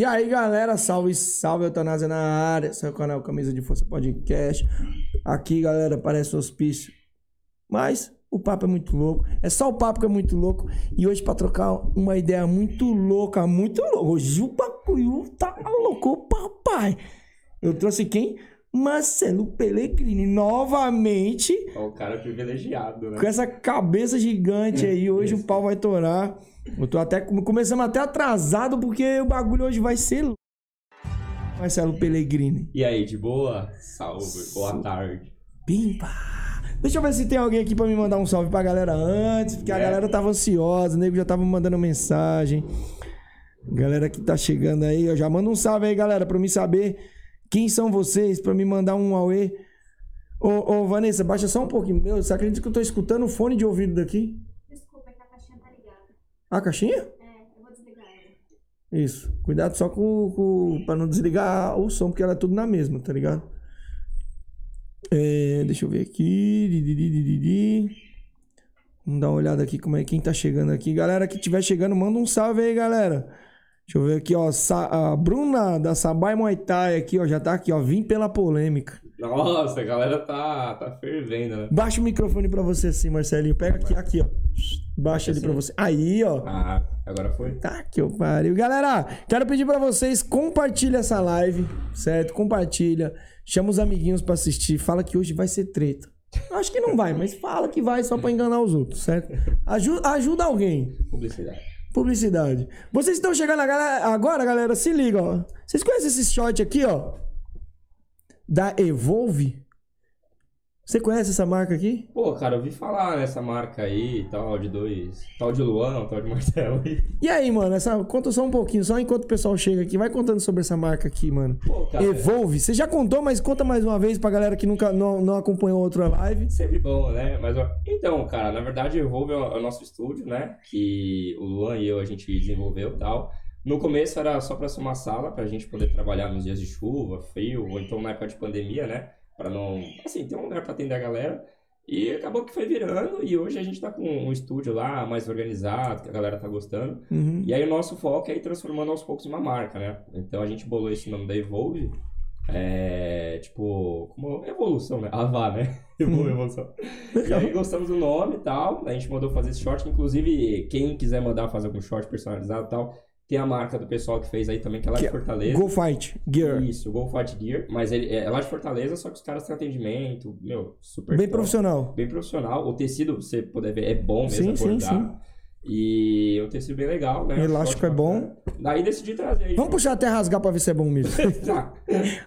E aí, galera, salve, salve, Eutanásia na área, seu canal Camisa de Força Podcast. Aqui, galera, parece hospício, mas o papo é muito louco. É só o papo que é muito louco. E hoje, pra trocar uma ideia muito louca, muito louca. Hoje o bagulho tá louco, papai. Eu trouxe quem? Marcelo Pellegrini, novamente, o cara privilegiado, né? com essa cabeça gigante aí. Hoje o pau vai torar. Eu tô até começando até atrasado porque o bagulho hoje vai ser. Marcelo Pellegrini. E aí, de boa? Salve, boa tarde. Pimpa. Deixa eu ver se tem alguém aqui pra me mandar um salve pra galera antes, porque a É. galera tava ansiosa, o nego já tava me mandando mensagem. Galera que tá chegando aí, eu já manda um salve aí, galera, pra eu me saber quem são vocês, pra me mandar um auê. Ô, ô, Vanessa, baixa só um pouquinho. Meu, você acredita que eu tô escutando o fone de ouvido daqui? Desculpa, é que a caixinha tá ligada. A caixinha? É, eu vou desligar ela. Isso. Cuidado só com, com para não desligar o som, porque ela é tudo na mesma, tá ligado? É, deixa eu ver aqui. Vamos dar uma olhada aqui como é quem tá chegando aqui. Galera que estiver chegando, manda um salve aí, galera. Deixa eu ver aqui, ó. Sa- a Bruna da Sabai Muay Thai aqui, ó. Já tá aqui, ó. Vim pela polêmica. Nossa, a galera tá, tá fervendo, né? Baixa o microfone pra você assim, Marcelinho. Pega aqui, aqui, ó. Baixa ele pra você. Aí, ó. Ah, agora foi? Tá que eu pariu. Galera, quero pedir pra vocês, compartilha essa live, certo? Compartilha. Chama os amiguinhos pra assistir. Fala que hoje vai ser treta. Acho que não vai, mas fala que vai só pra enganar os outros, certo? Aju- ajuda alguém. Publicidade. Publicidade. Vocês estão chegando agora, galera, se liga, ó. Vocês conhecem esse short aqui, ó? Da Evolve? Você conhece essa marca aqui? Pô, cara, eu ouvi falar nessa marca aí, tal, de dois. Tal de Luan, tal de Marcelo. E aí, mano, essa, conta só um pouquinho, só enquanto o pessoal chega aqui. Vai contando sobre essa marca aqui, mano. Pô, cara, Evolve. Você já contou, mas conta mais uma vez pra galera que nunca não, não acompanhou outra live. sempre bom, né? Mas, então, cara, na verdade, Evolve é é o nosso estúdio, né? Que o Luan e eu, a gente desenvolveu e tal. No começo era só pra ser uma sala, pra gente poder trabalhar nos dias de chuva, frio, ou então na época de pandemia, né? Pra não, assim, ter um lugar pra atender a galera. E acabou que foi virando, e hoje a gente tá com um estúdio lá mais organizado, que a galera tá gostando. Uhum. E aí o nosso foco é ir transformando aos poucos em uma marca, né? Então a gente bolou esse nome da Evolve, é, tipo, como evolução, né? Avá, né? Evolu- Evolução. E aí gostamos do nome e tal, a gente mandou fazer esse short, inclusive quem quiser mandar fazer algum short personalizado e tal, tem a marca do pessoal que fez aí também, que é lá de é Fortaleza. Go Fight Gear. Isso, Go Fight Gear, mas ele é lá de Fortaleza, só que os caras têm atendimento, meu, super Bem top profissional. bem profissional. O tecido, você puder ver, é bom mesmo, Sim, é sim, bordado. E é um tecido bem legal, né? Elástico é bom. Daí decidi trazer aí. Vamos puxar até rasgar pra ver se é bom mesmo. Tá.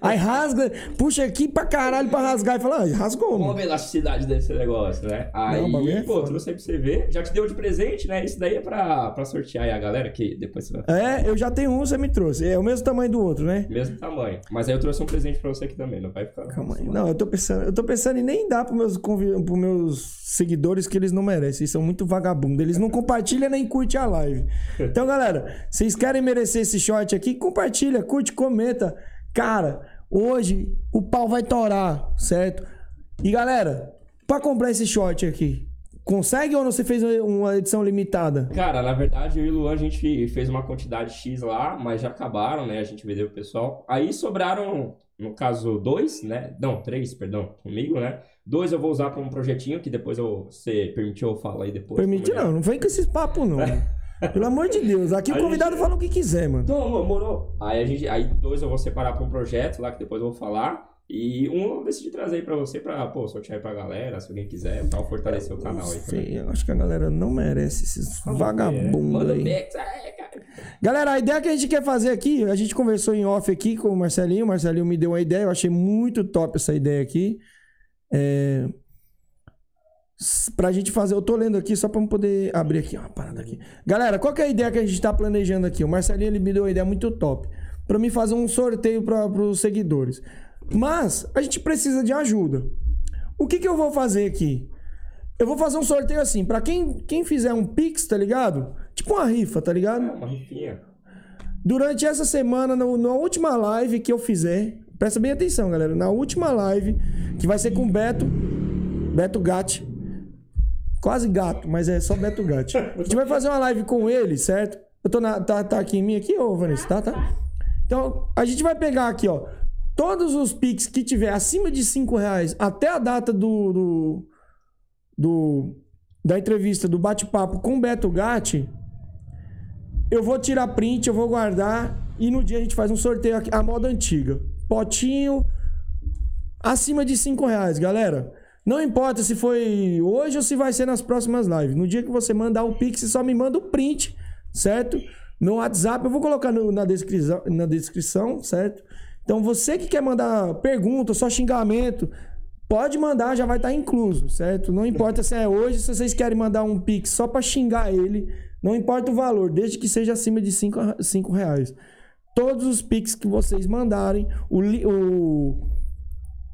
Aí rasga, puxa aqui pra caralho pra rasgar e fala, ah, rasgou, ver a elasticidade desse negócio, né? Aí, o bagulho é pô, foda. trouxe aí pra você ver. Já te deu de presente, né? Isso daí é pra, pra sortear aí a galera, que depois você vai... É, eu já tenho um, você me trouxe. É o mesmo tamanho do outro, né? Mesmo tamanho. Mas aí eu trouxe um presente pra você aqui também, não vai ficar... Calma aí. Não, eu tô pensando, eu tô pensando em nem dar pros meus, convi- pros meus seguidores que eles não merecem. Eles são muito vagabundos. Eles não compartilham nem curtem a live. Então, galera, vocês querem merecer esse short aqui? Compartilha, curte, comenta. Cara, hoje o pau vai torar, certo? E galera, pra comprar esse short aqui, consegue ou não você fez uma edição limitada? Cara, na verdade, eu e o Luan, a gente fez uma quantidade X lá, mas já acabaram, né? A gente vendeu pro pessoal. Aí sobraram, no caso, dois, né? Não, três, perdão, comigo, né? Dois eu vou usar pra um projetinho, que depois eu, você permitiu eu falar aí depois. Permite como é. não, não vem com esses papos não. Pelo amor de Deus, aqui o A convidado gente- fala o que quiser, mano. Então, morou. Aí, a gente, aí dois eu vou separar pra um projeto lá, que depois eu vou falar. E um eu decidi trazer aí pra você, pra, pô, sortear aí pra galera, se alguém quiser, tal, fortalecer o canal aí. também. Feio, eu acho que a galera não merece esses vagabundos Manda aí. Bex, é, cara. Galera, a ideia que a gente quer fazer aqui, a gente conversou em off aqui com o Marcelinho, o Marcelinho me deu uma ideia, eu achei muito top essa ideia aqui. É... Pra gente fazer, eu tô lendo aqui só pra eu poder abrir aqui, ó, uma parada aqui. Galera, qual que é a ideia que a gente tá planejando aqui? O Marcelinho ele me deu uma ideia muito top. Pra mim fazer um sorteio para os seguidores. Mas a gente precisa de ajuda. O que, que eu vou fazer aqui? Eu vou fazer um sorteio assim, pra quem, quem fizer um Pix, tá ligado? Tipo uma rifa, tá ligado? Uma rifinha. Durante essa semana, no- na última live que eu fizer, presta bem atenção, galera. Na última live, que vai ser com o Beto, Beto Gatti. Quase gato, mas é só Beto Gatti. A gente vai fazer uma live com ele, certo? Eu tô na, tá, tá aqui em mim aqui, ô Vanessa? Tá, tá. Então, a gente vai pegar aqui, ó. Todos os Pix que tiver acima de 5 reais até a data do, do, do- da entrevista, do bate-papo com o Beto Gatti, eu vou tirar print, eu vou guardar e no dia a gente faz um sorteio aqui, a moda antiga. Potinho acima de 5 reais, galera. Não importa se foi hoje ou se vai ser nas próximas lives. No dia que você mandar o Pix, só me manda o print, certo? Meu WhatsApp eu vou colocar no- na, descrição, na descrição, certo? Então você que quer mandar pergunta, só xingamento, pode mandar, já vai estar incluso, certo? Não importa se é hoje, se vocês querem mandar um Pix só para xingar ele, não importa o valor, desde que seja acima de 5 reais. Todos os Pix que vocês mandarem, o, o,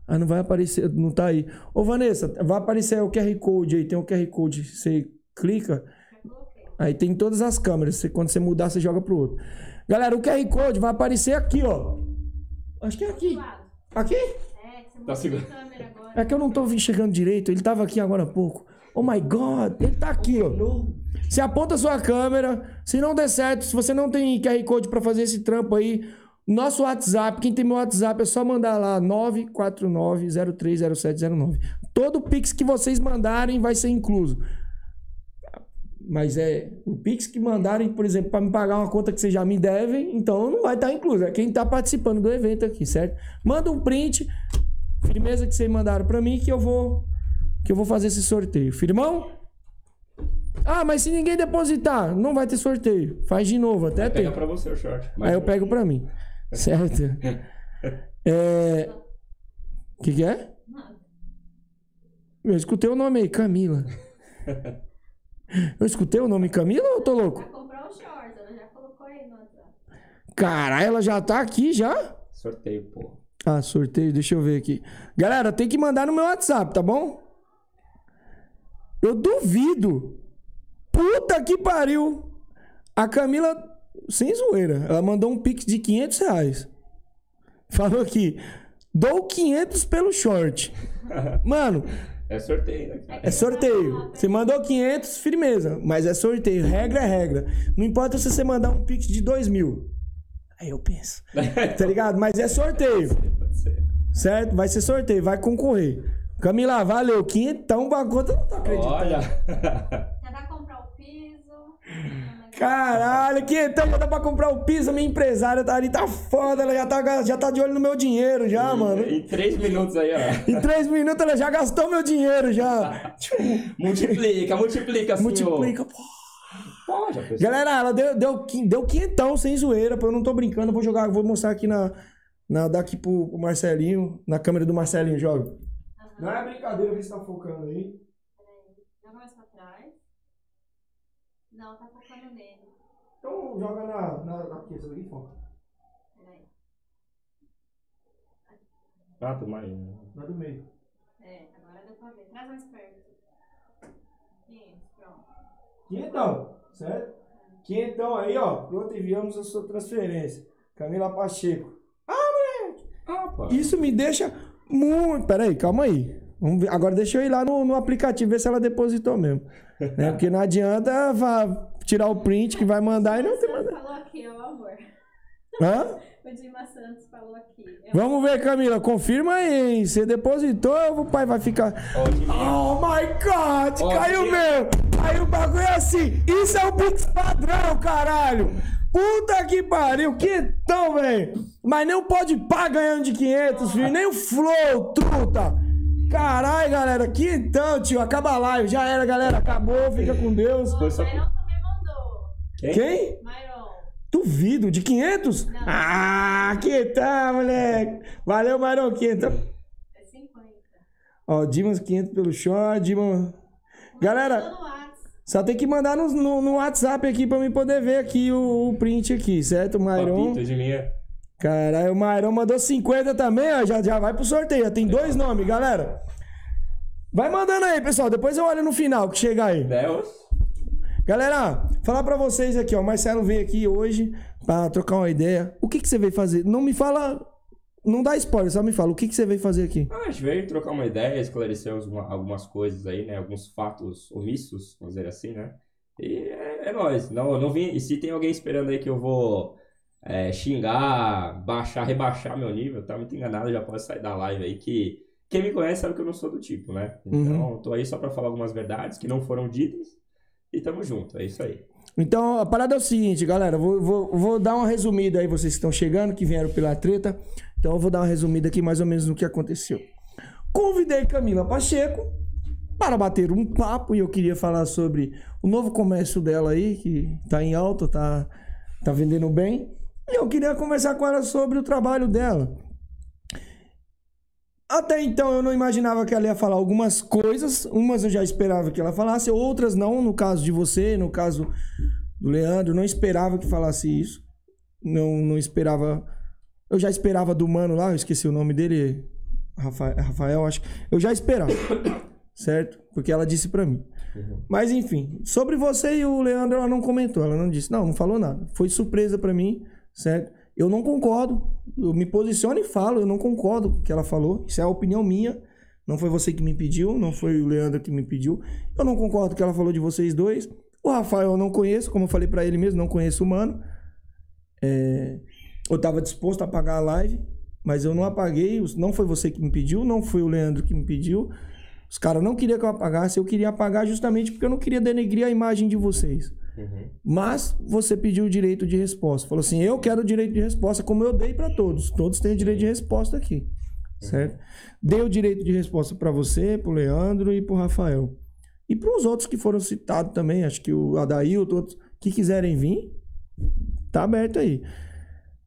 ah, não vai aparecer, não tá aí. Ô, Vanessa, vai aparecer o QR Code aí, tem o QR Code. Você clica, aí tem todas as câmeras. Quando você mudar, você joga pro outro. Galera, o QR Code vai aparecer aqui, ó. Acho que é aqui. Lado. Aqui? É, você Tá de câmera agora. É que eu não tô enxergando direito. Ele tava aqui agora há pouco. Oh my God, ele tá aqui, ó. Você aponta a sua câmera. Se não der certo, se você não tem QR Code pra fazer esse trampo aí, nosso WhatsApp, quem tem meu WhatsApp é só mandar lá 949-030709. Todo Pix que vocês mandarem vai ser incluso. Mas é o Pix que mandarem, por exemplo, para me pagar uma conta que vocês já me devem, então não vai estar incluso. É quem tá participando do evento aqui, certo? Manda um print, firmeza que vocês mandaram para mim que eu vou que eu vou fazer esse sorteio. Firmão? Ah, mas se ninguém depositar, não vai ter sorteio. Faz de novo, até Pega tem. pra você o short. Aí eu pego pra mim. Certo? É. O que, que é? Eu escutei o nome aí, Camila. Eu escutei o nome Camila ou eu tô louco? Vai comprar o short, ela já colocou aí no WhatsApp. Caralho, ela já tá aqui já? Sorteio, pô. Ah, sorteio, deixa eu ver aqui. Galera, tem que mandar no meu WhatsApp, tá bom? Eu duvido. Puta que pariu. A Camila, sem zoeira, ela mandou um pix de 500 reais. Falou aqui, dou 500 pelo short. Mano, É sorteio, né, é sorteio. Você mandou 500, firmeza. Mas é sorteio. Regra é regra. Não importa se você mandar um pix de 2 mil. Aí eu penso. Tá ligado? Mas é sorteio. Pode ser. Certo? Vai ser sorteio, vai concorrer. Camila, valeu. Quinhentão, bagulho. Eu não tô acreditando. Olha. Já vai comprar o piso. Caralho, quinhentão já dá pra comprar o piso. Minha empresária tá ali, tá foda. Ela já tá, já tá de olho no meu dinheiro já, mano. Em três minutos aí, ó. Em três minutos ela já gastou meu dinheiro já. Multiplica, multiplica, senhor. Multiplica, pô. Pessoa. Galera, ela deu, deu, deu quinhentão sem zoeira, eu não tô brincando. eu Vou jogar, vou mostrar aqui na. na daqui pro, pro Marcelinho, na câmera do Marcelinho, joga. Não é brincadeira, vê se tá focando aí. Joga mais pra trás. Não, tá focando nele. Então joga na. na aqui, essa daqui, foca. Peraí. Ah, tô mais. Na do meio. É, agora deu pra ver. Traz mais perto. Isso, pronto. Quinhentão, certo? Quinhentão aí, ó. Pronto, enviamos a sua transferência. Camila Pacheco. Ah, pô. Isso me deixa muito. Peraí, calma aí. Vamos ver. Agora deixa eu ir lá no, no aplicativo ver se ela depositou mesmo. né? Porque não adianta vá tirar o print que vai mandar e não tem Santos mandar. falou aqui, ó, amor. Hã? O Dima Santos falou aqui. É Vamos ver, Camila. Confirma aí, hein? Você depositou, o pai vai ficar. Oh my god! Ó, caiu que- mesmo! Aí o bagulho é assim! Isso é o Pix padrão, caralho! Puta que pariu! Quentão, velho! Mas não pode pá ganhando de 500, filho! Nem o Flow, truta! Caralho, galera! Quentão, tio! Acaba a live! Já era, galera! Acabou, fica com Deus! Só- Mairon também mandou. Quem? Quem? Mairon. Duvido, de 500? Não. Ah, quentão, moleque! Valeu, Marão, quentão! É 50. Ó, Dimas 500 pelo short, Dimas... Galera... Só tem que mandar no, no, no WhatsApp aqui pra mim poder ver aqui o, o print aqui, certo, Mairon? Papito de minha. Caralho, o Mairão mandou 50 também, ó. Já, já vai pro sorteio. Já tem dois nomes, galera. Vai mandando aí, pessoal. Depois eu olho no final que chegar aí. Deus. Galera, falar pra vocês aqui, ó. O Marcelo veio aqui hoje pra trocar uma ideia. O que, que você veio fazer? Não me fala. Não dá spoiler, só me fala. O que, que você veio fazer aqui? Ah, a gente veio trocar uma ideia, esclarecer alguma- algumas coisas aí, né? Alguns fatos omissos, vamos dizer assim, né? E é, é nóis. Não, não vim. E se tem alguém esperando aí que eu vou é, xingar, baixar, rebaixar meu nível, tá muito enganado, já pode sair da live aí que quem me conhece sabe que eu não sou do tipo, né? Então, tô aí só pra falar algumas verdades que não foram ditas e tamo junto, é isso aí. Então, a parada é o seguinte, galera. Vou, vou, vou dar uma resumida aí, vocês que estão chegando, que vieram pela treta. Então, eu vou dar uma resumida aqui mais ou menos no que aconteceu. Convidei Camila Pacheco para bater um papo e eu queria falar sobre o novo comércio dela aí, que tá em alta, tá, tá vendendo bem. E eu queria conversar com ela sobre o trabalho dela. Até então eu não imaginava que ela ia falar algumas coisas, umas eu já esperava que ela falasse, outras não, no caso de você, no caso do Leandro, não esperava que falasse isso. Não, não esperava. Eu já esperava do mano lá, eu esqueci o nome dele, Rafael, Rafael acho. Eu já esperava, certo? Porque ela disse pra mim. Mas enfim, sobre você e o Leandro, ela não comentou, ela não disse, não, não falou nada. Foi surpresa pra mim, certo? Eu não concordo, eu me posiciono e falo, eu não concordo com o que ela falou. Isso é a opinião minha. Não foi você que me pediu, não foi o Leandro que me pediu. Eu não concordo com o que ela falou de vocês dois. O Rafael eu não conheço, como eu falei pra ele mesmo, não conheço o mano. É, Eu tava disposto a apagar a live, mas eu não apaguei. Não foi você que me pediu, não foi o Leandro que me pediu. Os caras não queriam que eu apagasse, eu queria apagar justamente porque eu não queria denegrir a imagem de vocês. Mas você pediu o direito de resposta. Falou assim: eu quero o direito de resposta, como eu dei para todos. Todos têm o direito de resposta aqui. Certo? Dei o direito de resposta para você, pro Leandro e pro Rafael. E para os outros que foram citados também, acho que o Adailton, outros que quiserem vir, tá aberto aí.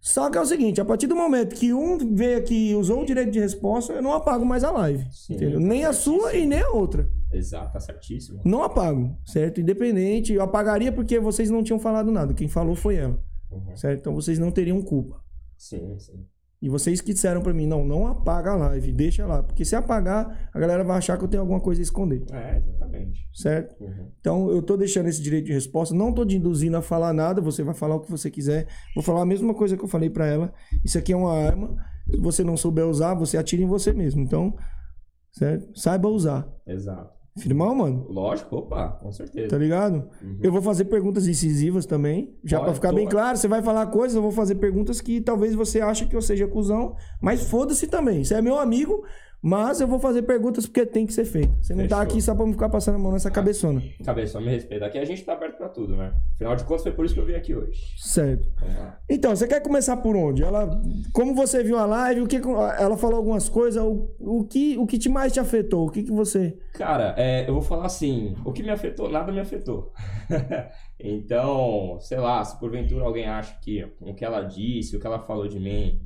Só que é o seguinte, a partir do momento que um veio aqui e usou o direito de resposta, eu não apago mais a live. Sim, entendeu? tá Nem a sua e nem a outra. Exato, tá certíssimo. Não apago, certo? Independente, eu apagaria porque vocês não tinham falado nada. Quem falou foi ela, Uhum. certo? Então vocês não teriam culpa. Sim, sim. E vocês que disseram pra mim, não, não apaga a live, deixa lá. Porque se apagar, a galera vai achar que eu tenho alguma coisa a esconder, É, exatamente. certo? Uhum. Então eu tô deixando esse direito de resposta, não tô te induzindo a falar nada, você vai falar o que você quiser. Vou falar a mesma coisa que eu falei pra ela. Isso aqui é uma arma. Se você não souber usar, você atira em você mesmo. Então, certo? Saiba usar. Exato. Firmão, mano? Lógico, opa, com certeza. Tá ligado? Eu vou fazer perguntas incisivas também. Já pra ficar tô- bem claro, você vai falar coisas, eu vou fazer perguntas que talvez você ache que eu seja cuzão, mas foda-se também. Você é meu amigo, mas eu vou fazer perguntas porque tem que ser feito. Você não tá Fechou. aqui só pra me ficar passando a mão nessa cabeçona. Cabeça, só me respeita. Aqui a gente tá aberto pra tudo, né? Afinal de contas, foi por isso que eu vim aqui hoje. Certo. Então, você quer começar por onde? Ela, como você viu a live, o que ela falou algumas coisas, o, o que o que te mais te afetou? O que que você Cara, é, eu vou falar assim, o que me afetou, nada me afetou. então, sei lá, se porventura alguém acha que o que ela disse, o que ela falou de mim,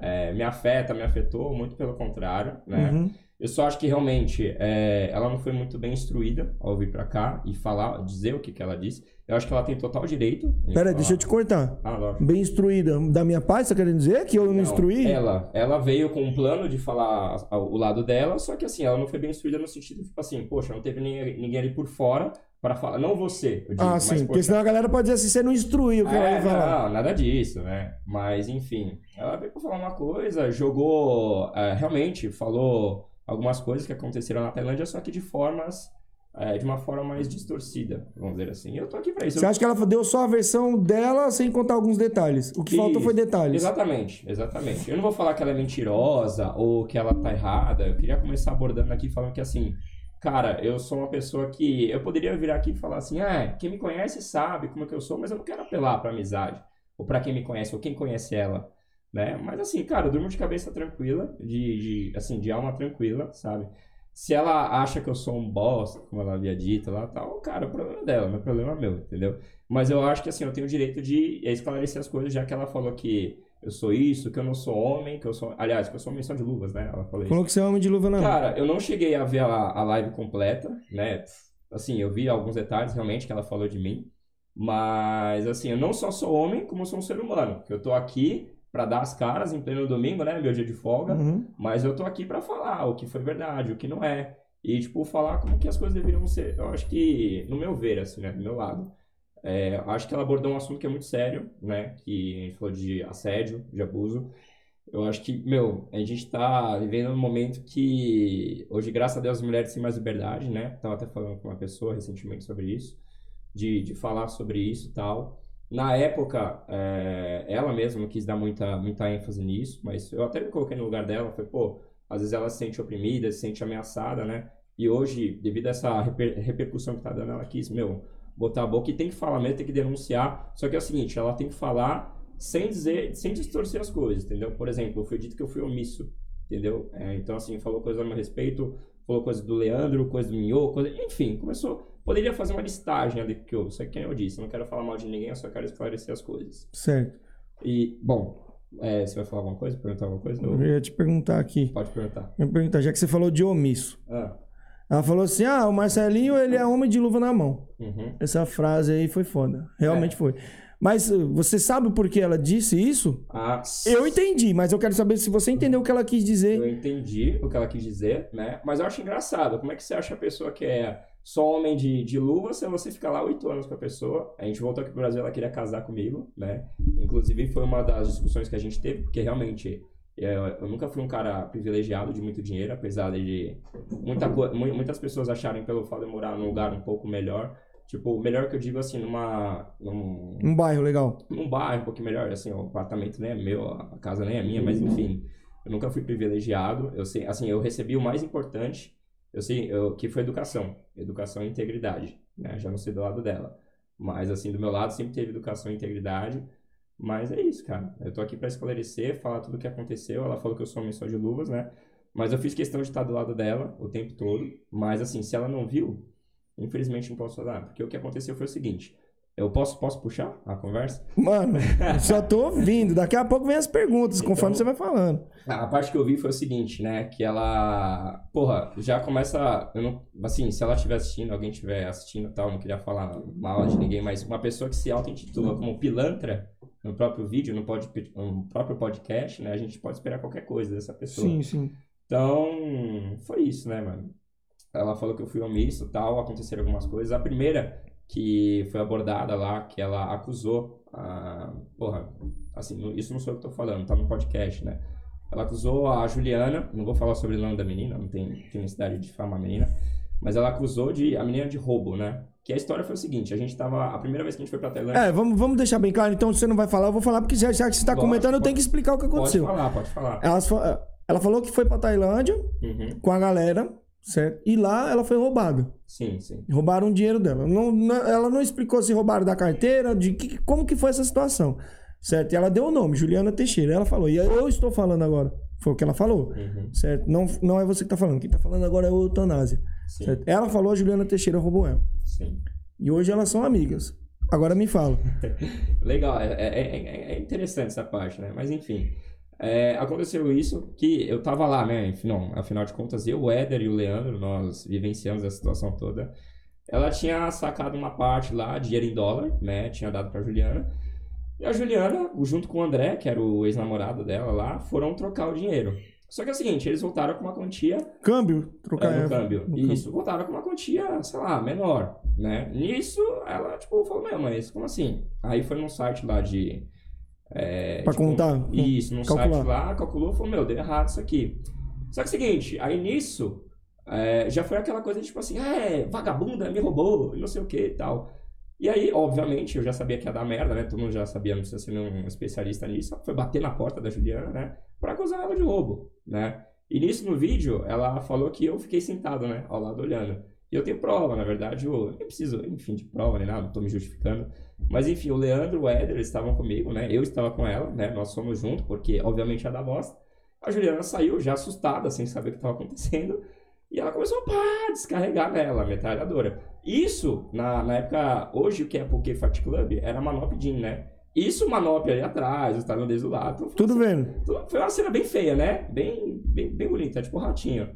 é, me afeta, me afetou, muito pelo contrário, né? Uhum. Eu só acho que realmente é, ela não foi muito bem instruída ao vir pra cá e falar, dizer o que, que ela disse. Eu acho que ela tem total direito. em Pera aí, falar. deixa eu te cortar. Ah, lógico. Bem instruída da minha parte, você tá querendo dizer que eu não, Não, instruí? Ela, ela veio com um plano de falar o lado dela, só que assim, ela não foi bem instruída no sentido, tipo assim, poxa, não teve ninguém, ninguém ali por fora para falar, não você, eu digo, Ah, mas, sim, porque senão a galera pode dizer assim, você não instruiu o que ela é, ia falar. não, nada disso, né? Mas, enfim, ela veio pra falar uma coisa, jogou, é, realmente, falou algumas coisas que aconteceram na Tailândia, só que de formas, é, de uma forma mais distorcida, vamos dizer assim. Eu tô aqui pra isso. Você acha que ela deu só a versão dela sem contar alguns detalhes? O que faltou Isso. foi detalhes. Exatamente, exatamente. Eu não vou falar que ela é mentirosa ou que ela tá errada. Eu queria começar abordando aqui falando que assim, cara, eu sou uma pessoa que eu poderia vir aqui e falar assim, ah, quem me conhece sabe como é que eu sou, mas eu não quero apelar pra amizade ou pra quem me conhece ou quem conhece ela, né? Mas assim, cara, eu durmo de cabeça tranquila, de, de assim, de alma tranquila, sabe? Se ela acha que eu sou um bosta, como ela havia dito lá, tal, cara, o problema é dela, é problema meu, entendeu? Mas eu acho que assim, eu tenho o direito de esclarecer as coisas, já que ela falou que eu sou isso, que eu não sou homem, que eu sou. Aliás, que eu sou menção de luvas, né? Ela falou. Falou que você é homem de luva na mão. Cara, eu não cheguei a ver a, a live completa, né? Assim, eu vi alguns detalhes realmente que ela falou de mim. Mas, assim, eu não só sou homem, como eu sou um ser humano. Que eu tô aqui pra dar as caras em pleno domingo, né? Meu dia de folga. Uhum. Mas eu tô aqui pra falar o que foi verdade, o que não é. E, tipo, falar como que as coisas deveriam ser. Eu acho que, no meu ver, assim, né? Do meu lado. É, acho que ela abordou um assunto que é muito sério, né? Que a gente falou de assédio, de abuso. Eu acho que, meu, a gente tá vivendo um momento que, hoje, graças a Deus, as mulheres têm mais liberdade, né? Tava até falando com uma pessoa recentemente sobre isso, de, de falar sobre isso e tal. Na época, é, ela mesma quis dar muita, muita ênfase nisso, mas eu até me coloquei no lugar dela, falei, pô, às vezes ela se sente oprimida, se sente ameaçada, né? E hoje, devido a essa reper- repercussão que tá dando, ela quis, meu, botar a boca e tem que falar mesmo, tem que denunciar. Só que é o seguinte, ela tem que falar sem dizer, sem distorcer as coisas, entendeu? Por exemplo, foi dito que eu fui omisso, entendeu? É, então, assim, falou coisa a meu respeito, falou coisa do Leandro, coisa do Minho, coisa... enfim, começou... Poderia fazer uma listagem ali que eu, quem eu disse, eu não quero falar mal de ninguém, eu só quero esclarecer as coisas. Certo. E, bom, é, você vai falar alguma coisa? Perguntar alguma coisa? Eu Ou- ia te perguntar aqui. Pode perguntar. Eu ia perguntar, já que você falou de omisso. Ah, Ela falou assim: ah, o Marcelinho, ele é homem de luva na mão. uhum. Essa frase aí foi foda. Realmente É. foi. Mas uh, você sabe por que ela disse isso? Ah, Eu entendi, mas eu quero saber se você entendeu o que ela quis dizer. Eu entendi o que ela quis dizer, né? Mas eu acho engraçado. Como é que você acha a pessoa que é só homem de, de luva se você fica lá oito anos com a pessoa? A gente voltou aqui pro Brasil, ela queria casar comigo, né? Inclusive foi uma das discussões que a gente teve, porque realmente eu, eu nunca fui um cara privilegiado de muito dinheiro, apesar de muita, muitas pessoas acharem pelo fato de eu morar num lugar um pouco melhor. Tipo, melhor que eu digo assim, numa. Num, Um bairro legal. num bairro um pouquinho melhor, assim, o apartamento nem é meu, a casa nem é minha, mas enfim, eu nunca fui privilegiado. Eu sei, assim, eu recebi o mais importante, eu sei, eu, que foi educação, educação e integridade, né? Já não sei do lado dela, mas assim, do meu lado sempre teve educação e integridade. Mas é isso, cara. Eu tô aqui pra esclarecer, falar tudo o que aconteceu. Ela falou que eu sou homem só de luvas, né? Mas eu fiz questão de estar do lado dela o tempo todo. Mas assim, se ela não viu, infelizmente não posso falar. Porque o que aconteceu foi o seguinte. Eu posso, posso puxar a conversa? Mano, só tô ouvindo. Daqui a pouco vem as perguntas, conforme você vai falando. A parte que eu vi foi o seguinte, né? Que ela. Porra, já começa. Eu não, assim, se ela estiver assistindo, alguém estiver assistindo e tal, não queria falar mal de ninguém, mas uma pessoa que se auto-intitula como pilantra no próprio vídeo, no, pod, no próprio podcast, né? A gente pode esperar qualquer coisa dessa pessoa. Sim, sim. Então, foi isso, né, mano? Ela falou que eu fui omisso e tal, aconteceram algumas coisas. A primeira que foi abordada lá, que ela acusou a... Porra, assim, isso não sou eu que tô falando, tá no podcast, né? Ela acusou a Juliana, não vou falar sobre o nome da menina, não tem, tem necessidade de falar a menina, mas ela acusou de, a menina de roubo, né? Que a história foi o seguinte, a gente tava, a primeira vez que a gente foi pra Tailândia... É, vamos, vamos deixar bem claro. Então, se você não vai falar, eu vou falar, porque já, já que você tá Pode, comentando, eu pode. tenho que explicar o que pode aconteceu. falar, pode falar. Elas ela falou que foi pra Tailândia Uhum, com a galera, certo? E lá ela foi roubada. Sim, sim. Roubaram o dinheiro dela. Não, não- ela não explicou se roubaram da carteira, de que, como que foi essa situação. Certo? E ela deu o nome, Juliana Teixeira. Ela falou. E eu estou falando agora. Foi o que ela falou. Uhum, Certo? Não, não é você que tá falando. Quem tá falando agora é o Eutanásia. sim, Certo? Ela falou, a Juliana Teixeira roubou ela. sim. E hoje elas são amigas. Agora me fala. Legal, é, é, é- é interessante essa parte, né? Mas enfim, é, aconteceu isso que eu tava lá, né? Não, afinal de contas, eu, o Éder e o Leandro, nós vivenciamos a situação toda. Ela tinha sacado uma parte lá, dinheiro em dólar, né? Tinha dado pra Juliana. E a Juliana, junto com o André, que era o ex-namorado dela lá, foram trocar o dinheiro. Só que é o seguinte, eles voltaram com uma quantia Câmbio? Trocar é, no é, câmbio. no Isso, voltaram com uma quantia, sei lá, menor, né? Nisso, ela, tipo, falou, meu, mas como assim? Aí foi num site lá de... É, Pra contar, Isso, num calcular. site lá, calculou, falou, meu, deu errado isso aqui. Só que é o seguinte, aí nisso, é, já foi aquela coisa, tipo assim, ah, é, vagabunda, me roubou, e não sei o que e tal. E aí, obviamente, eu já sabia que ia dar merda, né? Todo mundo já sabia, não precisa ser um especialista nisso. Foi bater na porta da Juliana, né? Pra acusar ela de roubo, né? E nisso, no vídeo, ela falou que eu fiquei sentado, né? Ao lado olhando. E eu tenho prova, na verdade, eu nem preciso, enfim, de prova nem nada, não tô me justificando. Mas enfim, o Leandro e o Éder estavam comigo, né? Eu estava com ela, né? Nós fomos juntos, porque obviamente ia dar bosta. A Juliana saiu já assustada, sem saber o que estava acontecendo. E ela começou a pá, descarregar nela, a metralhadora. Isso, na, na época, hoje o que é Poké Fight Club, era Manop Jean, né? Isso, Manop ali atrás, os tailandeses do lado. Então, Tudo assim, vendo. Foi uma cena bem feia, né? Bem, bem, bem bonita, tipo ratinho.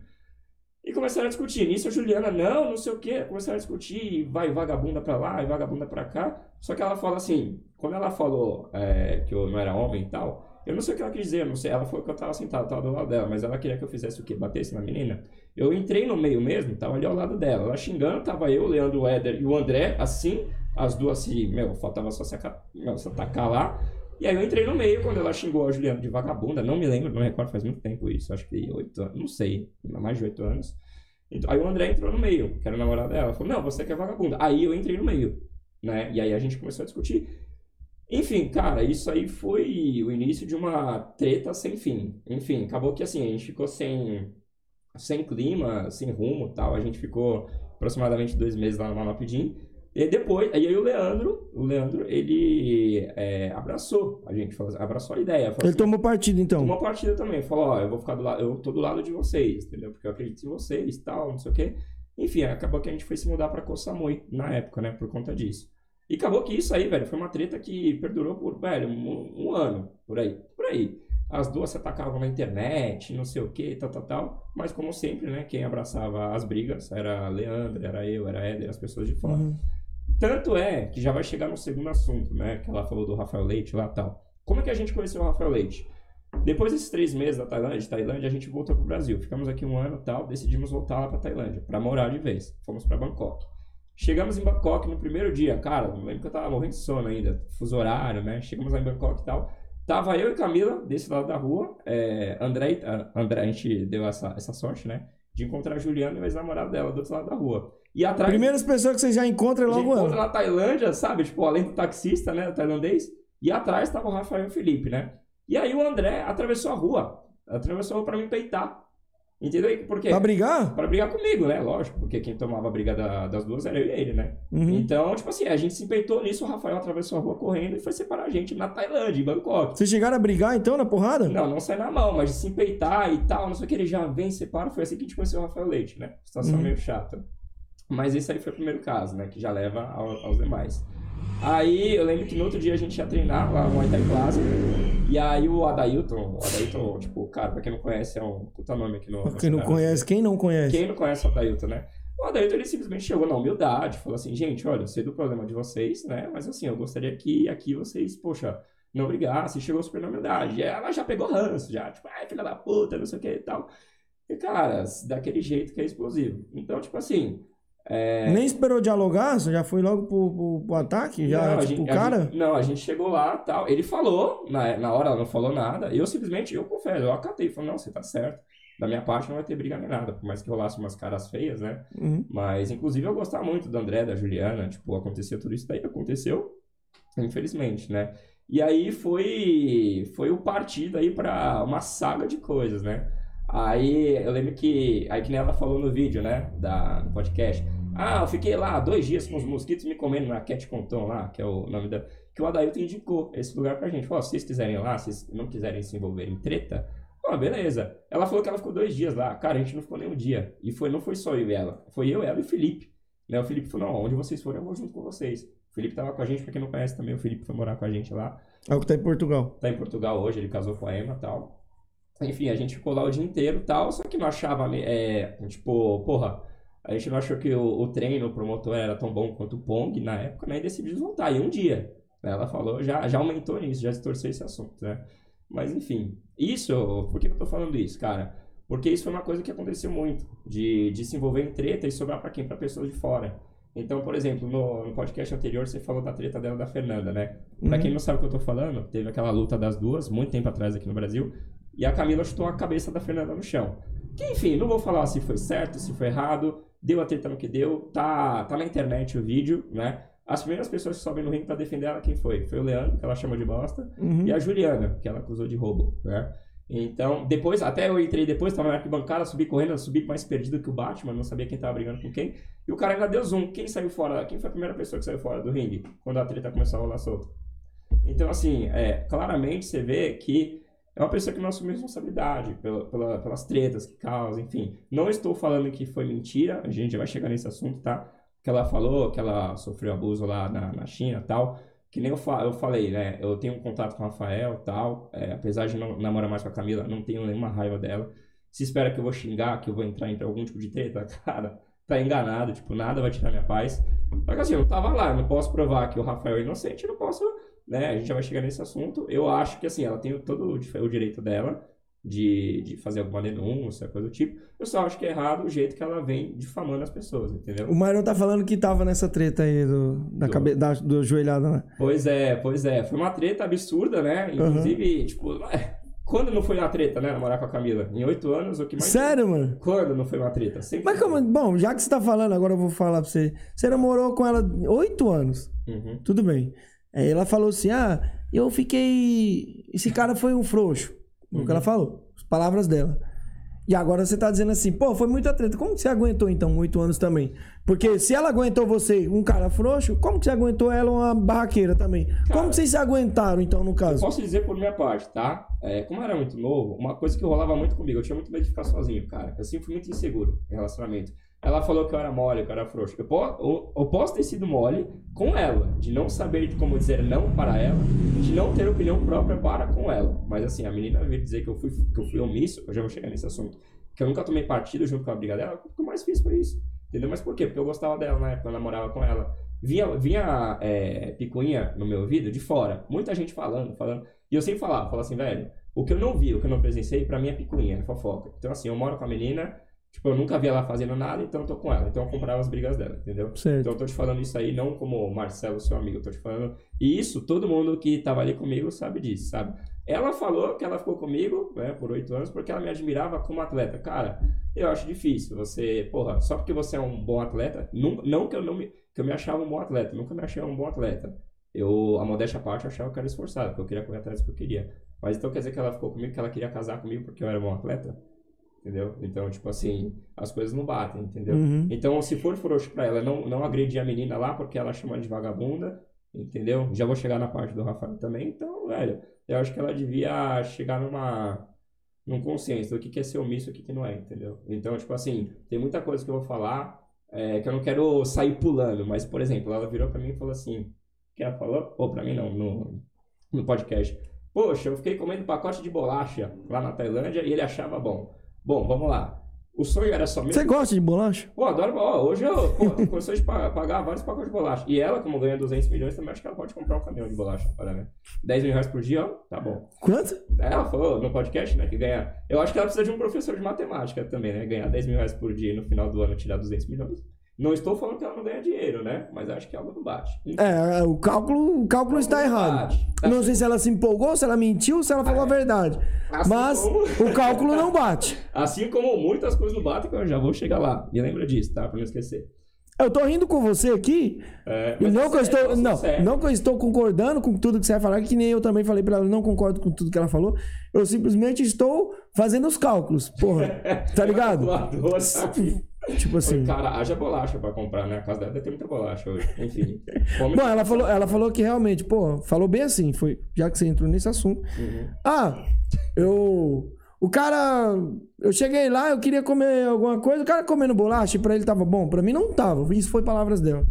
E começaram a discutir. Nisso a Juliana, não, não sei o quê. Começaram a discutir, e vai vagabunda pra lá, e vagabunda pra cá. Só que ela fala assim, quando ela falou é, que eu não era homem e tal, Eu não sei o que ela quis dizer, não sei. Ela falou que eu tava sentado, tava do lado dela, mas ela queria que eu fizesse o quê? Batesse na menina. Eu entrei no meio mesmo, tava ali ao lado dela. Ela xingando, tava eu, o Leandro, o Éder e o André, assim, as duas se, meu, faltava só se atacar lá. E aí eu entrei no meio quando ela xingou a Juliana de vagabunda, não me lembro, não me recordo, faz muito tempo isso, acho que oito anos, não sei, mais de oito anos. Então, aí o André entrou no meio, que era o namorado dela, falou, não, você que é vagabunda. Aí eu entrei no meio, né? E aí a gente começou a discutir. Enfim, cara, isso aí foi o início de uma treta sem fim. Enfim, acabou que assim, a gente ficou sem, sem clima, sem rumo tal. A gente ficou aproximadamente dois meses lá no Manopidim. E depois, aí o Leandro, o Leandro, ele é, abraçou a gente, falou- abraçou a ideia. Ele assim, tomou partido, então. Tomou partida também. Falou, ó, eu vou ficar do lado, eu tô do lado de vocês, entendeu? Porque eu acredito em vocês e tal, não sei o quê. Enfim, acabou que a gente foi se mudar pra Koh Samui na época, né? Por conta disso. E acabou que isso aí, velho, foi uma treta que perdurou por, velho, um, um ano, por aí. Por aí. As duas se atacavam na internet, não sei o que, tal, tal, tal. Mas como sempre, né? Quem abraçava as brigas era Leandro, era eu, era Éder, as pessoas de fora. Uhum. Tanto é que já vai chegar no segundo assunto, né? Que ela falou do Rafael Leite lá tal. Como é que a gente conheceu o Rafael Leite? Depois desses três meses da Tailândia, Tailândia, a gente voltou pro Brasil. Ficamos aqui um ano tal, decidimos voltar lá pra Tailândia, pra morar de vez. Fomos pra Bangkok. Chegamos em Bangkok no primeiro dia, cara, eu lembro que eu tava morrendo de sono ainda, fuso horário, né? Chegamos lá em Bangkok e tal. Tava eu e Camila desse lado da rua, é, André, ah, André, a gente deu essa, essa sorte, né? De encontrar a Juliana e o ex-namorado dela do outro lado da rua. E atrás. Primeiras pessoas que você já encontra logo encontra ela. na Tailândia, sabe? Tipo, além do taxista, né? Tailandês. E atrás tava o Rafael e o Felipe, né? E aí o André atravessou a rua. Atravessou a rua pra me peitar. Entendeu? Por quê? Pra brigar? Pra brigar comigo, né? Lógico. Porque quem tomava a briga da- das duas era eu e ele, né? Uhum. Então, tipo assim, a gente se peitou nisso. O Rafael atravessou a rua correndo e foi separar a gente na Tailândia, em Bangkok. Vocês chegaram a brigar então na porrada? Não, não sai na mão, mas se peitar e tal, não sei o que, ele já vem, separa. Foi assim que a gente conheceu o Rafael Leite, né? Situação Uhum. meio chata. Mas esse aí foi o primeiro caso, né? Que já leva ao- aos demais. Aí eu lembro que no outro dia a gente ia treinar lá no Muay Thai Plaza. E aí o Adailton, o Adailton, tipo, cara, pra quem não conhece, é um puta nome aqui no. Pra quem não conhece, quem não conhece? Quem não conhece o Adailton, né? O Adailton, ele simplesmente chegou na humildade, falou assim, gente, olha, eu sei do problema de vocês, né? Mas assim, eu gostaria que aqui vocês, poxa, não brigassem. Chegou super na humildade. E ela já pegou ranço, já, tipo, ai, filha da puta, não sei o que e tal. E, cara, daquele jeito que é explosivo. Então, tipo assim... É... Nem esperou dialogar? Você já foi logo pro, pro, pro ataque? Já, Não, tipo, gente- cara? gente- não, a gente chegou lá tal. Ele falou, na, na hora ela não falou nada. Eu simplesmente, eu confesso, eu acatei. Falei, não, você tá certo. Da minha parte não vai ter briga nem nada. Por mais que rolasse umas caras feias, né? Uhum. Mas, inclusive, eu gostava muito do André, da Juliana. Tipo, acontecia tudo isso daí. Aconteceu, infelizmente, né? E aí foi, foi o partido aí pra uma saga de coisas, né? Aí eu lembro que, aí que nem ela falou no vídeo, né? Da, no podcast. Ah, eu fiquei lá dois dias com os mosquitos me comendo na Cat Conton lá, que é o nome da. Que o Adailton indicou esse lugar pra gente. Falou, se vocês quiserem ir lá, se vocês não quiserem se envolver em treta, ah, beleza. Ela falou que ela ficou dois dias lá. Cara, a gente não ficou nem um dia. E foi, não foi só eu e ela. Foi eu, ela e o Felipe. Né? O Felipe falou, não, onde vocês forem, eu vou junto com vocês. O Felipe tava com a gente, pra quem não conhece também, o Felipe foi morar com a gente lá. É o que tá em Portugal. Tá em Portugal hoje, ele casou com a Emma e tal. Enfim, a gente ficou lá o dia inteiro e tal, só que não achava, é, tipo, porra, a gente não achou que o, o treino, o promotor era tão bom quanto o Pong na época, né, e decidimos voltar. E um dia, né, ela falou, já, já aumentou nisso, já distorceu esse assunto, né. Mas enfim, isso, por que eu tô falando isso, cara? Porque isso foi uma coisa que aconteceu muito, de, de se envolver em treta e sobrar pra quem? Pra pessoas de fora. Então, por exemplo, no, no podcast anterior você falou da treta dela da Fernanda, né? Pra Uhum. quem não sabe o que eu tô falando, teve aquela luta das duas, muito tempo atrás aqui no Brasil, e a Camila chutou a cabeça da Fernanda no chão. Que, enfim, não vou falar se foi certo, se foi errado, deu a treta no que deu, tá, tá na internet o vídeo, né? As primeiras pessoas que sobem no ringue pra defender ela, quem foi? Foi o Leandro, que ela chamou de bosta, Uhum. e a Juliana, que ela acusou de roubo, né? Então, depois, até eu entrei depois, tava na arquibancada, subi correndo, subi mais perdido que o Batman, não sabia quem tava brigando com quem. E o cara ainda deu zoom. Quem saiu fora? Quem foi a primeira pessoa que saiu fora do ringue? Quando a treta começou a rolar solta. Então, assim, é, claramente você vê que é uma pessoa que não assume responsabilidade pela, pela- pelas tretas que causa, enfim. Não estou falando que foi mentira, a gente já vai chegar nesse assunto, tá? Que ela falou que ela sofreu abuso lá na, na China e tal. Que nem eu, fa eu falei, né? Eu tenho um contato com o Rafael tal. é, apesar de não namorar mais com a Camila, não tenho nenhuma raiva dela. Se espera que eu vou xingar, que eu vou entrar em algum tipo de treta, cara, tá enganado, tipo, nada vai tirar minha paz. Só que assim, eu tava lá, eu não posso provar que o Rafael é inocente, eu não posso né? A gente já vai chegar nesse assunto. Eu acho que, assim, ela tem todo o di- o direito dela de, de fazer alguma denúncia, coisa do tipo. Eu só acho que é errado o jeito que ela vem difamando as pessoas, entendeu? O Mario tá falando que tava nessa treta aí do, da, Do- cabe, da do joelhada, né? Pois é, pois é. Foi uma treta absurda, né? Inclusive, tipo, ué, quando não foi uma treta, né? Namorar com a Camila? Em oito anos, o que mais. Sério, mano? Quando não foi uma treta? Sempre Mas como. Bom, já que você tá falando, agora eu vou falar pra você. Você namorou com ela oito anos. Uhum. Tudo bem. Aí ela falou assim: ah, eu fiquei. Esse cara foi um frouxo. O que ela falou. As palavras dela. E agora você tá dizendo assim, pô, foi muita treta. Como que você aguentou, então, oito anos também? Porque se ela aguentou você, um cara frouxo, como que você aguentou ela, uma barraqueira também? como que vocês se aguentaram, então, no caso? Posso dizer por minha parte, tá? É, como eu era muito novo, uma coisa que rolava muito comigo, eu tinha muito medo de ficar sozinho, cara. Eu sempre fui muito inseguro em relacionamento. Ela falou que eu era mole, que eu era frouxo. Eu, eu- eu posso ter sido mole com ela, de não saber como dizer não para ela, de não ter opinião própria para com ela. Mas assim, a menina veio dizer que eu fui, que eu fui omisso, eu já vou chegar nesse assunto, que eu nunca tomei partido junto com a briga dela, o que eu mais fiz foi isso. Entendeu? Mas por quê? Porque eu gostava dela na época, eu namorava com ela. Vinha, vinha é, picuinha no meu ouvido de fora. Muita gente falando, falando. E eu sempre falava, falava assim, velho, o que eu não vi, o que eu não presenciei, pra mim é picuinha, é fofoca. Então, assim, eu moro com a menina, tipo, eu nunca vi ela fazendo nada, então eu tô com ela. Então eu comprava as brigas dela, entendeu? Certo. Então eu tô te falando isso aí não como Marcelo, seu amigo, eu tô te falando. E isso, todo mundo que tava ali comigo sabe disso, sabe? Ela falou que ela ficou comigo, né, por oito anos, porque ela me admirava como atleta. Cara, eu acho difícil você, porra, só porque você é um bom atleta, não, não que eu não me, que eu me achava um bom atleta, nunca me achei um bom atleta. Eu, a modéstia à parte, eu achava que eu era esforçado, porque eu queria correr atrás do que eu queria. Mas então quer dizer que ela ficou comigo, que ela queria casar comigo porque eu era bom atleta? Entendeu? Então, tipo assim, as coisas não batem, entendeu? Uhum. Então, se for frouxo pra ela, não, não agredir a menina lá porque ela chama de vagabunda, entendeu? Já vou chegar na parte do Rafael também. Então, velho, eu acho que ela devia chegar numa num consenso do que que é ser omisso e o que que não é, entendeu? Então, tipo assim, tem muita coisa que eu vou falar é, que eu não quero sair pulando, mas, por exemplo, ela virou pra mim e falou assim, que ela falou, ou pra mim não, no, no podcast, poxa, eu fiquei comendo pacote de bolacha lá na Tailândia e ele achava bom. Bom, vamos lá. O sonho era só meu. Você gosta de bolacha? Pô, adoro. Ó, hoje eu pô, condições de pa- pagar vários pacotes de bolacha. E ela, como ganha 200 milhões, também acho que ela pode comprar um caminhão de bolacha. Para, né? 10 mil reais por dia, ó, tá bom. Quanto? Ela falou no podcast, né, que ganha. Eu acho que ela precisa de um professor de matemática também, né? Ganhar 10 mil reais por dia e no final do ano tirar 200 milhões. Não estou falando que ela não ganha dinheiro, né? Mas acho que algo não bate. É, o cálculo, o cálculo está errado. Bate. Tá Não sei se ela se empolgou, se ela mentiu, se ela falou a verdade. Assim Mas como- o cálculo não bate. Assim como muitas coisas não batem, que eu já vou chegar lá. E lembra disso, tá? Pra não esquecer. Eu tô rindo com você aqui. É, não é que eu estou, é não, sério. não que eu estou concordando com tudo que você vai falar, que nem eu também falei pra ela, não concordo com tudo que ela falou. Eu simplesmente estou fazendo os cálculos, porra. Tá ligado? Tipo assim. Cara, haja bolacha pra comprar, né? A casa dela deve ter muita bolacha hoje. Enfim. Bom, ela falou, ela falou que realmente, pô, falou bem assim, foi, já que você entrou nesse assunto. Uhum. Ah, eu. O cara. Eu cheguei lá, eu queria comer alguma coisa, o cara comendo bolacha, e pra ele tava bom. Pra mim não tava. Isso foi palavras dela.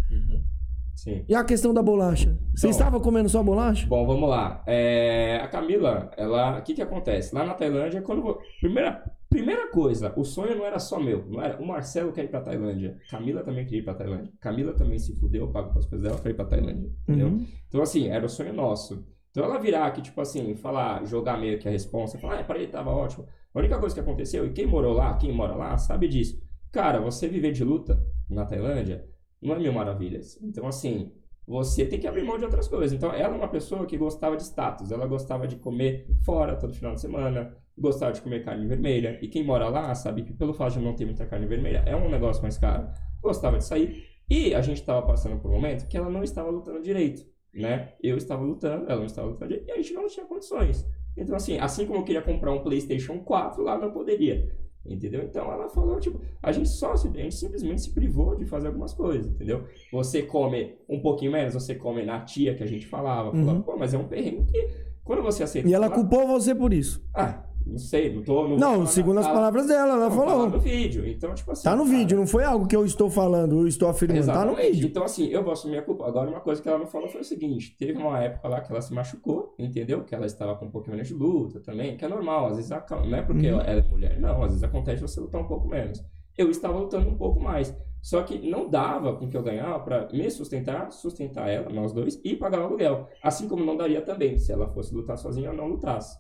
Sim. E a questão da bolacha? Você Então. estava comendo só bolacha? Bom, vamos lá. É, a Camila, ela, o que que acontece? Lá na Tailândia, quando primeira primeira coisa, o sonho não era só meu, não era. O Marcelo quer ir pra Tailândia, Camila também queria ir pra Tailândia. Camila também se fudeu, eu pago as coisas dela pra ir pra Tailândia, entendeu? Uhum. Então assim, era o sonho nosso. Então ela virar aqui, tipo assim, falar, jogar meio que a responsa, falar, ah, pra ele tava ótimo. A única coisa que aconteceu, e quem morou lá, quem mora lá, sabe disso. Cara, você viver de luta na Tailândia não é mil maravilhas. Então, assim, você tem que abrir mão de outras coisas. Então, ela é uma pessoa que gostava de status, ela gostava de comer fora todo final de semana, gostava de comer carne vermelha. E quem mora lá sabe que, pelo fato de não ter muita carne vermelha, é um negócio mais caro. Gostava de sair. E a gente estava passando por um momento que ela não estava lutando direito, né? Eu estava lutando, ela não estava lutando direito, e a gente não tinha condições. Então, assim, assim como eu queria comprar um PlayStation 4, lá não poderia. Entendeu? Então ela falou, tipo, a gente só se, a gente simplesmente se privou de fazer algumas coisas, entendeu? Você come um pouquinho menos, você come na tia que a gente falava, falava, Uhum. pô, mas é um perrengue que quando você aceita. E ela falar, culpou você por isso. Ah, não sei, não tô. Não, Não, segundo as tá- palavras dela, ela não, tá falou. no vídeo. Então, tipo assim. Tá no cara, vídeo, não foi algo que eu estou falando, eu estou afirmando. Tá no Exatamente. vídeo. Então, assim, eu vou assumir a culpa. Agora, uma coisa que ela não falou foi o seguinte: teve uma época lá que ela se machucou, entendeu? Que ela estava com um pouquinho menos de luta também, que é normal. Às vezes, não é porque Uhum. ela é mulher, não. Às vezes acontece você lutar um pouco menos. eu estava lutando um pouco mais. Só que não dava com o que eu ganhava para me sustentar, sustentar ela, nós dois, e pagar o aluguel. Assim como não daria também se ela fosse lutar sozinha ou não lutasse.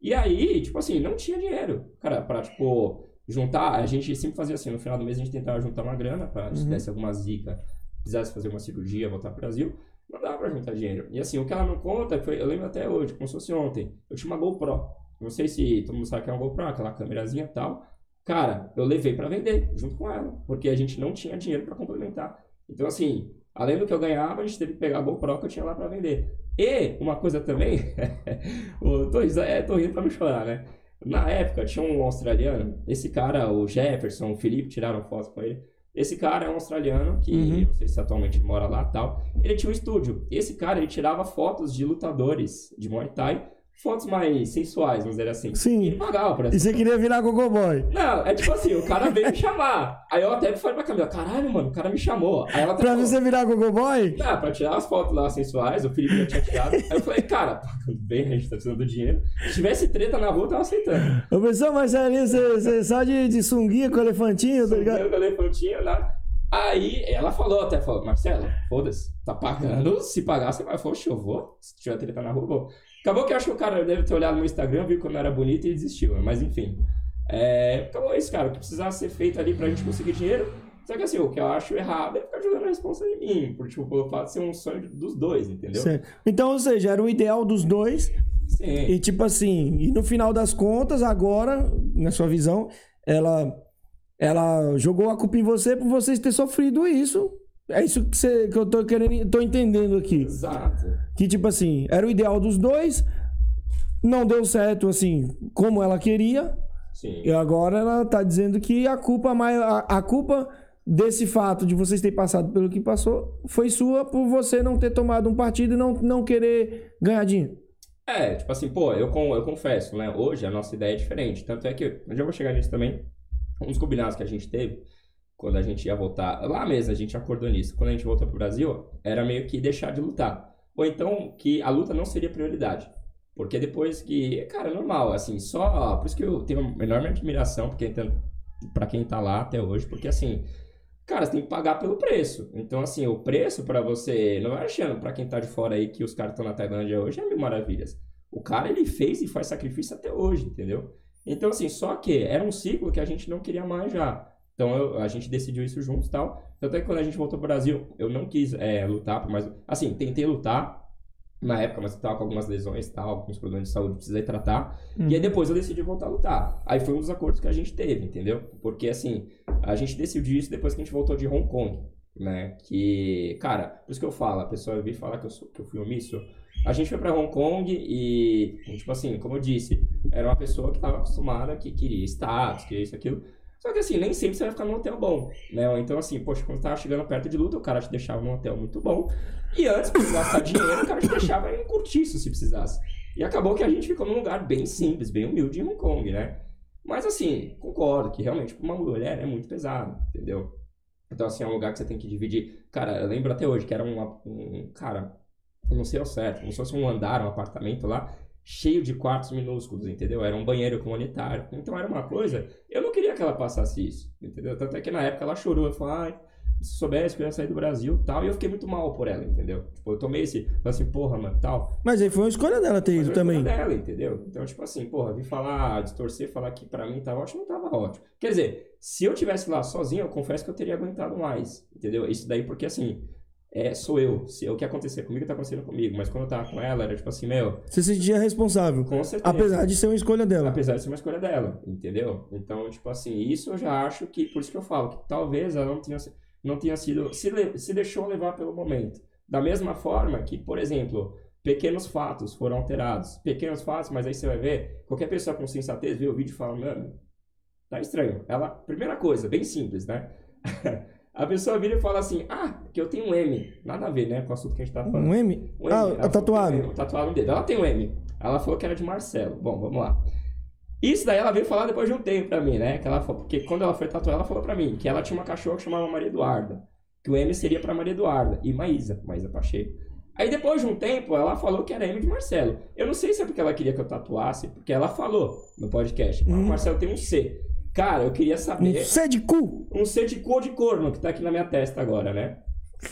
E aí, tipo assim, não tinha dinheiro, cara, pra, tipo, juntar. A gente sempre fazia assim, no final do mês a gente tentava juntar uma grana pra se Uhum. desse alguma zica, quisesse fazer uma cirurgia, voltar pro Brasil. Não dava pra juntar dinheiro. E assim, o que ela não conta, foi, eu lembro até hoje, como se fosse ontem, eu tinha uma GoPro. Não sei se todo mundo sabe que é uma GoPro, aquela câmerazinha e tal. Cara, eu levei pra vender junto com ela, porque a gente não tinha dinheiro pra complementar. Então, assim, além do que eu ganhava, a gente teve que pegar a GoPro que eu tinha lá pra vender. E uma coisa também, o- tô, é, tô rindo pra não chorar, né? Na época tinha um australiano, esse cara, o Jefferson, o Felipe, tiraram foto com ele. Esse cara é um australiano que Uhum. não sei se atualmente ele mora lá tal. Ele tinha um estúdio. Esse cara, ele tirava fotos de lutadores de Muay Thai, fotos mais sensuais, vamos dizer assim. Sim. E ele pagava por E você queria virar Gogo Boy. não, é tipo assim, o cara veio me chamar. Aí eu até falei pra Camila, caralho, mano, o cara me chamou. Aí ela até Pra falou, você virar Gogo Boy? ah, pra tirar as fotos lá sensuais, o Felipe já tinha tirado. Aí eu falei, cara, pô, tudo bem, a gente tá precisando do dinheiro. Se tivesse treta na rua, eu tava aceitando. Ô, pessoal, Marcelinho, você, você só de, de sunguinha com elefantinho, tá ligado? Eu com o elefantinho lá. Aí ela falou até, falou, Marcelo, foda-se, tá pagando, se pagar você vai. "Oxe, eu vou, se tiver treta na rua, eu vou. Acabou que eu acho que o cara deve ter olhado no Instagram, viu não era bonito e desistiu, mas enfim. É, acabou isso, cara, o que precisava ser feito ali pra gente conseguir dinheiro. Só que assim, o que eu acho errado é ficar jogando a responsa em mim, por, tipo, pelo fato de ser um sonho dos dois, entendeu? Certo. Então, ou seja, era o ideal dos dois. Sim. E tipo assim, e no final das contas, agora, na sua visão, ela, ela jogou a culpa em você por vocês ter sofrido isso. É isso que, você, que eu tô querendo, tô entendendo aqui. Exato. Que tipo assim, era o ideal dos dois, não deu certo assim como ela queria, Sim. e agora ela tá dizendo que a culpa maior, a, a culpa desse fato de vocês terem passado pelo que passou foi sua por você não ter tomado um partido e não, não querer ganhar dinheiro. É, tipo assim, pô, eu, eu confesso, né? Hoje a nossa ideia é diferente. Tanto é que, eu já vou chegar nisso também, um dos combinados que a gente teve, quando a gente ia voltar, lá mesmo a gente acordou nisso, quando a gente voltou pro Brasil, era meio que deixar de lutar. Ou então que a luta não seria prioridade. Porque depois que, cara, é normal, assim, só. Por isso que eu tenho uma enorme admiração porque, pra quem tá lá até hoje, porque assim, cara, você tem que pagar pelo preço. Então, assim, o preço pra você. Não vai achando pra quem tá de fora aí que os caras estão na Tailândia hoje é mil maravilhas. O cara, ele fez e faz sacrifício até hoje, entendeu? Então, assim, só que era um ciclo que a gente não queria mais já. Então, eu- a gente decidiu isso juntos e tal. Tanto é que quando a gente voltou pro Brasil, eu não quis é, lutar, mas, assim, tentei lutar na época, mas eu tava com algumas lesões e tal, alguns problemas de saúde, precisei tratar. E aí depois eu decidi voltar a lutar. Aí foi um dos acordos que a gente teve, entendeu? Porque, assim, a gente decidiu isso depois que a gente voltou de Hong Kong, né? Que, cara, por isso que eu falo, a pessoa vir falar que eu, sou, que eu fui omisso. A gente foi pra Hong Kong e, tipo assim, como eu disse, era uma pessoa que tava acostumada, que queria status, queria isso, aquilo. Só que assim, nem sempre você vai ficar num hotel bom, né? Então assim, poxa, quando tava chegando perto de luta, o cara te deixava num hotel muito bom. E antes, pra gastar dinheiro, o cara te deixava em cortiço se precisasse. E acabou que a gente ficou num lugar bem simples, bem humilde em Hong Kong, né? Mas assim, concordo que realmente pra uma mulher é muito pesado, entendeu? Então assim, é um lugar que você tem que dividir. Cara, eu lembro até hoje que era uma- um. Cara, não sei ao certo, como se fosse um andar, um apartamento lá, cheio de quartos minúsculos, entendeu? Era um banheiro comunitário. Então era uma coisa. Eu não queria que ela passasse isso, entendeu? Tanto é que na época ela chorou, eu falei, ai, se soubesse que eu ia sair do Brasil tal, e eu fiquei muito mal por ela, entendeu? Tipo, eu tomei esse, falei assim, porra, mano, tal. Mas aí foi uma escolha dela ter ido foi também. culpa dela, entendeu? Então, tipo assim, porra, vir falar, distorcer, falar que pra mim tava ótimo, não tava ótimo. Quer dizer, se eu tivesse lá sozinho, eu confesso que eu teria aguentado mais, entendeu? Isso daí porque, assim, é, sou eu. Se, o que acontecer comigo, tá acontecendo comigo. Mas quando eu tava com ela, era tipo assim, meu, Você se sentia responsável. com certeza. Apesar de ser uma escolha dela. Apesar de ser uma escolha dela, entendeu? Então, tipo assim, isso eu já acho que, por isso que eu falo, que talvez ela não tenha, não tenha sido, se, se deixou levar pelo momento. Da mesma forma que, por exemplo, pequenos fatos foram alterados. Pequenos fatos, mas aí você vai ver, qualquer pessoa com sensatez vê o vídeo e fala, mano, tá estranho. Ela, primeira coisa, bem simples, né? a pessoa vira e fala assim, ah, que eu tenho um M. Nada a ver, né, com o assunto que a gente tá falando. Um M? Um M. Ah, Ela falou tatuado. M, Tatuado no dedo. Ela tem um M. Ela falou que era de Marcelo. Bom, vamos lá. Isso daí ela veio falar depois de um tempo pra mim, né? Que ela falou, porque quando ela foi tatuar, ela falou pra mim que ela tinha uma cachorra que chamava Maria Eduarda. Que o M seria pra Maria Eduarda. E Maísa, Maísa Pacheco. Aí depois de um tempo, ela falou que era M de Marcelo. Eu não sei se é porque ela queria que eu tatuasse, porque ela falou no podcast. "Ah, O Hum. Marcelo tem um C. Cara, eu queria Um saber. C de cu. Um C de cor de corno que tá aqui na minha testa agora, né?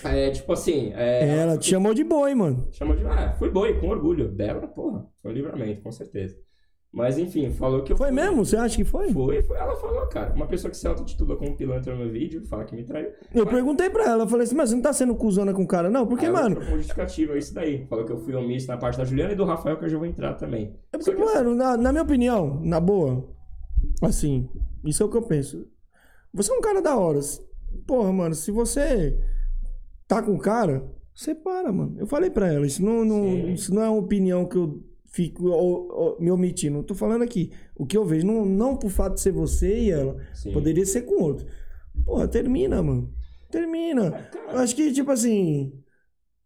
É, tipo assim. É, Ela te chamou de boi, mano. Chamou de. Ah, fui boi, com orgulho. Dela, porra. Foi um livramento, com certeza. Mas enfim, falou que eu. Foi fui- mesmo? Você acha que foi? Foi, foi. Ela falou, cara. Uma pessoa que se auto-titula como pilantra no vídeo, fala que me traiu. Eu Mas- perguntei pra ela, eu falei assim, mas você não tá sendo cuzona com o cara, não? Porque, Aí mano, trocou justificativa, é isso daí. Falou que eu fui omisso na parte da Juliana e do Rafael, que eu já vou entrar também. é porque, que assim, mano, na, na minha opinião, na boa, assim, isso é o que eu penso. Você é um cara da hora. Porra, mano, se você tá com o cara, separa, mano. Eu falei pra ela, isso não, não, isso não é uma opinião que eu fico ó, ó, me omitindo. Eu tô falando aqui, o que eu vejo, não, não por fato de ser você e ela, Sim. poderia ser com outro. Porra, termina, mano. Termina. cara. Eu acho que, tipo assim,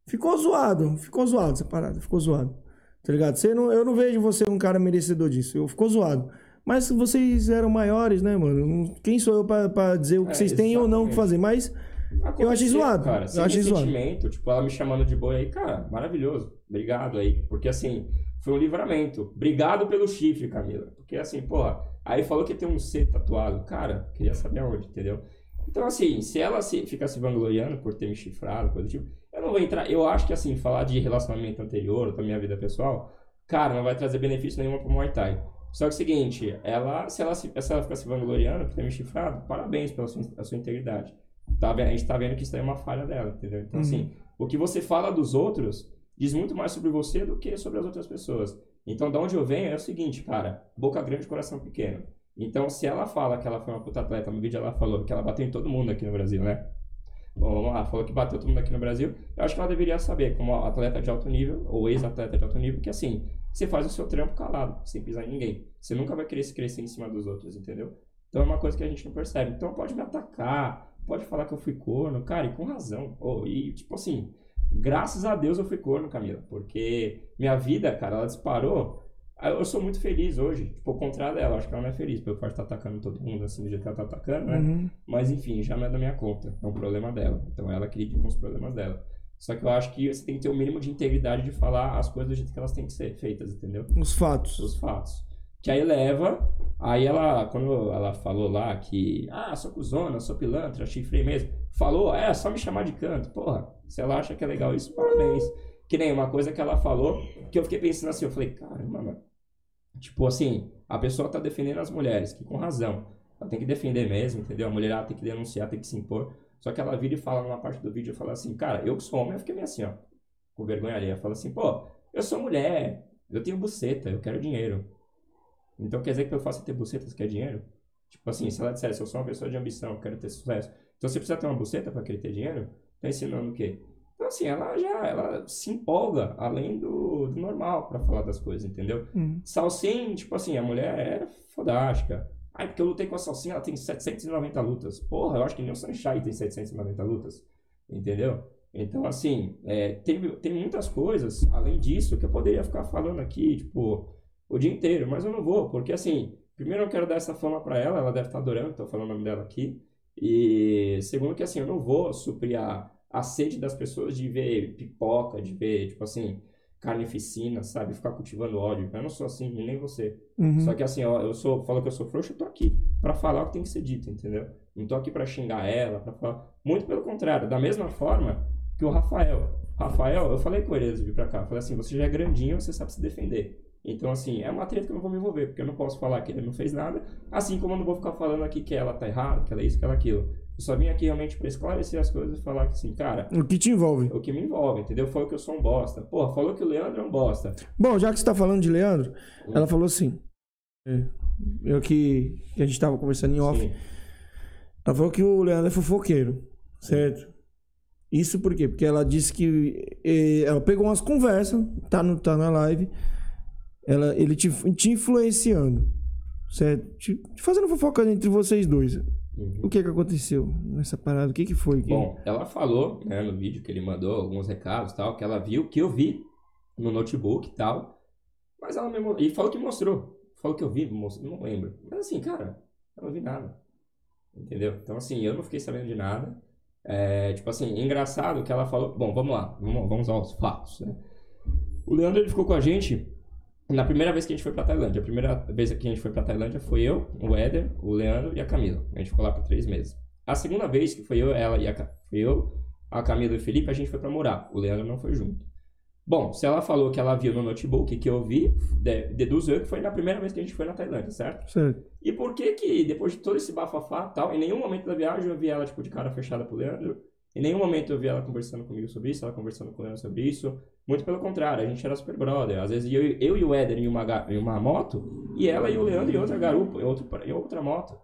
ficou zoado. Ficou zoado essa parada, ficou zoado. Tá ligado? Você não, eu não vejo você um cara merecedor disso. Eu, ficou zoado. Mas vocês eram maiores, né, mano? Quem sou eu pra, pra dizer o que É, vocês têm ou não exatamente. fazer? Mas Eu achei Aconteceu, zoado. Cara, Eu achei zoado. ressentimento, tipo, ela me chamando de boi aí, cara, maravilhoso. Obrigado aí. Porque assim, foi um livramento. Obrigado pelo chifre, Camila. Porque assim, porra, aí falou que tem um C tatuado. Cara, queria saber onde, entendeu? Então, assim, se ela se, fica se vangloriando por ter me chifrado, coisa do tipo, eu não vou entrar. Eu acho que, assim, falar de relacionamento anterior, da minha vida pessoal, cara, não vai trazer benefício nenhum pro Muay Thai. Só que é o seguinte, ela, se ela, se, se ela ficar se vangloriando por ter me chifrado, parabéns pela sua, a sua integridade. Tá, a gente tá vendo que isso é uma falha dela, entendeu? Então, Uhum. assim, o que você fala dos outros diz muito mais sobre você do que sobre as outras pessoas. Então, da onde eu venho é o seguinte, cara, boca grande, coração pequeno. Então, se ela fala que ela foi uma puta atleta, no vídeo ela falou que ela bateu em todo mundo aqui no Brasil, né? Bom, vamos lá, falou que bateu todo mundo aqui no Brasil. Eu acho que ela deveria saber, como atleta de alto nível, ou ex-atleta de alto nível, que assim, você faz o seu trampo calado, sem pisar em ninguém. Você nunca vai querer se crescer em cima dos outros, entendeu? Então é uma coisa que a gente não percebe. Então pode me atacar, pode falar que eu fui corno, cara, e com razão. Oh, e tipo assim, graças a Deus eu fui corno, Camila, porque minha vida, cara, ela disparou. Ah, Eu sou muito feliz hoje, tipo, ao contrário dela, acho que ela não é feliz pelo fato de estar atacando todo mundo assim do jeito que ela tá atacando, né? Uhum. Mas enfim, já não é da minha conta. É um problema dela. Então ela que lide com os problemas dela. Só que eu acho que você tem que ter o mínimo de integridade de falar as coisas do jeito que elas têm que ser feitas, entendeu? os fatos. Os fatos. Que aí leva. Aí ela, quando ela falou lá que. Ah, sou cuzona, sou pilantra, chifrei mesmo. Falou, é, só me chamar de canto. Porra, se ela acha que é legal isso, parabéns. Que nem uma coisa que ela falou, que eu fiquei pensando assim, eu falei, caramba, mano. Tipo assim, a pessoa tá defendendo as mulheres, que com razão. Ela tem que defender mesmo, entendeu? A mulher tem que denunciar, tem que se impor. Só que ela vira e fala numa parte do vídeo, fala assim, cara, eu que sou homem, eu fiquei meio assim, ó. Com vergonha ali. Fala assim, pô, eu sou mulher, eu tenho buceta, eu quero dinheiro. Então quer dizer que eu faço ter buceta, você quer dinheiro? Tipo assim, se ela dissesse, eu sou uma pessoa de ambição, eu quero ter sucesso. Então você precisa ter uma buceta para querer ter dinheiro? Tá ensinando o quê? Então assim, ela já ela se empolga além do, do normal para falar das coisas, entendeu? Uhum. Salsim, tipo assim, a mulher é fodástica. Ai, porque eu lutei com a Salsinha, ela tem 790 lutas. Porra, eu acho que nem o Sunshine tem 790 lutas. Entendeu? Então, assim, é, tem, tem muitas coisas, além disso, que eu poderia ficar falando aqui, tipo, o dia inteiro, mas eu não vou, porque assim, primeiro eu quero dar essa fama pra ela, ela deve estar adorando, tô falando o nome dela aqui. E segundo que assim, eu não vou suprir a, a sede das pessoas de ver pipoca, de ver, tipo assim, carnificina, sabe? Ficar cultivando ódio. Eu não sou assim, nem você. Uhum. Só que assim, ó, eu sou, falou que eu sou frouxo, eu tô aqui pra falar o que tem que ser dito, entendeu? Não tô aqui pra xingar ela, pra falar. Muito pelo contrário, da mesma forma que o Rafael. Rafael, eu falei com ele antes de vir pra cá, eu falei assim, você já é grandinho, você sabe se defender. Então, assim, é uma treta que eu não vou me envolver, porque eu não posso falar que ele não fez nada, assim como eu não vou ficar falando aqui que ela tá errada, que ela é isso, que ela é aquilo. Eu só vim aqui realmente pra esclarecer as coisas e falar que, assim, cara, O que te envolve? é o que me envolve, entendeu? Falou que eu sou um bosta. Porra, falou que o Leandro é um bosta. Bom, já que você tá falando de Leandro, ela falou assim. é, Eu que, que a gente tava conversando em off. Sim. Ela falou que o Leandro é fofoqueiro, certo? Isso por quê? Porque ela disse que eh, ela pegou umas conversas, tá, no, tá na live, ela, ele te, te influenciando, certo? Te, te fazendo fofoca entre vocês dois. Uhum. O que que aconteceu nessa parada? O que que foi? Que- Bom, ela falou, né, no vídeo que ele mandou alguns recados tal, que ela viu, que eu vi no notebook e tal. Mas ela me E falou que mostrou. Falou que eu vi, mostrou, não lembro. Mas assim, cara, eu não vi nada. Entendeu? Então, assim, eu não fiquei sabendo de nada. É, tipo assim, engraçado que ela falou. Bom, vamos lá, vamos, vamos aos fatos, né? O Leandro ele ficou com a gente Na primeira vez que a gente foi pra Tailândia, a primeira vez que a gente foi pra Tailândia foi eu, o Éder, o Leandro e a Camila. A gente ficou lá por três meses. A segunda vez que foi eu, ela e a foi eu, a Camila e o Felipe, a gente foi pra morar. O Leandro não foi junto. Bom, se ela falou que ela viu no notebook que eu vi, de- deduzo eu que foi na primeira vez que a gente foi na Tailândia, certo? Certo. E por que que, depois de todo esse bafafá e tal, em nenhum momento da viagem eu vi ela, tipo, de cara fechada pro Leandro. Em nenhum momento eu vi ela conversando comigo sobre isso, ela conversando com o Leandro sobre isso. Muito pelo contrário, a gente era super brother. Às vezes eu, eu e o Éder em uma, em uma moto, e ela e o Leandro em outra garupa, em, outro, em outra moto.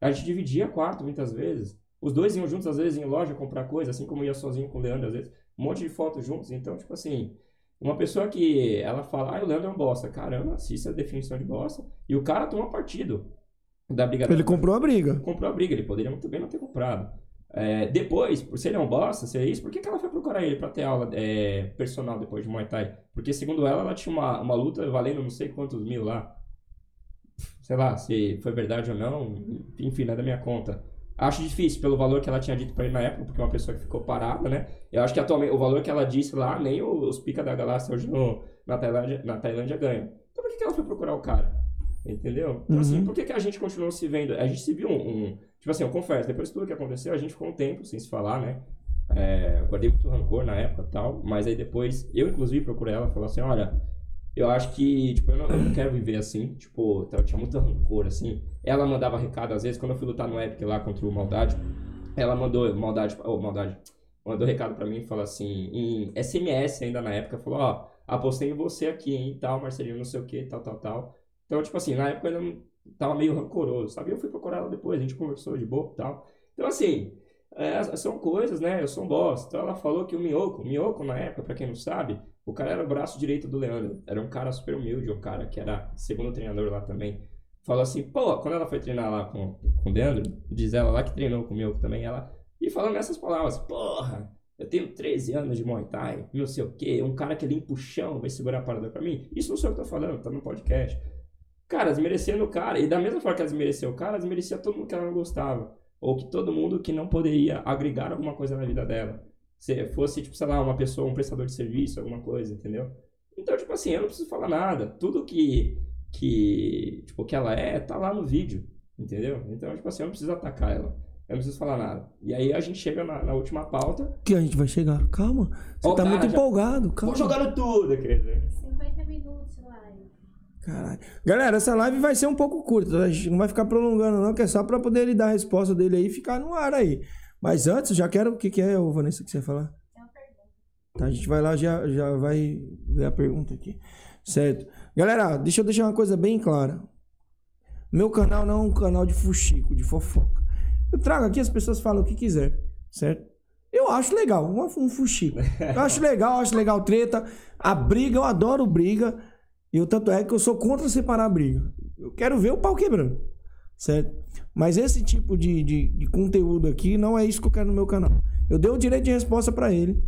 A gente dividia quarto muitas vezes. Os dois iam juntos, às vezes, em loja comprar coisa, assim como eu ia sozinho com o Leandro, às vezes. Um monte de fotos juntos. Então, tipo assim, uma pessoa que ela fala, ah, o Leandro é um bosta. Caramba, se isso é definição de bosta. E o cara toma partido da briga Ele comprou a briga. comprou a briga, ele poderia muito bem não ter comprado. É, depois, por ser um bosta, ser isso, por que, que ela foi procurar ele pra ter aula é, personal depois de Muay Thai? Porque, segundo ela, ela tinha uma, uma luta valendo não sei quantos mil lá. Sei lá, se foi verdade ou não, enfim, não é da minha conta. Acho difícil pelo valor que ela tinha dito pra ele na época, porque é uma pessoa que ficou parada, né? Eu acho que atualmente o valor que ela disse lá, nem os pica da galáxia hoje no, na, Tailândia, na Tailândia ganham. Então por que, que ela foi procurar o cara? Entendeu? Então, assim, Uhum. por que, que a gente continuou se vendo? A gente se viu um, um- Tipo assim, eu confesso, depois de tudo que aconteceu, a gente ficou um tempo sem se falar, né? É, eu guardei muito rancor na época e tal, mas aí depois, eu inclusive procurei ela e falei assim, olha, eu acho que, tipo, eu não, eu não quero viver assim, tipo, eu tinha muito rancor, assim. Ela mandava recado, às vezes, quando eu fui lutar no Epic lá contra o Maldade, ela mandou, Maldade, oh, Maldade, mandou recado pra mim falou assim, em SMS ainda na época, falou, ó, apostei em você aqui, hein, tal, Marcelinho, não sei o que, tal, tal, tal. Então, tipo assim, na época eu não tava meio rancoroso, sabe? Eu fui procurar ela depois, a gente conversou de boa e tal. Então, assim, é, são coisas, né? Eu sou um boss. Então, ela falou que o Minhoco, o Minhoco, na época, pra quem não sabe, o cara era o braço direito do Leandro. Era um cara super humilde, um cara que era segundo treinador lá também. Falou assim, pô, quando ela foi treinar lá com, com o Leandro, diz ela lá que treinou com o Minhoco também, ela... E falando nessas palavras, porra, eu tenho 13 anos de Muay Thai, não sei o quê, um cara que limpa o chão vai segurar a parada pra mim. Isso não sou eu que tô falando, tá no podcast. Cara, desmerecendo o cara. E da mesma forma que ela desmereceu o cara, ela desmerecia todo mundo que ela não gostava. Ou que todo mundo que não poderia agregar alguma coisa na vida dela. Se fosse, tipo, sei lá, uma pessoa, um prestador de serviço, alguma coisa, entendeu? Então, tipo assim, eu não preciso falar nada. Tudo que, que, tipo, que ela é, tá lá no vídeo, entendeu? Então, tipo assim, eu não preciso atacar ela. Eu não preciso falar nada. E aí a gente chega na, na última pauta. Que a gente vai chegar. Calma. Você Ó, tá cara, muito já- empolgado. Calma. Vou jogando tudo, quer dizer. 50 minutos de live. Caralho. Galera, essa live vai ser um pouco curta. tá? A gente não vai ficar prolongando, não, que é só pra poder ele dar a resposta dele aí e ficar no ar aí. Mas antes, já quero. O que, que é, ô, Vanessa, que você ia falar? Tem uma pergunta. Tá, a gente vai lá, já, já vai ler a pergunta aqui. Certo. Galera, deixa eu deixar uma coisa bem clara. Meu canal não é um canal de fuxico, de fofoca. Eu trago aqui, as pessoas falam o que quiser, certo? Eu acho legal, um, um fuxico. Eu acho legal, acho legal treta. A briga, eu adoro briga. E o tanto é que eu sou contra separar a briga. Eu quero ver o pau quebrando, certo? Mas esse tipo de, de, de conteúdo aqui não é isso que eu quero no meu canal. Eu dei o direito de resposta pra ele,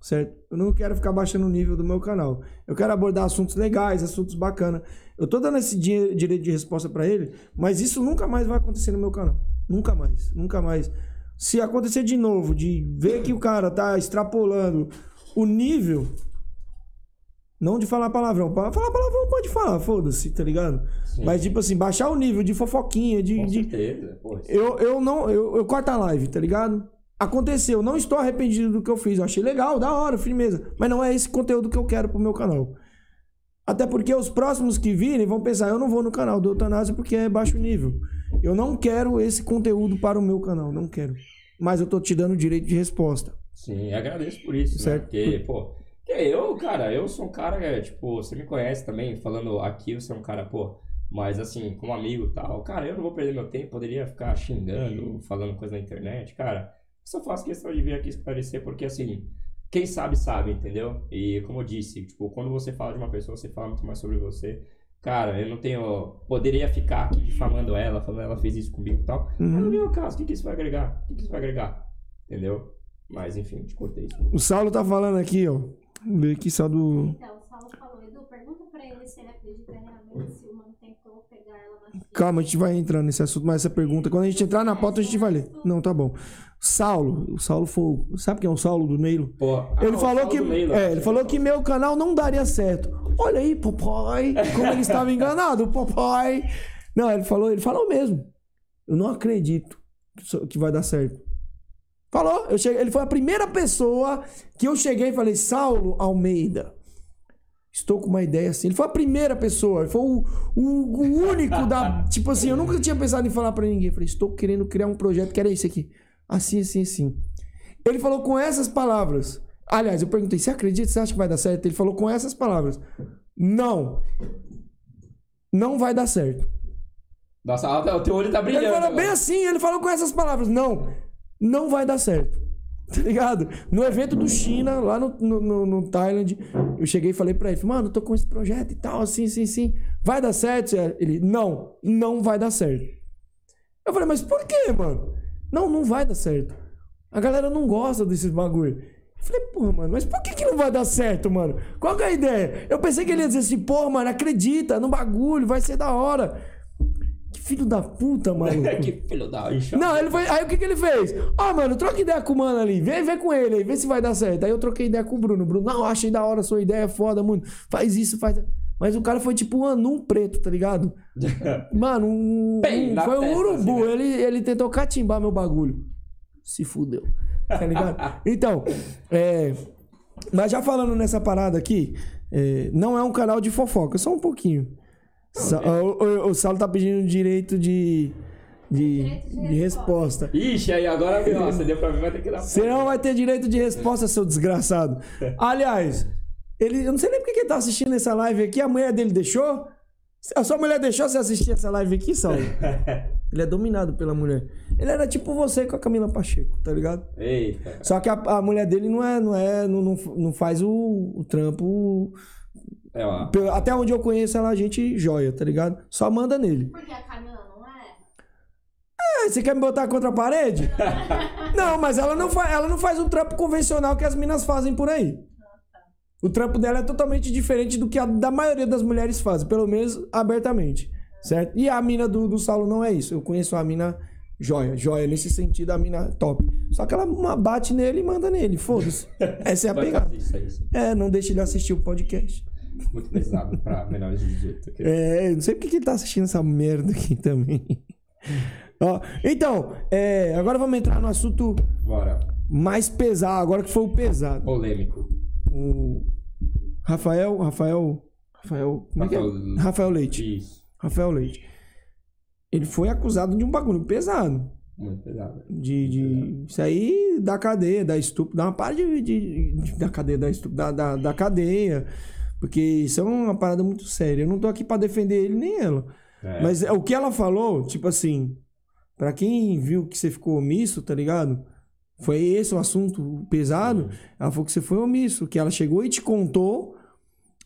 certo? Eu não quero ficar baixando o nível do meu canal. Eu quero abordar assuntos legais, assuntos bacanas. Eu tô dando esse di- direito de resposta pra ele, mas isso nunca mais vai acontecer no meu canal. Nunca mais, nunca mais. Se acontecer de novo, de ver que o cara tá extrapolando o nível, não de falar palavrão. Pa- Falar palavrão pode falar, foda-se, tá ligado? Sim. Mas, tipo assim, baixar o nível de fofoquinha, de. Com de- certeza. Pô, isso- eu, eu não. Eu, eu corto a live, tá ligado? Aconteceu, não estou arrependido do que eu fiz. Eu achei legal, da hora, firmeza. Mas não é esse conteúdo que eu quero pro meu canal. Até porque os próximos que virem vão pensar, eu não vou no canal do Eutanásia porque é baixo nível. Eu não quero esse conteúdo para o meu canal, não quero. Mas eu tô te dando o direito de resposta. Sim, agradeço por isso, Certo. né? Porque, pô, eu, cara, eu sou um cara, é, tipo, você me conhece também, falando aqui, você é um cara, pô, mas assim, como amigo e tal, cara, eu não vou perder meu tempo, poderia ficar xingando, falando coisa na internet, cara, só faço questão de vir aqui esclarecer, porque assim, quem sabe, sabe, entendeu? E como eu disse, tipo, quando você fala de uma pessoa, você fala muito mais sobre você. Cara, eu não tenho. Poderia ficar aqui difamando ela, falando ela fez isso comigo e tal. Mas no meu caso, o que, que isso vai agregar? O que, que isso vai agregar? Entendeu? Mas enfim, te cortei. O Saulo tá falando aqui, ó. Vamos ver aqui só do. Então, o Saulo falou, Edu, pergunta pra ele se ele acredita realmente se o mano tentou pegar ela na fila. Calma, a gente vai entrando nesse assunto, mas essa pergunta. Quando a gente entrar na pauta, a gente vai ler. Não, tá bom. Saulo, o Saulo foi. Sabe quem é o Saulo do Neilo? Pô, ah, Ele falou Saulo que, do Neilo, é, ele falou que meu canal não daria certo. Olha aí, papai, como ele estava enganado, papai. Não, ele falou, ele falou mesmo. Eu não acredito que vai dar certo. Falou, eu cheguei, ele foi a primeira pessoa que eu cheguei e falei, Saulo Almeida, estou com uma ideia assim. Ele foi a primeira pessoa, ele foi o, o- o único da. Tipo assim, eu nunca tinha pensado em falar pra ninguém. Eu falei, estou querendo criar um projeto que era esse aqui. Assim, assim, assim. Ele falou com essas palavras. Aliás, eu perguntei: você acredita? Você acha que vai dar certo? Ele falou com essas palavras: Não. Não vai dar certo. Nossa, o teu olho tá brilhando. Ele falou agora. bem assim, ele falou com essas palavras: Não, não vai dar certo. Tá ligado? No evento do China, lá no, no, no, no Thailand, eu cheguei e falei pra ele: Mano, eu tô com esse projeto e tal, assim, assim, assim. Vai dar certo? Zé?" Ele: Não, não vai dar certo. Eu falei: Mas por quê, mano? Não, não vai dar certo. A galera não gosta desses bagulho. Eu falei, porra, mano, mas por que, que não vai dar certo, mano? Qual que é a ideia? Eu pensei que ele ia dizer assim, porra, mano, acredita no bagulho, vai ser da hora. Filho da puta, maluco. que filho da Não, ele foi. Aí o que, que ele fez? Ó, mano, troca ideia com o mano ali. Vem, vem com ele aí, vê se vai dar certo. Aí eu troquei ideia com o Bruno. Bruno, não, achei da hora a sua ideia, é foda, mano. Faz isso, faz. Mas o cara foi tipo um anum preto, tá ligado? Mano, um, um- foi um urubu. assim, né? ele, ele tentou catimbar meu bagulho. Se fudeu. Tá ligado? então, é. Mas já falando nessa parada aqui, é, não é um canal de fofoca, só um pouquinho. Sa- o, o, o Saulo tá pedindo direito de. De, de resposta. Ixi, aí agora, meu, você deu pra mim, vai ter que dar. Você não vai ter direito de resposta, seu desgraçado. Aliás, ele, eu não sei nem porque que ele tá assistindo essa live aqui. A mulher dele deixou? A sua mulher deixou você assistir essa live aqui, Saulo? Ele é dominado pela mulher. Ele era tipo você com a Camila Pacheco, tá ligado? Eita. Só que a, a mulher dele não é, não é, não, não, não faz o, o trampo. É. Pe- Até onde eu conheço ela, a gente joia, tá ligado? Só manda nele. Porque a Camila não é? Ah, você quer me botar contra a parede? não, mas ela não, faz, ela não faz um trampo convencional que as minas fazem por aí. O trampo dela é totalmente diferente do que a da maioria das mulheres fazem, pelo menos abertamente, certo? E a mina do, do Saulo não é isso. Eu conheço a mina joia, joia nesse sentido, a mina top. Só que ela uma- bate nele e manda nele, foda-se. Essa é a pegada. É, não deixa ele assistir o podcast. Muito pesado pra menores de 18. ok? É, não sei porque que ele tá assistindo essa merda aqui também. Ó, então, é, agora vamos entrar no assunto Bora. mais pesado, agora que foi o pesado. Polêmico. O Rafael, Rafael, Rafael, como é que é? Rafael- Rafael Leite. Isso. Rafael Leite. Ele foi acusado de um bagulho pesado. Muito pesado. De, de isso aí da cadeia, da estupro, dá uma parte de, de- de- da cadeia, da estupro, da, da, da cadeia. Porque isso é uma parada muito séria. Eu não tô aqui pra defender ele nem ela. É. Mas é, o que ela falou, tipo assim, pra quem viu que você ficou omisso, tá ligado? Foi esse o assunto pesado. Ela falou que você foi omisso, que ela chegou e te contou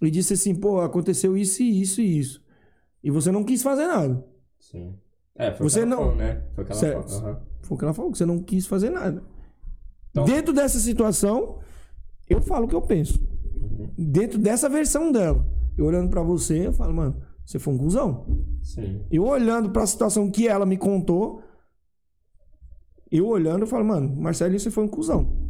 e disse assim, pô, aconteceu isso e isso e isso. E você não quis fazer nada. Sim. É, foi Você o que ela não- falou, né? Foi o que ela Certo. falou. aham. Foi o que ela falou, que você não quis fazer nada. Então- Dentro dessa situação, eu falo o que eu penso. Uhum. Dentro dessa versão dela. Eu olhando pra você, eu falo, mano, você foi um cuzão. Sim. Eu olhando pra situação que ela me contou, eu olhando, eu falo, mano, Marcelinho, você foi um cuzão.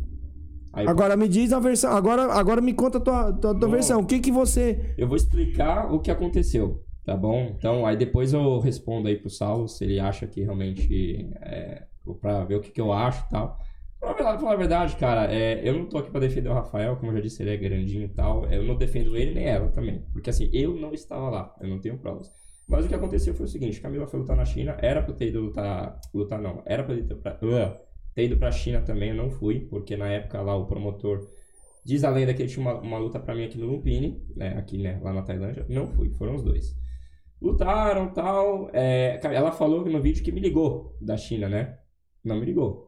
Aí, Agora me diz a versão, agora, agora me conta a tua, tua, tua versão. O que que você... Eu vou explicar o que aconteceu, tá bom? Então, aí depois eu respondo aí pro Saulo se ele acha que realmente é, pra ver o que, que eu acho e tal. Pra falar, a verdade, cara, é, eu não tô aqui pra defender o Rafael, como eu já disse, ele é grandinho e tal. Eu não defendo ele nem ela também. Porque assim, eu não estava lá, eu não tenho provas. Mas o que aconteceu foi o seguinte, Camila foi lutar na China, era pra ter ido lutar, lutar não, era pra ter, pra, uh, ter ido pra China também, eu não fui, porque na época lá o promotor Diz a lenda que ele tinha uma, uma luta pra mim aqui no Lumpini, né? Aqui, né? Lá na Tailândia. Não fui, foram os dois. Lutaram tal. É, ela falou no vídeo que me ligou da China, né? Não me ligou.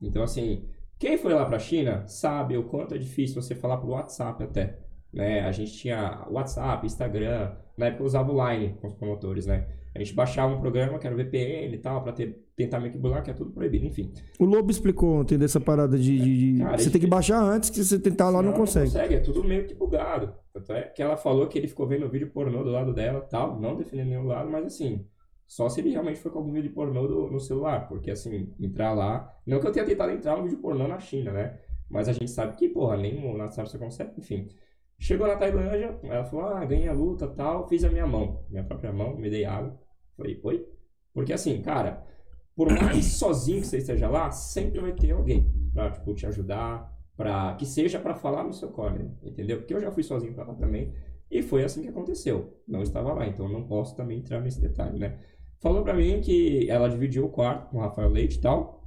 Então, assim, quem foi lá pra China sabe o quanto é difícil você falar por WhatsApp até. Né? A gente tinha WhatsApp, Instagram, na época eu usava o Line com os promotores, né? A gente baixava um programa que era o VPN e tal, pra ter, tentar me burlar, que é tudo proibido, enfim. O Lobo explicou ontem dessa parada de... de- de- Cara, você isso- tem que baixar antes, que você tentar lá não, consegue. é tudo meio que bugado. Tanto é que ela falou que ele ficou vendo o vídeo pornô do lado dela tal, não defendendo nenhum lado, mas assim, Só se ele realmente foi com algum vídeo pornô do- no celular, porque assim, entrar lá. Não que eu tenha tentado entrar no vídeo pornô na China, né? Mas a gente sabe que, porra, nem no WhatsApp você consegue, enfim. Chegou na Tailândia, ela falou: ah, ganhei a luta tal, fiz a minha mão, minha própria mão, me dei água. Falei, oi? Porque assim, cara, por mais sozinho que você esteja lá, sempre vai ter alguém pra, tipo, te ajudar, pra, que seja pra falar no seu corner, entendeu? Porque eu já fui sozinho pra lá também, e foi assim que aconteceu. Não estava lá, então não posso também entrar nesse detalhe, né? Falou pra mim que ela dividiu o quarto com o Rafael Leite e tal,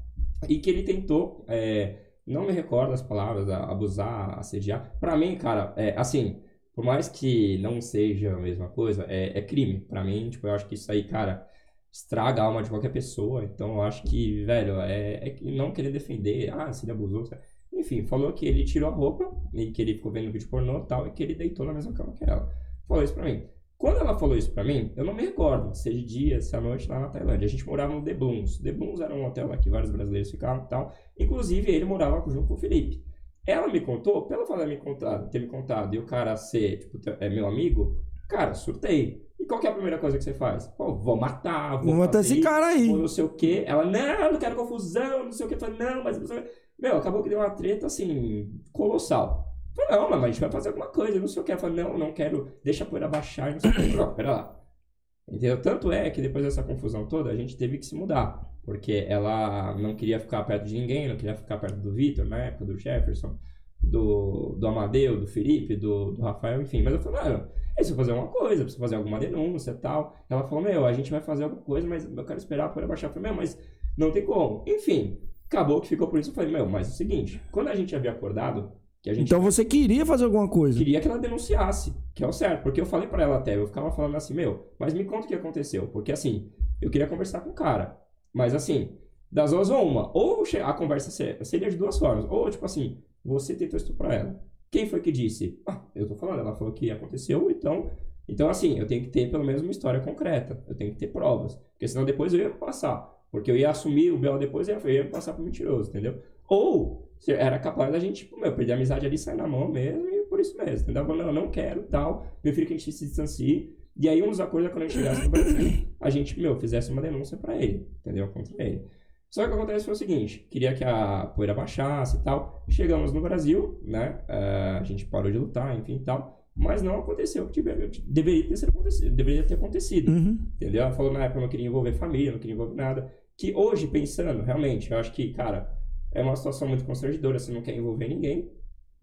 e que ele tentou, é, não me recordo as palavras, abusar, assediar. Pra mim, cara, é, assim, por mais que não seja a mesma coisa, é, é crime. Pra mim, tipo, eu acho que isso aí, cara, estraga a alma de qualquer pessoa. Então, eu acho que, velho, é, é não querer defender, ah, se ele abusou. sabe? Enfim, falou que ele tirou a roupa e que ele ficou vendo vídeo pornô e tal, e que ele deitou na mesma cama que ela. Falou isso pra mim. Quando ela falou isso pra mim, eu não me recordo se é de dia, se é à noite lá na Tailândia. A gente morava no The Blooms. The Blooms era um hotel lá que vários brasileiros ficavam e tal. Inclusive, ele morava junto com o Felipe. Ela me contou, pelo fato de me contar, ter me contado e o cara ser, tipo, é meu amigo, cara, surtei. E qual que é a primeira coisa que você faz? Pô, vou matar, vou Vou matar esse cara aí. Ou não sei o quê. Ela, não, não quero confusão, não sei o quê. Eu falei, não, mas... Meu, acabou que deu uma treta, assim, colossal. Eu falei, não, mas a gente vai fazer alguma coisa, não sei o que. Ela falou, não, não quero, deixa a poeira baixar, não sei o que. Não, pera lá. Entendeu? Tanto é que depois dessa confusão toda, a gente teve que se mudar. Porque ela não queria ficar perto de ninguém, não queria ficar perto do Vitor, na época, do Jefferson, do, do Amadeu, do Felipe, do, do Rafael, enfim. Mas eu falei, mano, eu preciso fazer uma coisa, preciso fazer alguma denúncia e tal. Ela falou, meu, a gente vai fazer alguma coisa, mas eu quero esperar a poeira baixar. Eu falei, meu, mas não tem como. Enfim, acabou que ficou por isso. Eu falei, meu, mas é o seguinte, quando a gente havia acordado, Então você queria fazer alguma coisa. queria que ela denunciasse, que é o certo, porque eu falei pra ela até, eu ficava falando assim, meu, mas me conta o que aconteceu, porque assim, eu queria conversar com o cara, mas assim, das duas ou uma, ou a conversa se- seria de duas formas, ou tipo assim, você tentou estuprar ela, quem foi que disse? Ah, eu tô falando, ela falou que aconteceu, então, então assim, eu tenho que ter pelo menos uma história concreta, eu tenho que ter provas, porque senão depois eu ia passar, porque eu ia assumir o Bel depois e eu ia passar por mentiroso, entendeu? Ou era capaz da gente, tipo, meu, perder a amizade ali, sair na mão mesmo e por isso mesmo, entendeu? Não, eu não quero, tal, prefiro que a gente se distancie. E aí, um dos acordos é quando a gente chegasse no Brasil, a gente, meu, fizesse uma denúncia pra ele, entendeu? Contra ele. Só que o que acontece foi o seguinte, queria que a poeira baixasse e tal. Chegamos no Brasil, né? eh, a gente parou de lutar, enfim e tal. Mas não aconteceu o que tiver- deveria ter, acontecido, deveria ter acontecido. Uhum. Entendeu? Ela falou na época eu não queria envolver família, não queria envolver nada. Que hoje, pensando, realmente, eu acho que, cara, é uma situação muito constrangedora, você não quer envolver ninguém.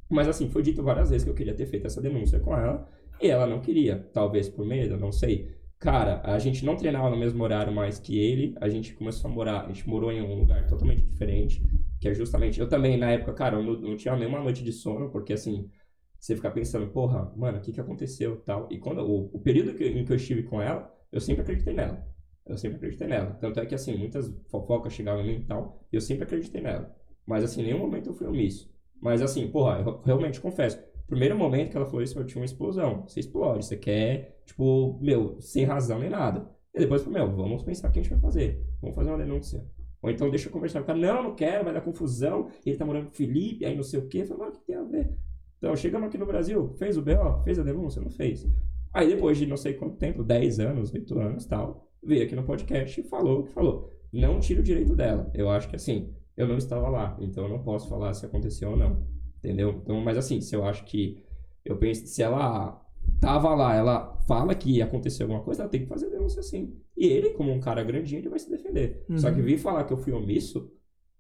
Mas assim, foi dito várias vezes que eu queria ter feito essa denúncia com ela. E ela não queria, talvez por medo, não sei. Cara, a gente não treinava no mesmo horário mais que ele. A gente começou a morar, a gente morou em um lugar totalmente diferente. Que é justamente. Eu também, na época, cara, eu não, não tinha nenhuma noite de sono, porque assim, você fica pensando, porra, mano, o que que aconteceu tal. E quando o, o período que, em que eu estive com ela, eu sempre acreditei nela. Eu sempre acreditei nela. Tanto é que, assim, muitas fofocas chegavam em mim e tal, e eu sempre acreditei nela. Mas, assim, em nenhum momento eu fui omisso. Mas, assim, porra, eu realmente confesso. Primeiro momento que ela falou isso, eu tinha uma explosão. Você explode, você quer, tipo, meu, sem razão nem nada. E depois, meu, vamos pensar o que a gente vai fazer. Vamos fazer uma denúncia. Ou então deixa eu conversar com cara. Não, não quero, vai dar confusão. Ele tá morando com o Felipe, aí não sei o quê. Eu falei, mas o que tem a ver? Então, chegamos aqui no Brasil, fez o BO, fez a denúncia, não fez. Aí depois de não sei quanto tempo, 10 anos, 8 anos tal, veio aqui no podcast e falou o que falou. Não tira o direito dela. Eu acho que assim, eu não estava lá, então eu não posso falar se aconteceu ou não. Entendeu? Então, mas assim, se eu acho que. Eu penso, se ela tava lá, ela fala que aconteceu alguma coisa, ela tem que fazer denúncia sim. E ele, como um cara grandinho, ele vai se defender. Só que vir falar que eu fui omisso,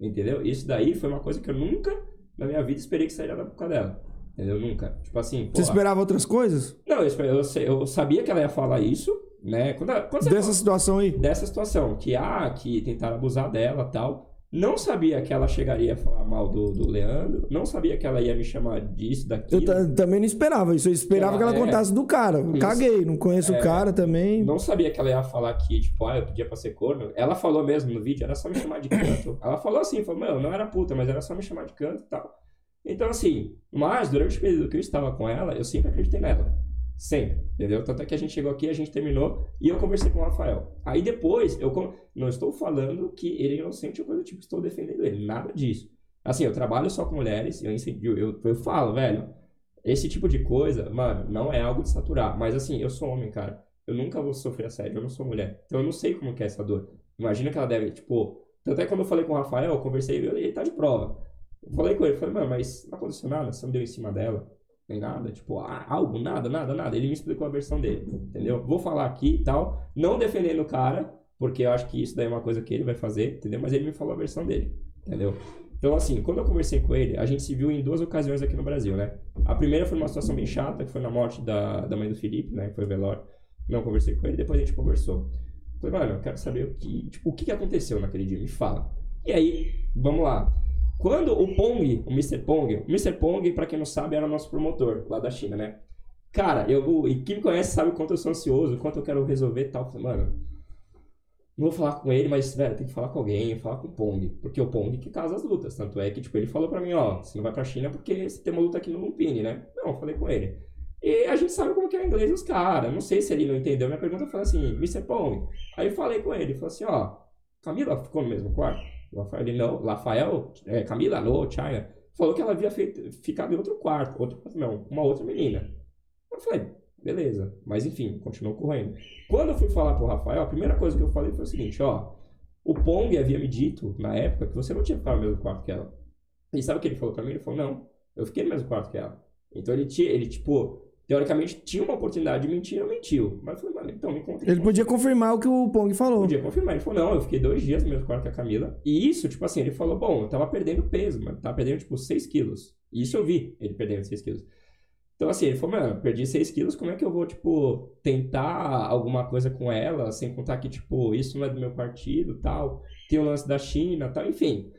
entendeu? Isso daí foi uma coisa que eu nunca na minha vida esperei que sairia da boca dela. Entendeu? Nunca. Tipo assim, Você porra, esperava outras coisas? não, eu, eu, eu sabia que ela ia falar isso, né? Quando, ela- quando Dessa fala situação aí? dessa situação, que ah, que tentaram abusar dela tal. Não sabia que ela chegaria a falar mal do, do Leandro. Não sabia que ela ia me chamar disso, daquilo. Eu ta- também não esperava isso. Eu esperava que ela é- contasse do cara. Isso. Caguei, não conheço É. o cara também. Não sabia que ela ia falar que, tipo, ah, eu pedia pra ser corno. Ela falou mesmo no vídeo, era só me chamar de canto. Ela falou assim, falou, meu, não era puta, mas era só me chamar de canto e tal. Então, assim, mas durante o período que eu estava com ela, eu sempre acreditei nela. Sempre, entendeu? Tanto é que a gente chegou aqui, a gente terminou e eu conversei com o Rafael. Aí depois, eu não estou falando que ele é inocente ou coisa do tipo, estou defendendo ele, nada disso. Assim, eu trabalho só com mulheres, eu incentivo, eu, eu falo, velho, esse tipo de coisa, mano, não é algo de saturar. Mas assim, eu sou homem, cara. eu nunca vou sofrer assédio, eu não sou mulher. Então eu não sei como que é essa dor. Imagina que ela deve, tipo... Tanto é que quando eu falei com o Rafael, eu conversei, ele tá de prova. Eu falei com ele, falei, mano, mas não aconteceu nada, você não deu em cima dela, nem nada, tipo, ah, algo, nada, nada, nada. Ele me explicou a versão dele, entendeu? Vou falar aqui e tal, não defendendo o cara, porque eu acho que isso daí é uma coisa que ele vai fazer, entendeu? Mas ele me falou a versão dele, entendeu? Então, assim, quando eu conversei com ele, a gente se viu em duas ocasiões aqui no Brasil, né? A primeira foi uma situação bem chata, que foi na morte da, da mãe do Felipe, né? Foi velório. Não conversei com ele, depois a gente conversou. Falei, mano, eu quero saber o que, tipo, o que aconteceu naquele dia, me fala. E aí, vamos lá. Quando o Pong, o Mr. Pong, o Mr. Pong, pra quem não sabe, era nosso promotor lá da China, né? Cara, eu, e quem me conhece sabe o quanto eu sou ansioso, o quanto eu quero resolver e tal. Mano, não vou falar com ele, mas, velho, tem que falar com alguém, falar com o Pong. Porque o Pong que casa as lutas. Tanto é que, tipo, ele falou pra mim, ó, você não vai pra China porque você tem uma luta aqui no Lumpini, né? Não, falei com ele. E a gente sabe como que é o inglês dos caras. Não sei se ele não entendeu minha pergunta. Falei assim, Mr. Pong. Aí eu falei com ele, falei assim, ó, Camila ficou no mesmo quarto? Rafael, não, Rafael, é, Camila, no, China. Falou que ela havia feito, ficado em outro quarto, outro, não, uma outra menina. Eu falei, beleza. Mas enfim, continuou correndo. Quando eu fui falar pro Rafael, a primeira coisa que eu falei foi o seguinte, ó. O Pong havia me dito, na época, que você não tinha ficado no mesmo quarto que ela. E sabe o que ele falou pra mim? Ele falou, não, eu fiquei no mesmo quarto que ela. Então ele tinha, ele, tipo, teoricamente tinha uma oportunidade de mentir, não mentiu. Mas eu falei, mano, então me conta. Ele podia confirmar o que o Pong falou. Podia confirmar. Ele falou, não, eu fiquei dois dias no mesmo quarto que a Camila. E isso, tipo assim, ele falou, bom, eu tava perdendo peso, mano. Tava perdendo, tipo, 6 quilos. E isso eu vi, ele perdendo 6 quilos. Então, assim, ele falou, mano, perdi 6 quilos, como é que eu vou, tipo, tentar alguma coisa com ela, sem contar que, tipo, isso não é do meu partido tal, tem o lance da China tal, enfim.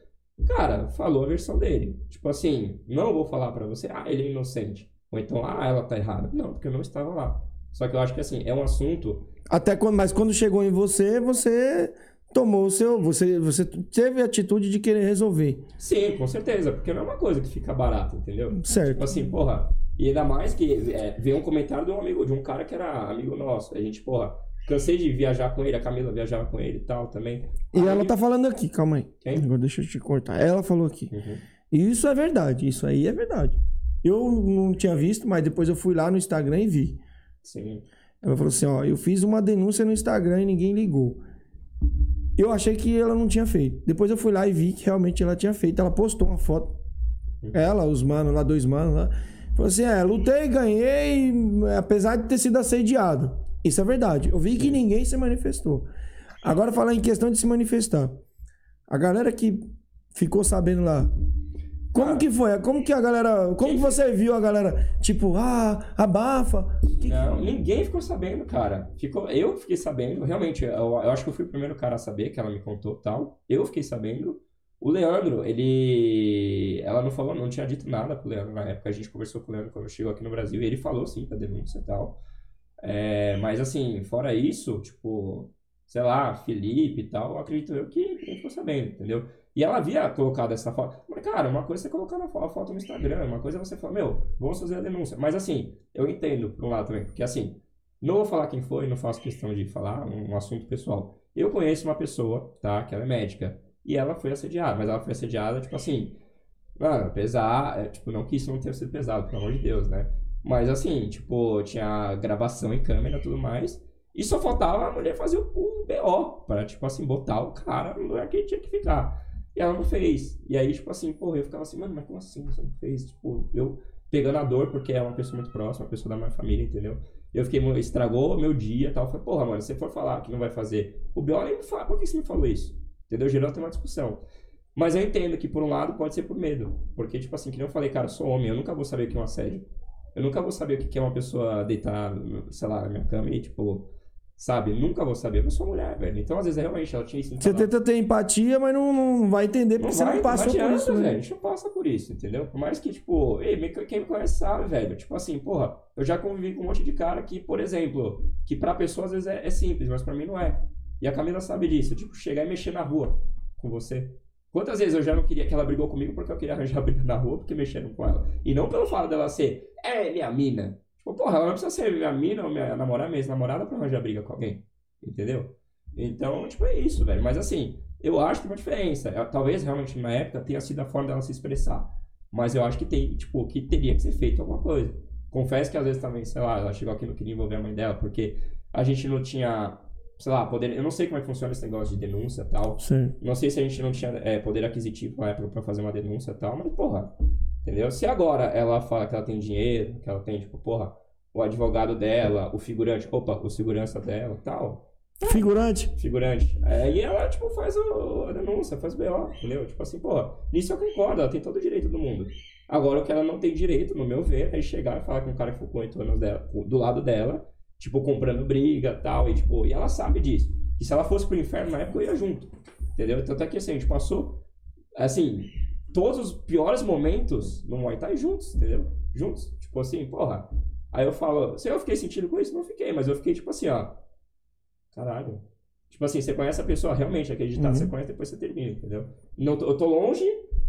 Cara, falou a versão dele. Tipo assim, não vou falar para você, ah, ele é inocente. Ou então, ah, ela tá errada. Não, porque eu não estava lá. Só que eu acho que, assim, é um assunto... Até quando, mas quando chegou em você, você tomou o seu. Você, você teve a atitude de querer resolver. Sim, com certeza, porque não é uma coisa que fica barata, entendeu? Certo. Tipo assim, porra, e ainda mais que é, veio um comentário de um amigo, de um cara que era amigo nosso. A gente, porra, cansei de viajar com ele, a Camila viajava com ele e tal também. E ela tá falando aqui, calma aí. Quem? Agora deixa eu te cortar. Ela falou aqui. Uhum. Isso é verdade, isso aí é verdade. Eu não tinha visto, mas depois eu fui lá no Instagram e vi. Sim. Ela falou assim, ó, eu fiz uma denúncia no Instagram e ninguém ligou. Eu achei que ela não tinha feito. Depois eu fui lá e vi que realmente ela tinha feito. Ela postou uma foto. Ela, os manos lá, dois manos lá. Falou assim, é, lutei, ganhei, apesar de ter sido assediado. Isso é verdade. Eu vi que ninguém se manifestou. Agora falar em questão de se manifestar. A galera que ficou sabendo lá. Como que foi? Como que a galera. Como que você viu a galera? Tipo, ah, abafa. Que- Não, ninguém ficou sabendo, cara. Ficou, eu fiquei sabendo, realmente, eu, eu acho que eu fui o primeiro cara a saber, que ela me contou tal. Eu fiquei sabendo. O Leandro, ele. Ela não falou, não tinha dito nada pro Leandro na época. A gente conversou com o Leandro quando chegou aqui no Brasil e ele falou sim da denúncia e tal. É, mas assim, fora isso, tipo, sei lá, Felipe e tal, acredito eu que ninguém ficou sabendo, entendeu? E ela havia colocado essa foto. Mas, cara, uma coisa é você colocar a foto no Instagram, uma coisa é você falar, meu, vamos fazer a denúncia. Mas assim, eu entendo por um lado também, porque assim, não vou falar quem foi, não faço questão de falar um, um assunto pessoal. Eu conheço uma pessoa, tá, que ela é médica, e ela foi assediada, mas ela foi assediada, tipo assim, mano, pesar, é, tipo, não que isso não tenha sido pesado, pelo amor de Deus, né? Mas assim, tipo, tinha gravação em câmera e tudo mais. E só faltava a mulher fazer o, o BO pra, tipo assim, botar o cara no lugar que ele tinha que ficar. E ela não fez. E aí, tipo assim, porra, eu ficava assim, mano, mas como assim você não fez? Tipo, eu pegando a dor, porque é uma pessoa muito próxima, uma pessoa da minha família, entendeu? Eu fiquei, estragou meu dia e tal. Eu falei, porra, mano, se você for falar que não vai fazer o BO, nem me fala, por que você me falou isso? Entendeu? Gerou até uma discussão. Mas eu entendo que, por um lado, pode ser por medo. Porque, tipo assim, que nem eu falei, cara, eu sou homem, eu nunca vou saber o que é um assédio. Eu nunca vou saber o que é uma pessoa deitar, sei lá, na minha cama e, tipo, sabe? Nunca vou saber. Eu sou mulher, velho. Então, às vezes, realmente, ela tinha isso. Você tenta ter empatia, mas não, não vai entender porque você não passou por adianta, isso. velho. A Né? gente não passa por isso, entendeu? Por mais que, tipo, ei, me- quem me conhece sabe, velho. Tipo assim, porra, eu já convivi com um monte de cara que, por exemplo, que pra pessoa às vezes é, é simples, mas pra mim não é. E a Camila sabe disso. Tipo, chegar e mexer na rua com você. Quantas vezes eu já não queria que ela brigou comigo porque eu queria arranjar briga na rua porque mexeram com ela. E não pelo fato dela ser, é minha mina. Tipo, porra, ela não precisa ser minha mina ou minha namorada, minha ex-namorada pra arranjar briga com alguém. Entendeu? Então, tipo, é isso, velho. Mas assim, eu acho que tem uma diferença. Ela- Talvez realmente na época tenha sido a forma dela se expressar. Mas eu acho que tem, tipo, que teria que ser feito alguma coisa. Confesso que às vezes também, sei lá, ela chegou aqui e não queria envolver a mãe dela, porque a gente não tinha, sei lá, poder. Eu não sei como é que funciona esse negócio de denúncia e tal. Sim. Não sei se a gente não tinha é, poder aquisitivo na época pra fazer uma denúncia e tal, mas, porra, entendeu? Se agora ela fala que ela tem dinheiro, que ela tem, tipo, porra, o advogado dela, o figurante, opa, o segurança dela e tal, Figurante. figurante. Aí ela, tipo, faz o, a denúncia, faz o BO, entendeu? Tipo assim, porra, nisso eu concordo, ela tem todo o direito do mundo. Agora, o que ela não tem direito, no meu ver, é chegar e falar com um cara que ficou com 8 anos dela, do lado dela, tipo, comprando briga e tal, e tipo, e ela sabe disso. E se ela fosse pro inferno na época, eu ia junto, entendeu? Tanto é que, assim, a gente passou, assim, todos os piores momentos no Muay Thai juntos, entendeu? Juntos. Tipo assim, porra. Aí eu falo, se eu fiquei sentindo com isso, não fiquei, mas eu fiquei tipo assim, ó. Caralho. Tipo assim, você conhece a pessoa realmente, acreditar, Uhum. você conhece, depois você termina, entendeu? Não, eu tô longe,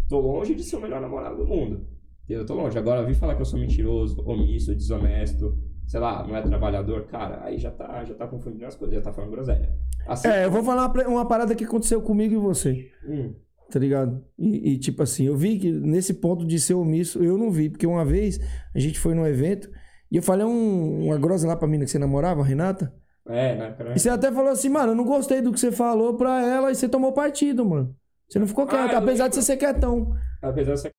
tô longe de ser o melhor namorado do mundo. Eu tô longe. Agora, vir falar que eu sou mentiroso, omisso, desonesto, sei lá, não é trabalhador, cara, aí já tá, já tá confundindo as coisas, já tá falando groselha. Assim, É, eu vou falar uma parada que aconteceu comigo e você. hum, Tá ligado? E, e, tipo assim, eu vi que nesse ponto de ser omisso, eu não vi. Porque uma vez a gente foi num evento e eu falei um, uma grosa lá pra mina que você namorava, Renata. é, né? E você até falou assim, mano, eu não gostei do que você falou pra ela e você tomou partido, mano. Você não ficou quieto, Ah, apesar lembro. de você ser quietão. Apesar de ser...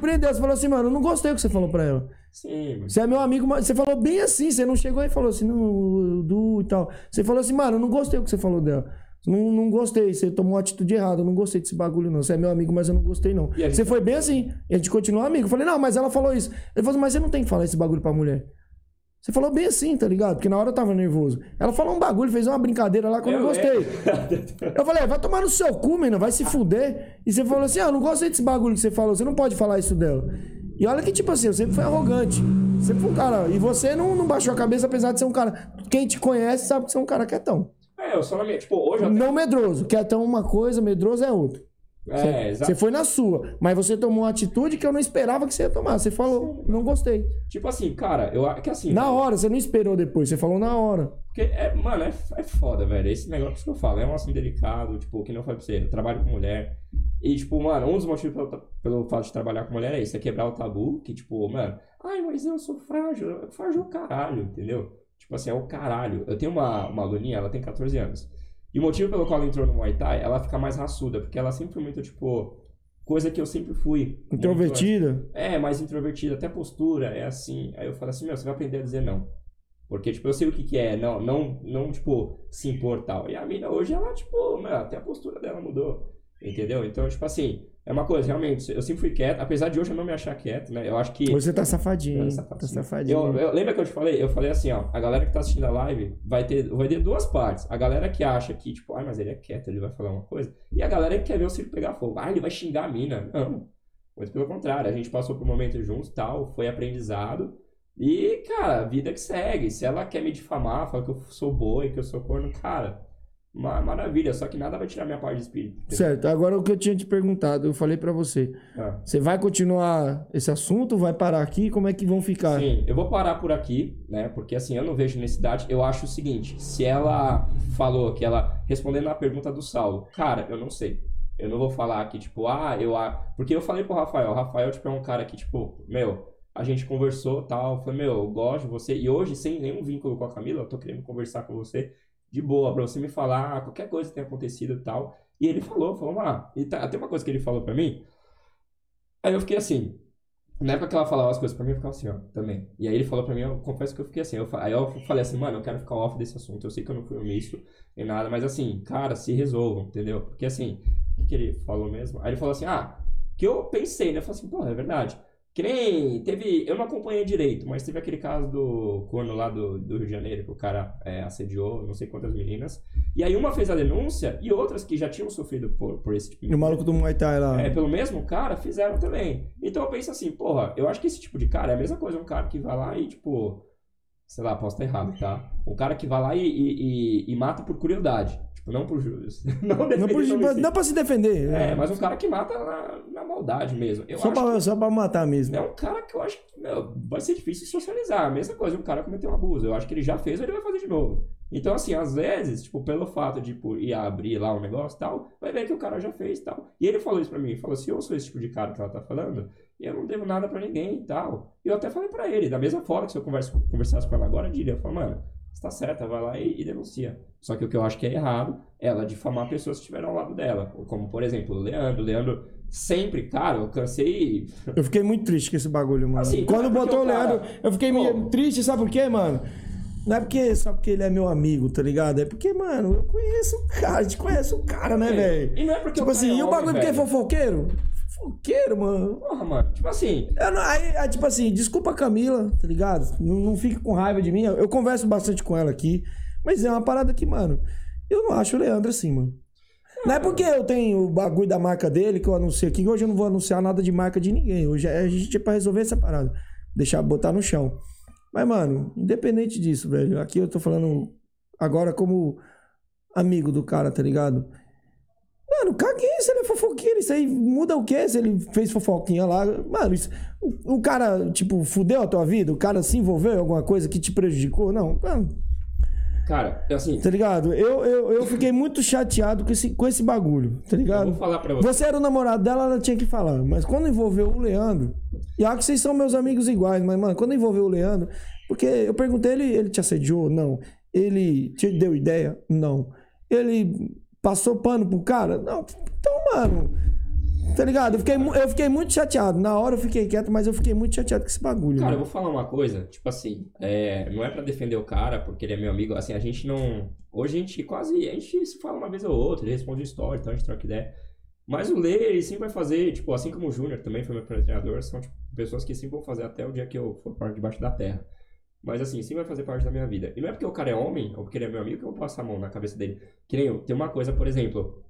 Prendeu, você falou assim, mano, eu não gostei do que você falou pra ela. Sim, mas... Você é meu amigo, mas você falou bem assim, você não chegou e falou assim, não, o Du e tal. Você falou assim, mano, eu não gostei do que você falou dela. Não, não gostei, você tomou uma atitude errada, eu não gostei desse bagulho, não. Você é meu amigo, mas eu não gostei, não. Gente- Você foi bem assim, e a gente continuou amigo. Eu falei, não, mas ela falou isso. Ele falou, mas você não tem que falar esse bagulho pra mulher. Você falou bem assim, tá ligado? Porque na hora eu tava nervoso. Ela falou um bagulho, fez uma brincadeira lá que eu não Eu gostei. Eu falei, vai tomar no seu cu, menino, vai se fuder. E você falou assim, ah, eu não gostei desse bagulho que você falou, você não pode falar isso dela. E olha que, tipo assim, eu sempre fui arrogante. Sempre fui um cara. E você não, não baixou a cabeça, apesar de ser um cara. Quem te conhece sabe que você é um cara quietão. Eu sou na minha... Tipo, hoje eu. Não medroso. Quietão é uma coisa, medroso é outra. É, exato. Você foi na sua. Mas você tomou uma atitude que eu não esperava que você ia tomar. Você falou, não gostei. Tipo assim, cara, eu acho que assim. Na velho, hora, você não esperou depois, você falou na hora. Porque, é, mano, é, é foda, velho. Esse negócio que eu falo, é um assunto delicado, tipo, que não foi pra você. Eu trabalho com mulher. E, tipo, mano, um dos motivos pelo, pelo fato de trabalhar com mulher é isso, é quebrar o tabu, que, tipo, mano, ai, mas eu sou frágil. Eu- Frágil o caralho, entendeu? Tipo assim, é o caralho. Eu tenho uma, uma aluninha, ela tem 14 anos. E o motivo pelo qual ela entrou no Muay Thai, ela fica mais raçuda, porque ela sempre foi muito, tipo, coisa que eu sempre fui. muito Introvertida. é, mais introvertida, até postura, é assim. Aí eu falo assim, meu, você vai aprender a dizer não. Porque, tipo, eu sei o que que é, não, não, não, tipo, se impor tal. E a mina hoje, ela, tipo, meu, até a postura dela mudou. Entendeu? Então, tipo assim, é uma coisa, realmente, eu sempre fui quieto, apesar de hoje eu não me achar quieto, né? Eu acho que. Você tá safadinho. É, safadinho. Tá safadinho. Eu, eu- lembra que eu te falei? Eu falei assim, ó, a galera que tá assistindo a live vai ter, vai ter duas partes. A galera que acha que, tipo, ai, mas ele é quieto, ele vai falar uma coisa. E a galera que quer ver o circo pegar fogo. Ah, ele vai xingar a mina. Não. Muito pelo contrário, a gente passou por um momento juntos tal, foi aprendizado. E, cara, a vida que segue. Se ela quer me difamar, falar que eu sou boi, que eu sou corno, cara, ma- maravilha. Só que nada vai tirar minha paz de espírito. Certo, agora o que eu tinha te perguntado, eu falei pra você. Ah. Você vai continuar esse assunto? Vai parar aqui? Como é que vão ficar? Sim, eu vou parar por aqui, né? Porque assim, eu não vejo necessidade. Eu acho o seguinte: se ela falou que ela. Respondendo a pergunta do Saulo, cara, eu não sei. Eu não vou falar que, tipo, ah, eu. a- Porque eu falei pro Rafael. O Rafael, tipo, é um cara que, tipo, meu, a gente conversou tal. Eu falei, meu, eu gosto de você. E hoje, sem nenhum vínculo com a Camila, eu tô querendo conversar com você de boa, pra você me falar qualquer coisa que tenha acontecido e tal. E ele falou, falou, ah, e tá, tem uma coisa que ele falou pra mim. Aí eu fiquei assim, na época que ela falava as coisas pra mim, eu ficava assim, ó, também. E aí ele falou pra mim, eu confesso que eu fiquei assim. Eu, aí eu falei assim, mano, eu quero ficar off desse assunto. Eu sei que eu não fui omisso nem nada, mas assim, cara, se resolvam, entendeu? Porque assim, o que, que ele falou mesmo? Aí ele falou assim, ah, que eu pensei, né? Eu falei assim, pô, é verdade. Que nem teve, eu não acompanhei direito, mas teve aquele caso do corno lá do, do Rio de Janeiro, que o cara é, assediou não sei quantas meninas. E aí uma fez a denúncia e outras que já tinham sofrido por, por esse tipo E o maluco do Muay Thai lá. é, pelo mesmo cara, fizeram também. Então eu penso assim, porra, eu acho que esse tipo de cara é a mesma coisa, um cara que vai lá e, tipo, sei lá, posso estar errado, tá? Um cara que vai lá e, e, e- e mata por curiosidade. Não por juros. Não Não, por, não pra se defender. É, mas um cara que mata na, na maldade mesmo. Eu só, pra, só pra matar mesmo. é um cara que eu acho que meu, vai ser difícil socializar. A mesma coisa, um cara cometeu um abuso. Eu acho que ele já fez ou ele vai fazer de novo. Então, assim, às vezes, tipo, pelo fato de tipo, ir abrir lá um negócio e tal, vai ver que o cara já fez e tal. E ele falou isso pra mim, ele falou assim, eu sou esse tipo de cara que ela tá falando, e eu não devo nada pra ninguém e tal. E eu até falei pra ele, da mesma forma que se eu converso, conversasse com ela agora, eu diria, eu falo, mano, você tá certa, vai lá e, e denuncia. Só que o que eu acho que é errado é ela difamar pessoas que estiveram ao lado dela. Como, por exemplo, o Leandro. O Leandro sempre, cara, eu cansei. Eu fiquei muito triste com esse bagulho, mano. Assim, Quando é botou o cara- Leandro, eu fiquei Pô. triste, sabe por quê, mano? Não é porque só porque ele é meu amigo, tá ligado? É porque, mano, eu conheço o cara, a gente conhece o cara, né, velho? e não é porque Tipo assim, é e o homem, bagulho porque é velho. fofoqueiro? Fofoqueiro, mano. Porra, mano. Tipo assim. Eu não, aí, aí, tipo assim, desculpa a Camila, tá ligado? Não, não fique com raiva de mim. Eu, eu converso bastante com ela aqui. Mas é uma parada que, mano, eu não acho o Leandro assim, mano. Não é porque eu tenho o bagulho da marca dele que eu anuncio aqui, que hoje eu não vou anunciar nada de marca de ninguém. Hoje é- a gente é pra resolver essa parada. Deixar, botar no chão. Mas, mano, independente disso, velho. Aqui eu tô falando agora como amigo do cara, tá ligado? Mano, caguei se ele é fofoqueiro. Isso aí muda o quê? Se ele fez fofoquinha lá. Mano, isso, o, o cara, tipo, fudeu a tua vida? O cara se envolveu em alguma coisa que te prejudicou? Não. Mano, Cara, assim. tá ligado? Eu, eu, eu fiquei muito chateado com esse, com esse bagulho, tá Eu ligado? vou falar pra você. Você era o namorado dela, ela tinha que falar. Mas quando envolveu o Leandro, e acho que vocês são meus amigos iguais, mas, mano, quando envolveu o Leandro, porque eu perguntei ele, ele te assediou? Não. Ele te deu ideia? Não. Ele passou pano pro cara? Não. Então, mano, tá ligado? Eu fiquei, eu fiquei muito chateado. Na hora eu fiquei quieto, mas eu fiquei muito chateado com esse bagulho. Cara, eu mano. vou falar uma coisa, tipo assim, é, não é pra defender o cara, porque ele é meu amigo, assim, a gente não... Hoje a gente quase, a gente se fala uma vez ou outra, ele responde história, então a gente troca ideia. Mas o Lê, ele sempre vai fazer, tipo, assim como o Júnior também foi meu treinador, são, tipo, pessoas que sempre vão fazer até o dia que eu for para debaixo da terra. Mas, assim, sempre vai fazer parte da minha vida. E não é porque o cara é homem, ou porque ele é meu amigo, que eu vou passar a mão na cabeça dele. Que nem eu, tem uma coisa, por exemplo,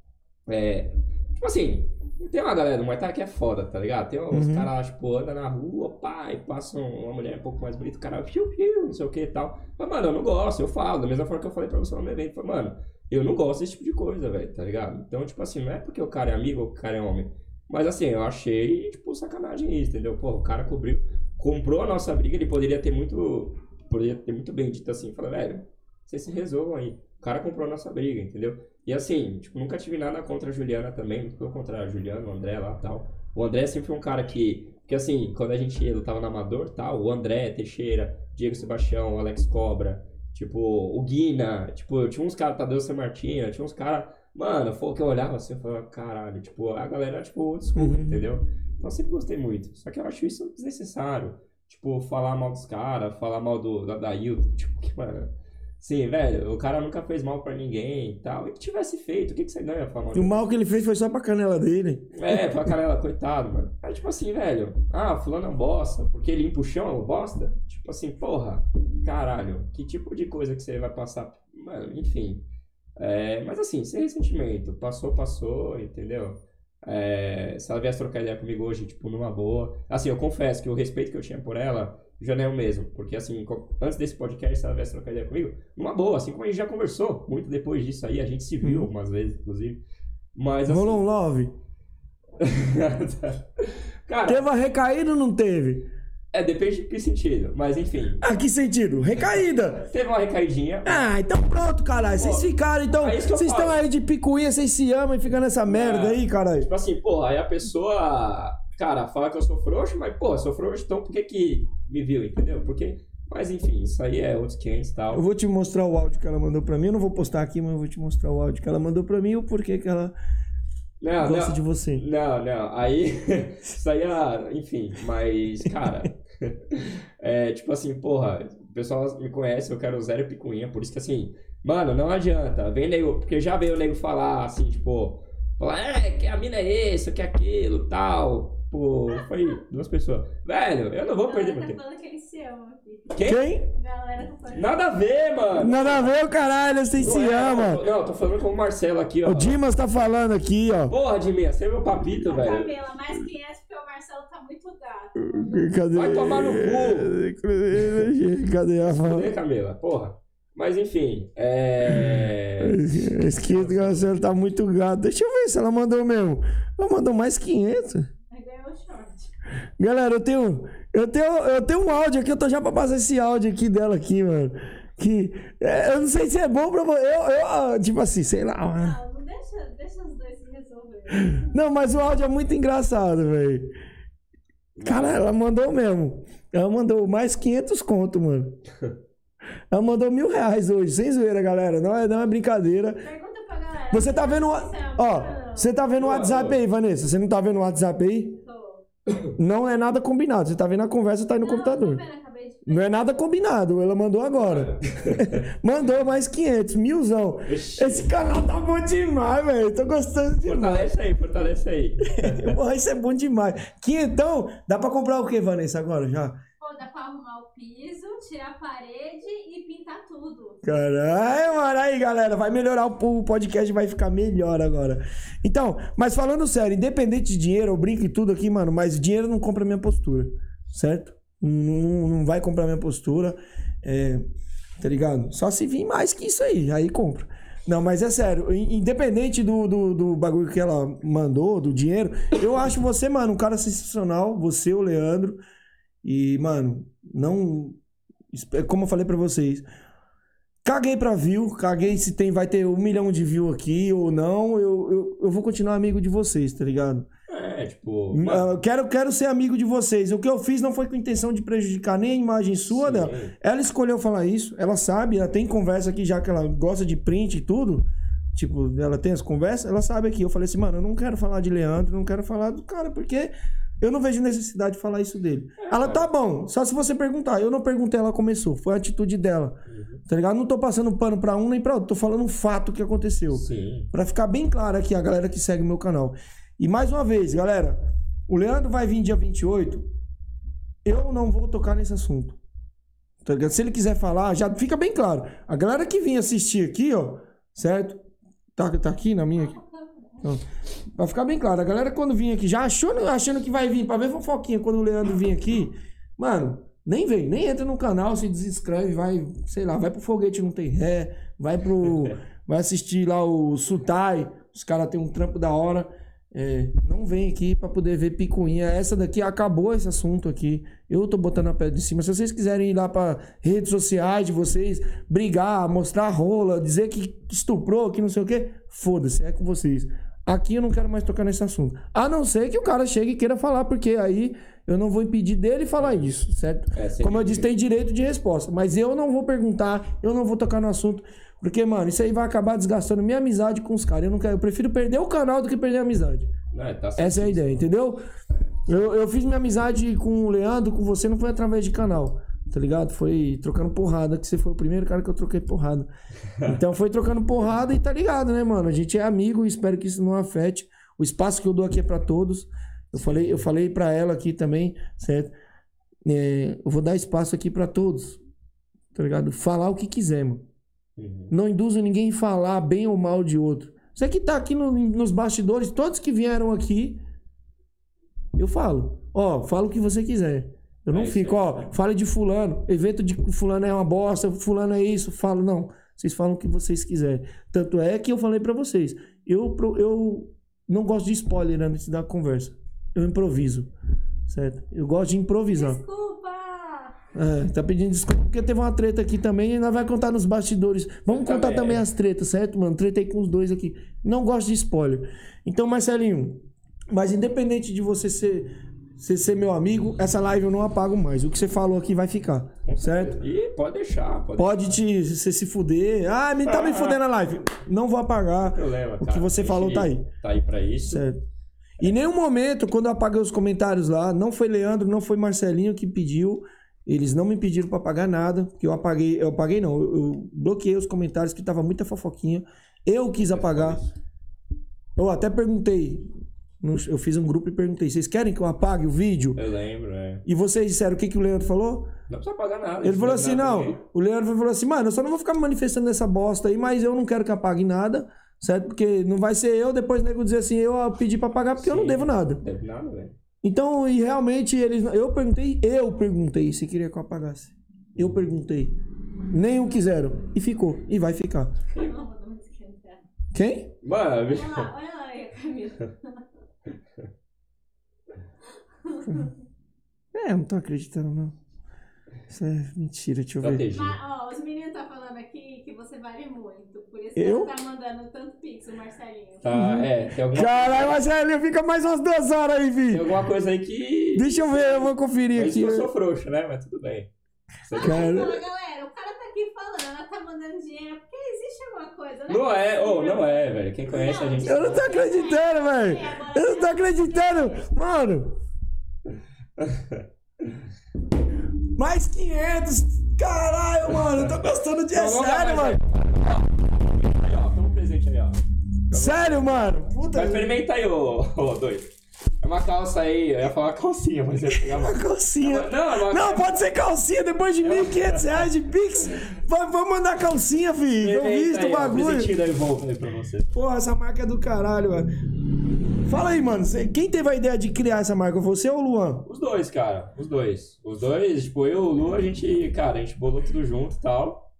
é... Tipo assim, tem uma galera do Muay Thai que é foda, tá ligado? Tem uns Uhum. caras tipo, andam na rua, e passam uma mulher um pouco mais bonita, o cara, piu, piu, não sei o que e tal. Mas, mano, eu não gosto, eu falo, da mesma forma que eu falei pra você no meu evento. Falei, mano, eu não gosto desse tipo de coisa, velho, tá ligado? Então, tipo assim, não é porque o cara é amigo ou o cara é homem. Mas assim, eu achei, tipo, sacanagem isso, entendeu? Pô, o cara cobriu, comprou a nossa briga, ele poderia ter muito, poderia ter muito bem dito assim, falou, velho, vocês se resolvam aí. O cara comprou a nossa briga, entendeu? E assim, tipo, nunca tive nada contra a Juliana também, muito pelo contrário, a Juliana, o André lá e tal. O André sempre foi um cara que, que assim, quando a gente lutava na Amador tal, o André, Teixeira, Diego Sebastião, Alex Cobra, tipo, o Guina, tipo, tinha uns caras, Tadeu San Martina, tinha uns caras, mano, foi que eu olhava assim, eu falava, caralho, tipo, a galera, tipo, school, Uhum. entendeu? Então eu sempre gostei muito. Só que eu acho isso desnecessário. Tipo, falar mal dos caras, falar mal do, da Dailton, tipo, que, mano. Sim, velho, o cara nunca fez mal pra ninguém e tal. E que tivesse feito, o que, que você ganha falar mal E o mal que ele fez foi só pra canela dele. É, pra canela, coitado, mano. Aí, tipo assim, velho, ah, fulano é um bosta, porque limpa o chão é um bosta? Tipo assim, porra, caralho, que tipo de coisa que você vai passar? Mano, enfim. É, mas assim, sem ressentimento, passou, passou, entendeu? É, se ela viesse trocar ideia comigo hoje, tipo, numa boa. Assim, eu confesso que o respeito que eu tinha por ela já não é o mesmo. Porque, assim, antes desse podcast, se ela viesse trocar ideia comigo, numa boa, assim como a gente já conversou. Muito depois disso aí, a gente se viu Uhum. algumas vezes, inclusive. Mas, assim. Rolou um love. Cara, Teve uma recaída ou não teve? É, depende de que sentido. Mas enfim, Ah, que sentido? Recaída. teve uma recaidinha. Ah, então pronto, caralho. Vocês Pô, ficaram, então. é eu Vocês estão aí de picuinha, vocês se amam e ficam nessa merda aí, caralho. Tipo assim, porra, aí a pessoa, cara, fala que eu sou frouxo, mas, pô, eu sou frouxo, então por que que me viu, entendeu? Porque, mas enfim, isso aí é outros 500 e Eu tal. vou te mostrar o áudio que ela mandou pra mim. Eu não vou postar aqui, mas eu vou te mostrar o áudio que ela mandou pra mim e o porquê que ela Não, gosta não, de você. não, não, aí, isso aí é, enfim, mas, cara, é tipo assim, porra, o pessoal me conhece, eu quero zero picuinha, por isso que assim, mano, não adianta, vem nego, porque já veio o nego falar assim, tipo, falar, é, que a mina é isso, que é aquilo, tal, pô, foi duas pessoas, velho, eu não vou perder meu tá tempo. falando que eles se amam aqui. Quem? Quem? A galera tá falando. Nada a ver, mano. Nada a ver, o caralho. Vocês se Não é, amam. Não, tô falando com o Marcelo aqui, ó. O Dimas tá falando aqui, ó. Porra, Diminha, você é meu papito, velho. Camila, 500 porque o Marcelo tá muito gato. Cadê? Vai tomar no cu. Cadê a Cadê, Camila? Porra. Mas enfim, é. Esquerdo que você tá muito gato. Deixa eu ver se ela mandou mesmo. Ela mandou mais 500. Aí ganhou o short. Galera, eu tenho, eu tenho, eu tenho um áudio aqui, eu tô já pra passar esse áudio aqui dela aqui, mano. Que é, eu não sei se é bom pra você. Eu, eu, ah, tipo assim, sei lá, mano. Não, não deixa, deixa os dois se resolverem. Não, mas o áudio é muito engraçado, velho. Cara, ela mandou mesmo. Ela mandou mais 500 conto, mano. Ela mandou mil reais hoje, sem zoeira, galera. Não é, não é brincadeira. Pergunta pra galera. Você tá vendo. é Ó, não. você tá vendo o WhatsApp aí, Vanessa? Você não tá vendo o WhatsApp aí? Tô. Não é nada combinado. Você tá vendo a conversa, tá aí no Não, tô computador. de Não é nada combinado, ela mandou agora. mandou mais 500, milzão. Esse canal tá bom demais, velho. Tô gostando demais. Fortalece aí, fortalece aí. Porra, isso é bom demais. Quinhentão, dá pra comprar o que, Vanessa, agora já? Pô, dá pra arrumar o piso, tirar a parede e pintar tudo. Caralho, mano. Aí, galera, vai melhorar o o podcast, vai ficar melhor agora. Então, mas falando sério, independente de dinheiro, eu brinco e tudo aqui, mano, mas dinheiro não compra minha postura, certo? Não, não vai comprar minha postura, é, tá ligado? Só se vir mais que isso aí, aí compra. Não, mas é sério, in- independente do, do, do bagulho que ela mandou, do dinheiro, eu acho você, mano, um cara sensacional, você, o Leandro, e, mano, não. é Como eu falei pra vocês, Caguei pra view, caguei se tem, vai ter um milhão de view aqui ou não, eu, eu, eu vou continuar amigo de vocês, tá ligado? É, tipo. Eu quero, quero ser amigo de vocês. O que eu fiz não foi com intenção de prejudicar nem a imagem sua Sim. dela. Ela escolheu falar isso, ela sabe, ela tem conversa aqui, já que ela gosta de print e tudo. Tipo, ela tem as conversas, ela sabe aqui. Eu falei assim, mano, eu não quero falar de Leandro, não quero falar do cara, porque eu não vejo necessidade de falar isso dele. Ela tá bom, só se você perguntar. Eu não perguntei, ela começou. Foi a atitude dela. Tá ligado? Não tô passando pano pra um nem pra outro, tô falando um fato que aconteceu. Sim. Pra ficar bem claro aqui, a galera que segue o meu canal. E mais uma vez, galera, o Leandro vai vir dia 28. Eu não vou tocar nesse assunto. Tá ligado? Se ele quiser falar, já fica bem claro. A galera que vem assistir aqui, ó, certo? Tá, tá aqui na minha aqui. Então, Pra ficar bem claro, a galera quando vir aqui, já achando, achando que vai vir pra ver fofoquinha quando o Leandro vir aqui, mano, nem vem, nem entra no canal, se desinscreve, vai, sei lá, vai pro foguete não tem ré, vai pro. vai assistir lá o Sutai, os caras têm um trampo da hora. É, não vem aqui pra poder ver picuinha. Essa daqui acabou esse assunto aqui. Eu tô botando a pedra de cima. Se vocês quiserem ir lá pra redes sociais de vocês, brigar, mostrar rola, dizer que estuprou, que não sei o quê, foda-se, é com vocês. Aqui eu não quero mais tocar nesse assunto. A não ser que o cara chegue e queira falar, porque aí eu não vou impedir dele falar isso, certo? É, Como eu disse, tem direito de resposta. Mas eu não vou perguntar, eu não vou tocar no assunto. Porque, mano, isso aí vai acabar desgastando minha amizade com os caras. Eu não quero, eu prefiro perder o canal do que perder a amizade. É, tá Essa é a ideia, entendeu? Eu, eu fiz minha amizade com o Leandro, com você, não foi através de canal, tá ligado? Foi trocando porrada, que você foi o primeiro cara que eu troquei porrada. Então foi trocando porrada e tá ligado, né, mano? A gente é amigo e espero que isso não afete. O espaço que eu dou aqui é pra todos. Eu falei, eu falei para ela aqui também, certo? É, eu vou dar espaço aqui pra todos, tá ligado? Falar o que quiser, mano. Uhum. Não induzo ninguém a falar bem ou mal de outro. Você que tá aqui no- nos bastidores, todos que vieram aqui, eu falo. Ó, fala o que você quiser. Eu não É fico, aí. ó, fala de fulano, evento de fulano é uma bosta, fulano é isso, falo, não. Vocês falam o que vocês quiserem. Tanto é que eu falei pra vocês, eu, pro- eu não gosto de spoiler antes da conversa. Eu improviso, certo? Eu gosto de improvisar. Desculpa! É, tá pedindo desculpa porque teve uma treta aqui também e nós vai contar nos bastidores. Vamos Eu contar também. também as tretas, certo, mano? Tretei com os dois aqui. Não gosto de spoiler. Então, Marcelinho, mas independente de você ser, você ser meu amigo, essa live eu não apago mais. O que você falou aqui vai ficar, certo? E pode deixar, pode Pode te você se fuder. Ah, me tá me fudendo a live. Não vou apagar. Problema, O que você A gente falou tá aí. Tá aí pra isso. Certo. Em nenhum momento, quando eu apaguei os comentários lá, não foi Leandro, não foi Marcelinho que pediu. Eles não me pediram pra pagar nada, porque eu apaguei, eu apaguei não, eu, eu bloqueei os comentários que tava muita fofoquinha. Eu quis apagar. Eu até perguntei, eu fiz um grupo e perguntei, vocês querem que eu apague o vídeo? Eu lembro, é. E vocês disseram o que, que o Leandro falou? Não precisa pagar nada. Ele falou isso assim, não. também. O Leandro falou assim, mano, eu só não vou ficar me manifestando nessa bosta aí, mas eu não quero que apague nada, certo? Porque não vai ser eu depois o nego dizer assim, eu pedi pra pagar porque eu não Sim. devo nada. Não deve nada, velho. Então, e realmente eles. Eu perguntei, eu perguntei se queria que eu apagasse. Eu perguntei. Nem o quiseram. E ficou. E vai ficar. Quem? Mano, Olha lá, olha lá aí, Camila. É, eu não tô acreditando, não. Isso é mentira, deixa eu ver. Mas, ó, os meninos tá falando aqui que você vale muito. Por isso Eu? que ela tá mandando tanto pix, o Marcelinho. Tá, é, tem alguma, Caralho, Marcelinho, fica mais umas duas horas aí, tem filho. alguma coisa aí que. Deixa eu ver, eu vou conferir Mas aqui. eu sou frouxo, né? Mas tudo bem. Isso aqui- Cara, Fala, galera, o cara tá aqui mandando dinheiro, é porque existe alguma coisa, né? Não é, ou não é, velho. Quem conhece a gente. Eu não tô acreditando, velho. Eu não tô acreditando. Mano. Mais 500. Caralho, mano. Eu tô gostando de. É sério, mano. Aí, ó, toma um presente aí, ó. Sério, mano. Puta. Mas experimenta aí, ô, ô doido. É uma calça aí, eu ia falar calcinha, mas eu ia pegar uma. Uma calcinha. Não, é uma- Não, pode ser calcinha depois de 1.500 reais de Pix. Vamos mandar calcinha, filho. Eu visto aí, o ó, bagulho. presentinho da Evolve aí pra você. Porra, essa marca é do caralho, mano. Fala aí, mano. cê- Quem teve a ideia de criar essa marca? Você ou o Luan? Os dois, cara. Os dois. Os dois, tipo, eu e o Lu, a gente, cara, a gente bolou tudo junto e tal.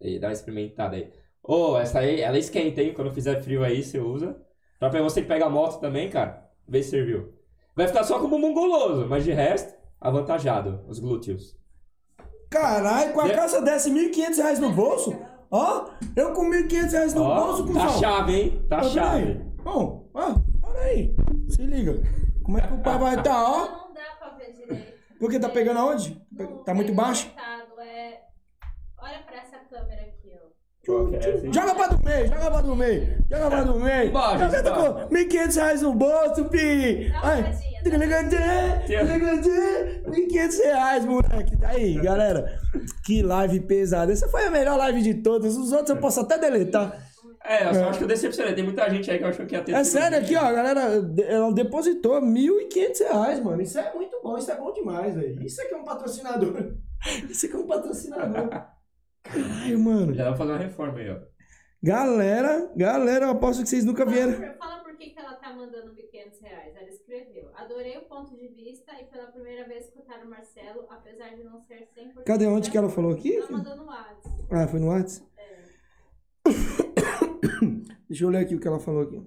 E dá uma experimentada aí. Ô, essa aí, ela esquenta, hein? Quando fizer frio aí, você usa. Pra você que pega a moto também, cara, vê se serviu. Vai ficar só como mongoloso, mas de resto, avantajado, os glúteos. Caralho, com a É. calça desse 1.500 reais no bolso? Ó, eu com 1.500 reais no Ó, bolso, tá cuzão. chave, hein? Tá chave. Bom, ó, aí. Se liga. Como é que o pai vai estar, ó? Não dá pra ver direito. Porque tá pegando aonde? Não Tá muito tem baixo? é... Olha pra essa câmera aqui, ó. Que é hein? Joga pra do meio, joga pra do meio, joga pra do meio. Embaixo, Joga tá com 1.500 reais no bolso, pi. Ai, olhadinha, dá 1.500 reais, moleque. Aí, galera, que live pesada. Essa foi a melhor live de todas. Os outros eu posso até deletar. É, eu só acho que eu decepcionei. Tem muita gente aí que achou que ia ter. É sério aqui, ó, a galera, ela depositou 1.500 reais, mano. Isso é muito bom, isso é bom demais, velho. Isso aqui é um patrocinador. Isso aqui é um patrocinador. Caralho, mano. Já dá pra fazer uma reforma aí, ó. Galera, galera, eu aposto que vocês nunca vieram. Fala, por- fala por que, que ela tá mandando 1.500 reais. Ela escreveu. Adorei o ponto de vista e pela primeira vez escutar o Marcelo, apesar de não ser 100%. Cadê onde que ela falou aqui? Ela mandou no WhatsApp. Ah, foi no WhatsApp? Deixa eu ler aqui o que ela falou aqui.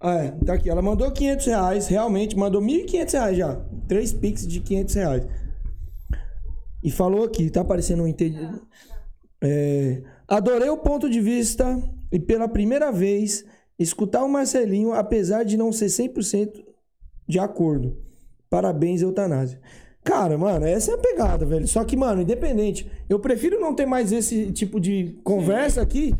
Ah, é, tá aqui. Ela mandou 500 reais, realmente, mandou 1.500 reais já. Três pix de 500 reais. E falou aqui, tá aparecendo um entendido. É, adorei o ponto de vista e pela primeira vez escutar o Marcelinho, apesar de não ser 100% de acordo. Parabéns, eutanásia. Cara, mano, essa é a pegada, velho. Só que, mano, independente, eu prefiro não ter mais esse tipo de conversa aqui.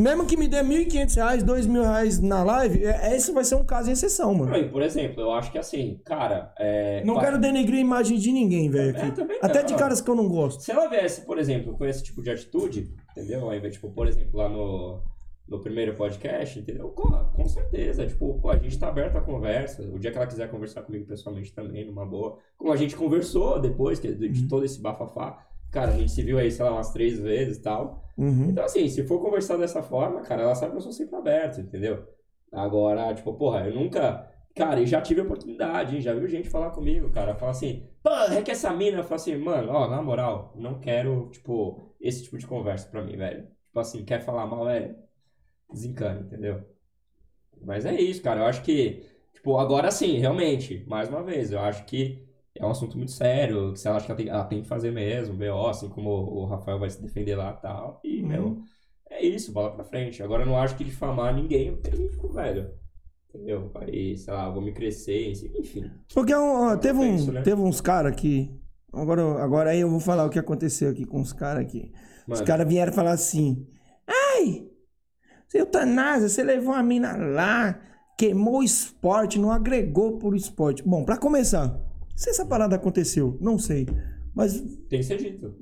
Mesmo que me dê 1.500 reais, 2.000 reais na live, é- esse vai ser um caso em exceção, mano. Por exemplo, eu acho que assim, cara. É, Não vai- quero denegrir a imagem de ninguém, velho. É, Até não. de caras que eu não gosto. Se ela viesse, por exemplo, com esse tipo de atitude, entendeu? Aí, tipo, por exemplo, lá no, no primeiro podcast, entendeu? Com, com certeza. Tipo, pô, a gente tá aberto à conversa. O dia que ela quiser conversar comigo pessoalmente também, numa boa. Como a gente conversou depois que, de, Uhum. de todo esse bafafá. Cara, a gente se viu aí, sei lá, umas três vezes e tal. Uhum. Então, assim, se for conversar dessa forma, cara, ela sabe que eu sou sempre aberto, entendeu? Agora, tipo, porra, eu nunca. Cara, e já tive oportunidade, hein? Já viu gente falar comigo, cara. Fala assim, porra, é que essa mina. Eu falo assim, mano, ó, na moral, não quero, tipo, esse tipo de conversa pra mim, velho. Tipo assim, quer falar mal, é. Desencana, entendeu? Mas é isso, cara. Eu acho que, tipo, agora sim, realmente, mais uma vez, eu acho que é um assunto muito sério, que se ela acha que ela tem, ela tem que fazer mesmo, BO, assim como o Rafael vai se defender lá e tal. E, Uhum. meu, é isso, bola pra frente. Agora eu não acho que difamar ninguém é crítico, velho. Entendeu? Aí, sei lá, vou me crescer, enfim. Porque um, teve, um, né? teve uns caras aqui. Agora, agora aí eu vou falar o que aconteceu aqui com os caras aqui. Os Mano, caras vieram falar assim: Ai, seu Eutanásia, você levou a mina lá, queimou o esporte, não agregou pro esporte. Bom, pra começar, se essa parada aconteceu, não sei. Mas, tem que ser dito.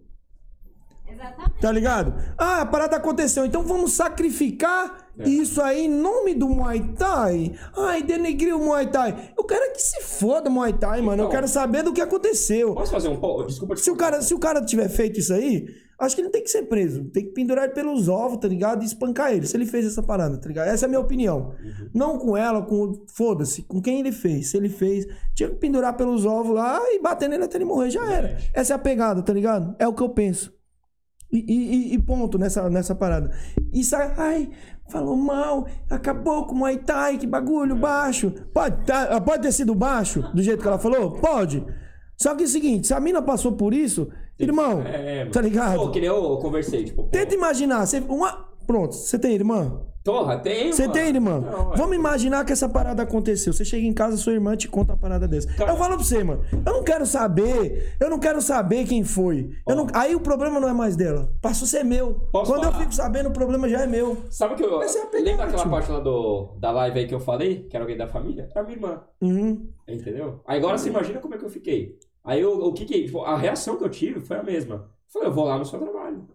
Exatamente. tá ligado? Ah, a parada aconteceu, então vamos sacrificar É. isso aí em nome do Muay Thai. Ai, denegriu o Muay Thai. Eu quero é que se foda o Muay Thai, mano. Eu Então. quero saber do que aconteceu. Posso fazer um pouco? Desculpa te Se o, cara, se o cara tiver feito isso aí, acho que ele tem que ser preso. Tem que pendurar ele pelos ovos, tá ligado? E espancar ele, se ele fez essa parada, tá ligado? Essa é a minha opinião. Não com ela, com. Foda-se, com quem ele fez. Se ele fez, tinha que pendurar pelos ovos lá e bater nele até ele morrer. Já era. Essa é a pegada, tá ligado? É o que eu penso. E, e- e ponto nessa, nessa parada. E sai, ai, falou mal, acabou com o Muay Thai, que bagulho baixo. Pode, tá- pode ter sido baixo, do jeito que ela falou? Pode. Só que é o seguinte, se a mina passou por isso, irmão, É, tá ligado? Pô, que nem eu conversei, tipo, pô, Tenta imaginar, você, uma, Pronto, você tem irmã? Porra, tem, Você tem irmã? Não, é. Vamos imaginar que essa parada aconteceu. Você chega em casa, sua irmã te conta uma parada dessa. Cara- Eu falo pra você, mano. Eu não quero saber. Eu não quero saber quem foi. Eu não- Aí o problema não é mais dela. Passou a ser meu. Posso Quando eu falar? fico sabendo, o problema já é meu. Sabe que eu. Mas é Lembra aquela parte lá do, da live aí que eu falei? Que era alguém da família? Era minha irmã. Uhum. Entendeu? Agora você imagina como é que eu fiquei. Aí eu, o que que. tipo, a reação que eu tive foi a mesma. Eu falei, eu vou lá no seu trabalho.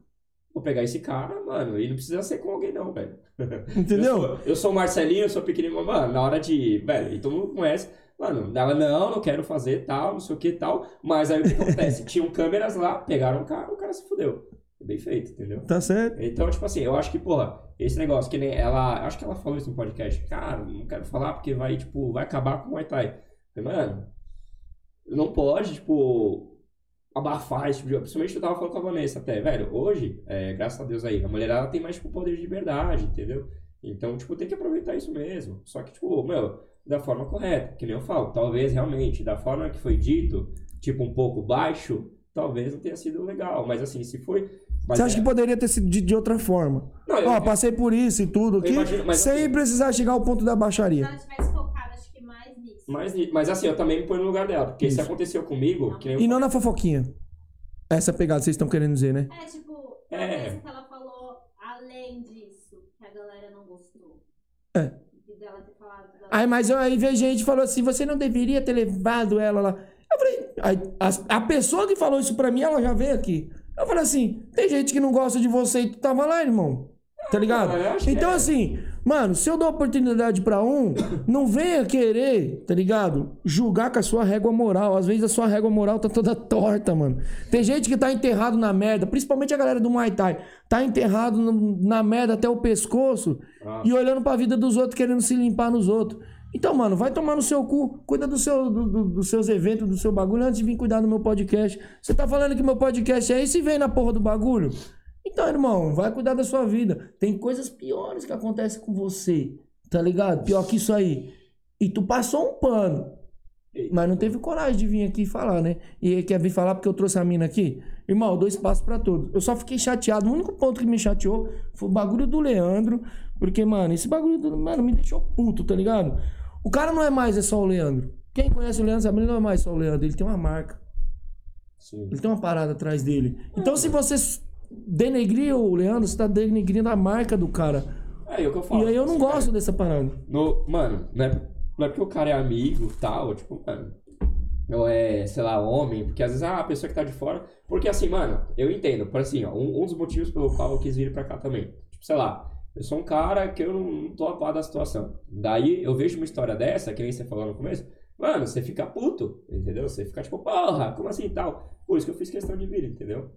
Vou pegar esse cara, mano, e não precisa ser com alguém, não, velho. Entendeu? Eu sou, eu sou o Marcelinho, eu sou pequenininho, mano, na hora de. Velho, e todo mundo conhece. Mano, ela, não, não quero fazer tal, não sei o que tal. Mas aí o que acontece? Tinham câmeras lá, pegaram o cara, o cara se fudeu. Bem feito, entendeu? Tá certo? Então, tipo assim, eu acho que, porra, esse negócio que nem ela. Acho que ela falou isso no podcast. Cara, não quero falar porque vai, tipo, vai acabar com o Muay Thai. Falei, mano, não pode, tipo, abafar esse tipo de. Principalmente eu tava falando com a Vanessa até, velho. Hoje, é, graças a Deus aí, a mulher ela tem mais, tipo, poder de liberdade, entendeu? Então, tipo, tem que aproveitar isso mesmo. Só que, tipo, meu, da forma correta, que nem eu falo. Talvez realmente, da forma que foi dito, tipo, um pouco baixo, talvez não tenha sido legal. Mas assim, se foi. Mas Você acha é- que poderia ter sido de, de outra forma? Não, eu- Ó, passei por isso e tudo aqui, imagino, sem assim- precisar chegar ao ponto da Se baixaria. ela tivesse focado, Mas, mas assim, eu também me ponho no lugar dela. Porque se Isso. aconteceu comigo, que nem E eu não na fofoquinha. Essa pegada que vocês estão querendo dizer, né? É, tipo, É. que ela falou além disso, que a galera não gostou. É. E dela ter falado. Dela... Aí, mas eu- aí veio gente que falou assim: você não deveria ter levado ela lá. Eu falei, aí, a, a pessoa que falou isso pra mim, ela já veio aqui. Eu falei assim: tem gente que não gosta de você e tu tava lá, irmão. Tá ligado? Então, é. assim, mano, se eu dou oportunidade pra um, não venha querer, tá ligado? Julgar com a sua régua moral. Às vezes a sua régua moral tá toda torta, mano. Tem gente que tá enterrado na merda, principalmente a galera do Muay Thai. Tá enterrado no- na merda até o pescoço Ah. e olhando pra vida dos outros, querendo se limpar nos outros. Então, mano, vai tomar no seu cu, cuida do seu, do- do- dos seus eventos, do seu bagulho, antes de vir cuidar do meu podcast. Você tá falando que meu podcast é esse e vem na porra do bagulho? Então, irmão, vai cuidar da sua vida. Tem coisas piores que acontecem com você, tá ligado? Pior que isso aí. E tu passou um pano. Mas não teve coragem de vir aqui falar, né? E quer vir falar porque eu trouxe a mina aqui? Irmão, dou espaço pra todos. Eu só fiquei chateado. O único ponto que me chateou foi o bagulho do Leandro. Porque, mano, esse bagulho do. Mano, me deixou puto, tá ligado? O cara não é mais é só o Leandro. Quem conhece o Leandro sabe, ele não é mais só o Leandro. Ele tem uma marca. Sim. Ele tem uma parada atrás dele. Então, se você denegrir o Leandro, você tá denegrindo a marca do cara. É, é o que eu falo. E aí eu não gosto velho, dessa parada. No, mano, não é, não é porque o cara é amigo e tal, tipo, mano. Ou é, sei lá, homem, porque às vezes ah, a pessoa que tá de fora. Porque assim, mano, eu entendo. Por assim, ó, um, um dos motivos pelo qual eu quis vir pra cá também. Tipo, sei lá, eu sou um cara que eu não, não tô a par da situação. Daí eu vejo uma história dessa, que nem você falou no começo, mano, você fica puto, entendeu? Você fica tipo, porra, como assim e tal? Por isso que eu fiz questão de vir, entendeu?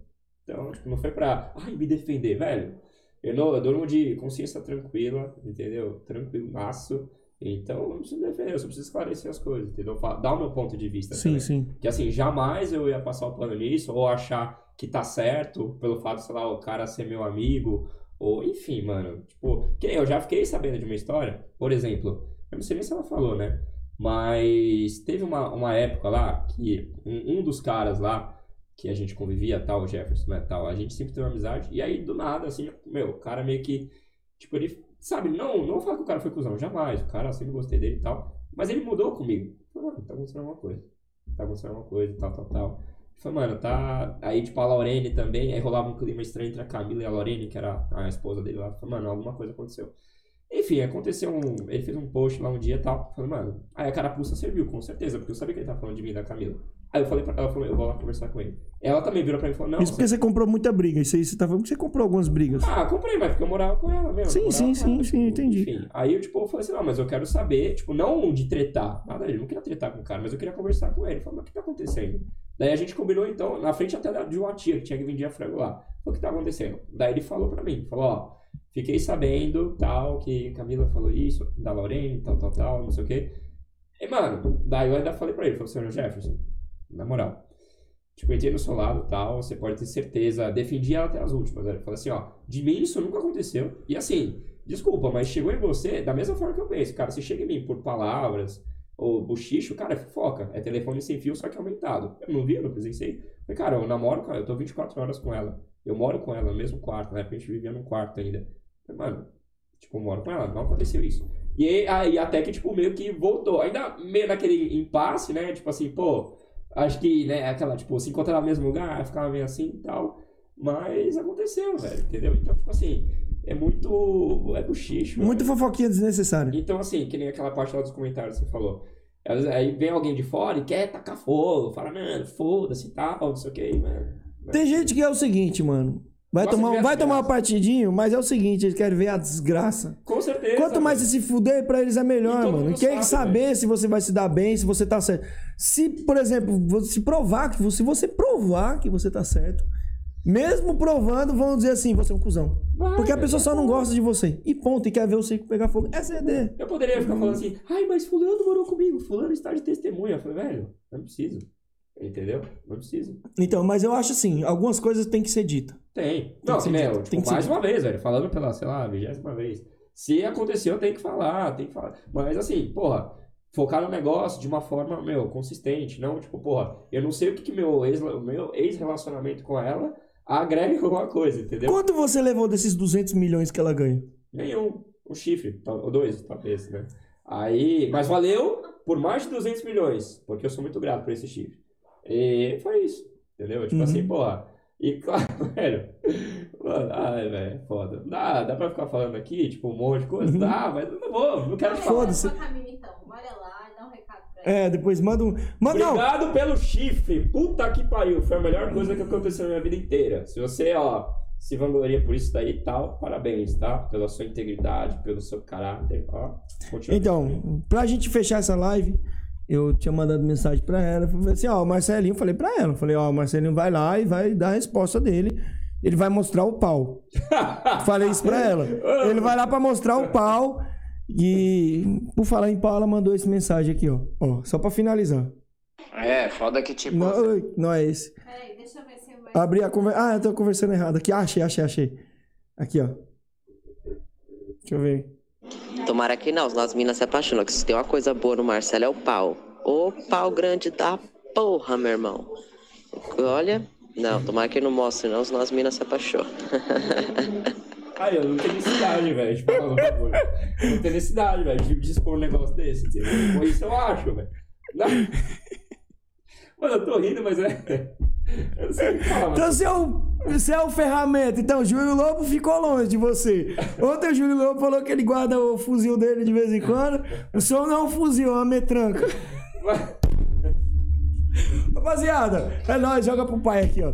Então, tipo, não foi pra, ai, me defender, velho. Eu, não, eu durmo de consciência tranquila, entendeu? Tranquilaço. Então, eu não preciso defender, eu só preciso esclarecer as coisas, entendeu? Dar o meu ponto de vista Sim, também. sim. Que assim, jamais eu ia passar o plano nisso, ou achar que tá certo, pelo fato, sei lá, o cara ser meu amigo, ou enfim, mano. Tipo, que eu já fiquei sabendo de uma história, por exemplo, eu não sei nem se ela falou, né? Mas teve uma, uma época lá que um, um dos caras lá, que a gente convivia, tal, Jefferson, né, tal, a gente sempre teve uma amizade, e aí do nada, assim, meu, o cara meio que, tipo, ele, sabe, não, não vou falar que o cara foi cuzão, jamais, o cara, eu sempre gostei dele e tal, mas ele mudou comigo. Falei, mano, tá acontecendo alguma coisa, tá acontecendo alguma coisa, tal, tal, tal. Falei, mano, tá. Aí, tipo, a Lorene também, aí rolava um clima estranho entre a Camila e a Lorene, que era a esposa dele lá. Falei, mano, alguma coisa aconteceu. Enfim, aconteceu um. Ele fez um post lá um dia e tal. Falei, mano. Aí a carapuça serviu, com certeza, porque eu sabia que ele tava falando de mim da Camila. Aí eu falei pra ela, falei, eu vou lá conversar com ele. Ela também virou pra mim e falou, não. Isso porque você comprou muita briga. Isso aí você tá falando que você comprou algumas brigas. Ah, comprei, mas porque eu morava com ela mesmo. Sim, sim, sim, ela, sim, tipo, entendi. Enfim, aí eu, tipo, eu falei assim, não, mas eu quero saber, tipo, não de tretar, nada, ele não queria tretar com o cara, mas eu queria conversar com ele. Falei, mas o que tá acontecendo? Daí a gente combinou, então, na frente até de uma tia que tinha que vender frango lá. O que tá acontecendo? Daí ele falou pra mim, falou, ó, fiquei sabendo, tal, que Camila falou isso, da Lorene, tal, tal, tal, não sei o quê. E, mano, daí eu ainda falei pra ele, falei, senhor Jefferson, na moral, Tipo, eu entrei no seu lado tal, você pode ter certeza. Defendi ela até as últimas, velho. Falei assim, ó, de mim isso nunca aconteceu. E assim, desculpa, mas chegou em você da mesma forma que eu penso. Cara, você chega em mim por palavras ou bochicho, cara, é fofoca. É telefone sem fio, só que aumentado. Eu não vi, eu não presenciei. Falei, cara, eu namoro com ela, eu tô 24 horas com ela. Eu moro com ela no mesmo quarto, né? A gente vivia num quarto ainda. Falei, Mano, tipo, eu moro com ela, não aconteceu isso. E aí até que, tipo, meio que voltou. Ainda meio naquele impasse, né? Tipo assim, pô, acho que, né, aquela, tipo, se encontrar no mesmo lugar, ficava meio assim e tal. Mas aconteceu, velho, entendeu? Então, tipo assim, é muito. É buchicho. Muito velho. fofoquinha desnecessária. Então, assim, que nem aquela parte lá dos comentários que você falou. Aí vem alguém de fora e quer tacar fogo, fala, mano, foda-se e tal, não sei o que, mano. Tem gente que é o seguinte, mano. Vai tomar, a vai tomar um partidinho, mas é o seguinte, eles querem ver a desgraça. Com certeza. Quanto mais você se fuder, pra eles é melhor, mano. mundo Quer sabe, saber se você vai se dar bem, se você tá certo. Se, por exemplo, se provar que se você provar que você tá certo, mesmo provando, vão dizer assim, você é um cuzão. Vai, Porque a pessoa só não gosta de você. E ponto, e quer ver o circo pegar fogo. É CD. Eu poderia ficar falando assim, ai, mas fulano morou comigo, fulano está de testemunha. Eu falei, velho, não preciso. Entendeu? Não preciso. Então, mas eu acho assim, algumas coisas têm que ser ditas. Tem. Não, que meu, dito, tipo, tem que ser mais uma vez, velho. Falando pela, sei lá, vigésima vez. Se aconteceu, tem que falar, tem que falar. Mas assim, porra, focar no negócio de uma forma, meu, consistente. Não, tipo, porra, eu não sei o que, que meu ex- ex-relacionamento com ela agrega alguma coisa, entendeu? Quanto você levou desses 200 milhões que ela ganha? Nenhum. Um chifre, tal- ou dois, talvez, né? Aí, mas valeu por mais de 200 milhões, porque eu sou muito grato por esse chifre. E foi isso, entendeu? Tipo Uhum. assim, porra. E claro, velho. Mano, ai, velho, foda. Dá, dá pra ficar falando aqui, tipo, um monte de coisa? Uhum. Dá, mas eu não vou, não quero falar. Foda-se. Então. Olha lá, dá um recado pra ela. É, depois manda um. Manda não! Obrigado pelo chifre. Puta que pariu. Foi a melhor coisa que aconteceu na minha vida inteira. Se você, ó, se vangloria por isso daí e tal, parabéns, tá? Pela sua integridade, pelo seu caráter, ó. Continua. Então, pra gente fechar essa live, eu tinha mandado mensagem pra ela. Falei assim, ó, o Marcelinho, falei pra ela. Falei, ó, o Marcelinho vai lá e vai dar a resposta dele. Ele vai mostrar o pau. Falei isso pra ela. Ele vai lá pra mostrar o pau. E por falar em pau, ela mandou essa mensagem aqui, ó. Ó, só pra finalizar. É, foda que tipo. Não, não é esse. Peraí, deixa eu ver se vai. Abri a conversa. Ah, eu tô conversando errado aqui. Ah, achei, achei, achei. Aqui, ó. Deixa eu ver. Tomara que não, senão as minas se apaixonam. Que se tem uma coisa boa no Marcelo é o pau. Ô pau grande da porra, meu irmão. Olha, não, tomara que não mostre não, senão as minas se apaixonam. Aí, eu não tenho necessidade, velho, de falar. Eu não tenho necessidade, velho, de dispor um negócio desse, isso eu acho, velho. Mano, eu tô rindo, mas é. Eu sei falar, Então você é, o, você é o ferramenta. Então, o Júlio Lobo ficou longe de você. Ontem o Júlio Lobo falou que ele guarda o fuzil dele de vez em quando. O senhor não é um fuzil, é uma metranca. Rapaziada, é nóis, joga pro pai aqui, ó.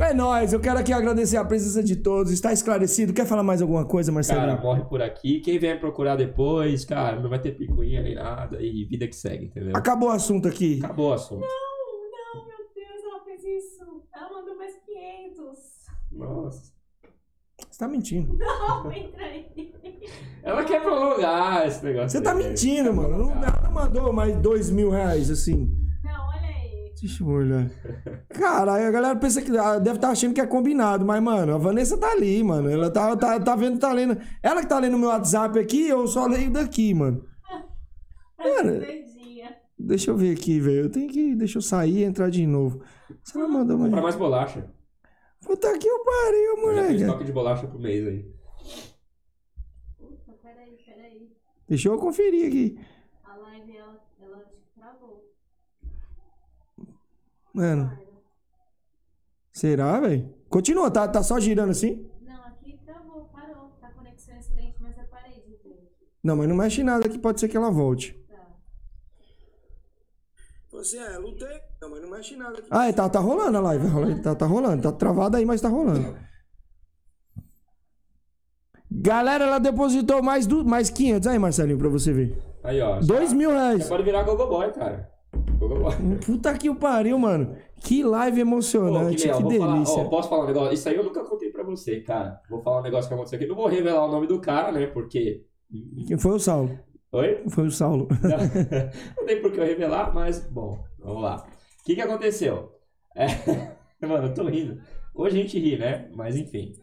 É nóis, eu quero aqui agradecer a presença de todos. Está esclarecido? Quer falar mais alguma coisa, Marcelinho? Cara, morre por aqui. Quem vier procurar depois, cara, não vai ter picuinha nem nada. E vida que segue, entendeu? Acabou o assunto aqui. Acabou o assunto. Não, não, meu Deus, ela fez isso. Ela mandou mais 500. Nossa. Você tá mentindo. Não, entra aí. Ela quer prolongar esse negócio. Você tá aí. mentindo, Quer mano. Não, prolongar. ela mandou mais dois mil reais, assim. Não, olha aí. Deixa eu olhar. Caralho, a galera pensa que ah, deve estar achando que é combinado, mas, mano, a Vanessa tá ali, mano. Ela tá, tá, tá vendo, tá lendo. Ela que tá lendo meu WhatsApp aqui, eu só leio daqui, mano. Cara, deixa eu ver aqui, velho. Eu tenho que. Deixa eu sair e entrar de novo. Se ela mandou Comprar mais. mais bolacha. Puta que eu pariu, Eu já moleque. estoque de bolacha pro mês aí. Puta, peraí, peraí. Deixa eu conferir aqui. A live, ela, ela travou. Mano, será, velho? Continua, tá, tá só girando assim? Não, aqui travou, parou. Tá conexão excelente, mas eu parei de ver. Não, mas não mexe nada que pode ser que ela volte. Tá. Você é, lutei. Não, mas não mexe nada aqui. Ah, é, tá, tá rolando a live. Tá, tá rolando. Tá travado aí, mas tá rolando. Galera, ela depositou mais, du... mais 500 aí, Marcelinho, pra você ver. Aí, ó. Dois mil Você reais. pode virar Gogoboy, cara. Gogoboy. Puta que o pariu, mano. Que live Pô, emocionante. que, que vou falar, delícia. ó, posso falar um negócio? Isso aí eu nunca contei pra você, cara. Vou falar um negócio que aconteceu aqui. Não vou revelar o nome do cara, né? Porque. Quem foi o Saulo? Oi? Foi o Saulo. Não tem por que eu revelar, mas, bom, vamos lá. O que que aconteceu? É... Mano, eu tô rindo. Hoje a gente ri, né? Mas enfim.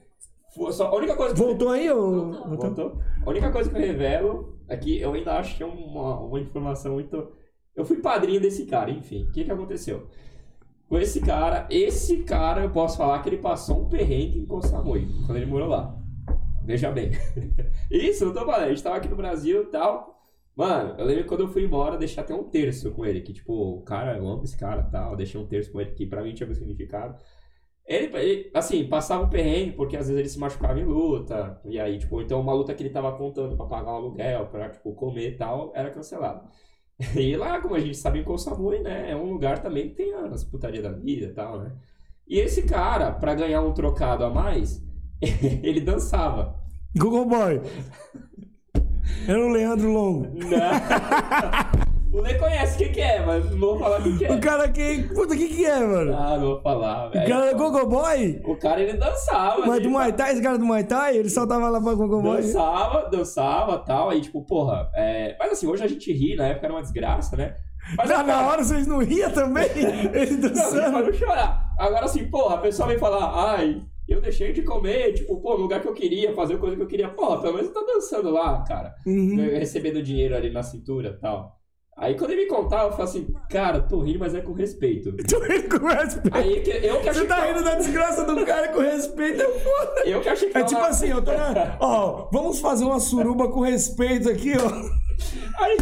Só, a única coisa que Voltou aí, ô? Voltou. Voltou? A única coisa que eu revelo é que eu ainda acho que é uma, uma informação muito. Eu fui padrinho desse cara, enfim. O que, que aconteceu? Com esse cara, esse cara eu posso falar que ele passou um perrengue em Koh Samui, quando ele morou lá. veja bem. Isso, não tô falando. A gente tava aqui no Brasil e tal. Mano, eu lembro que quando eu fui embora, deixei até um terço com ele. Que, tipo, o cara, eu amo esse cara e tal. Eu deixei um terço com ele que pra mim tinha muito significado. Ele, ele, assim, passava o perrengue porque às vezes ele se machucava em luta. E aí, tipo, então uma luta que ele tava contando pra pagar o aluguel, pra, tipo, comer e tal, era cancelada. E lá, como a gente sabe, em Koh Samui, né, é um lugar também que tem as putarias da vida e tal, né. E esse cara, pra ganhar um trocado a mais, ele dançava. Google Boy. Era o Leandro Longo. Não. O Lê conhece o que, que é, mas não vou falar o que, que é. O cara que. Puta, o que que é, mano? Ah, não vou falar, O velho. cara é Google Boy? O cara, ele dançava. Mas do Muay Thai, esse cara do Muay Thai, ele só tava lá pra Google Boy. Dançava, dançava tal. Aí, tipo, porra. é, Mas assim, hoje a gente ri, na época era uma desgraça, né? Mas Na, cara, na hora vocês não riam também? Ele Não, dançando. pra não chorar. Agora assim, porra, a pessoa vem falar, ai, eu deixei de comer, tipo, pô, no lugar que eu queria, fazer coisa que eu queria. Porra, pelo menos tá dançando lá, cara. Uhum. Recebendo dinheiro ali na cintura e tal. Aí quando ele me contava, eu falava assim, cara, tô rindo, mas é com respeito. Tô rindo com respeito. Aí que- eu que achei Você tá que rindo da desgraça do cara com respeito, é foda. Eu que achei que É tipo assim, eu tô na... Ó, vamos fazer uma suruba com respeito aqui, ó. Aí-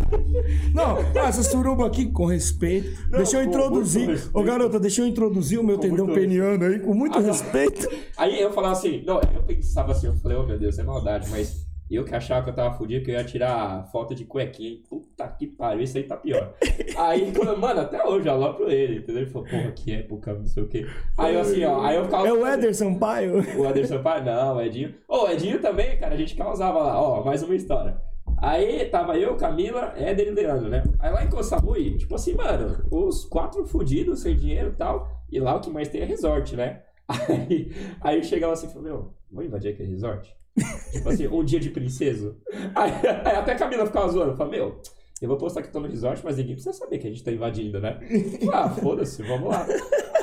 Não, ah, essa suruba aqui com respeito. Não, deixa eu introduzir. Ô, garota, deixa eu introduzir o meu Com tendão peniano aí, com muito respeito. Aí eu falava assim, não, eu pensava assim, eu falei, oh meu Deus, é maldade, mas eu que achava que eu tava fudido, que eu ia tirar foto de cuequinha, puta que pariu, isso aí tá pior. Aí, quando, mano, até hoje, eu alopro ele, entendeu? Ele falou, porra, que época, não sei o quê. Aí eu assim, ó, aí eu ficava... É o Éder Sampaio. O Anderson Pai, não, o Edinho. Ô, o Edinho também, cara, a gente causava lá, ó, mais uma história. Aí tava eu, Camila, Éder e Leandro, né? Aí lá em Koh Samui, tipo assim, mano, os quatro fudidos, sem dinheiro e tal, e lá o que mais tem é resort, né? Aí, aí chegava assim e falei, meu, vou invadir aquele resort? tipo assim, um dia de princesa. Aí, aí até a Camila ficava zoando, falei, meu, eu vou postar que tô no resort, mas ninguém precisa saber que a gente tá invadindo, né? Ah, foda-se, vamos lá.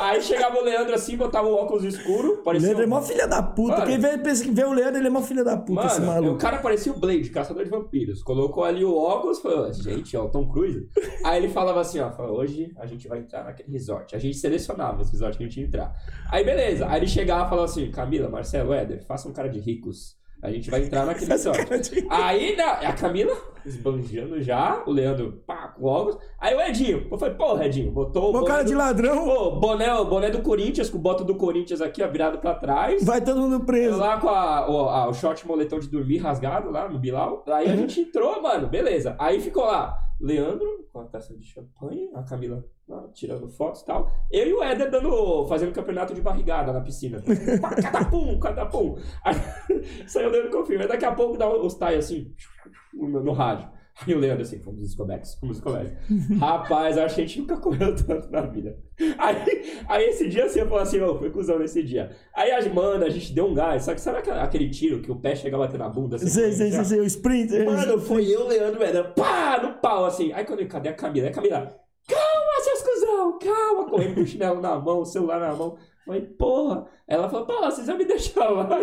Aí chegava o Leandro assim, botava o óculos escuro, O parecia. Leandro é um- mó filha da puta. Mano. Quem vê, pensa que vê o Leandro, ele é mó filha da puta, esse Mano, o maluco. cara parecia o Blade, caçador de vampiros. Colocou ali o óculos e falou, gente, ó, o Tom Cruise. Aí ele falava assim, ó, falou, hoje a gente vai entrar naquele resort. A gente selecionava os resorts que a gente ia entrar. Aí beleza, aí ele chegava e falava assim, Camila, Marcelo, Éder, faça um cara de ricos. A gente vai entrar naquele resort. Aí na- a Camila, esbanjando já, o Leandro, pá, com óculos. Aí o Edinho, eu falei, pô, Edinho, botou boné cara do- de ladrão, Pô, boné, o boné do Corinthians, com o boto do Corinthians aqui, ó, virado pra trás. vai todo mundo preso. lá com a, o, a- o short moletom de dormir rasgado lá no Bilal. Aí Uhum. a gente entrou, mano, beleza. Aí ficou lá, Leandro com a taça de champanhe, a Camila lá, tirando fotos e tal. Eu e o Éder dando, fazendo campeonato de barrigada na piscina. Catapum, catapum. Aí, saiu o Leandro confirma. Aí daqui a pouco dá os tais assim, no, no rádio. Aí o Leandro assim, fomos descobertos, fomos. Rapaz, acho que a gente nunca correu tanto na vida. Aí, aí esse dia assim, eu falei assim, ô, foi cuzão nesse dia. Aí, a- mano, a gente deu um gás. Só que sabe aquele, aquele tiro que o pé chega a bater na bunda? Assim, Sei, sei, sei, sei, o Sprinter. Mano, foi eu, Leandro, Éder, pá, no pau, assim. Aí quando eu, cadê a Camila? Aí a Camila, calma, correndo com o chinelo na mão, o celular na mão. Falei, porra. Ela falou, pô, vocês vão me deixar lá.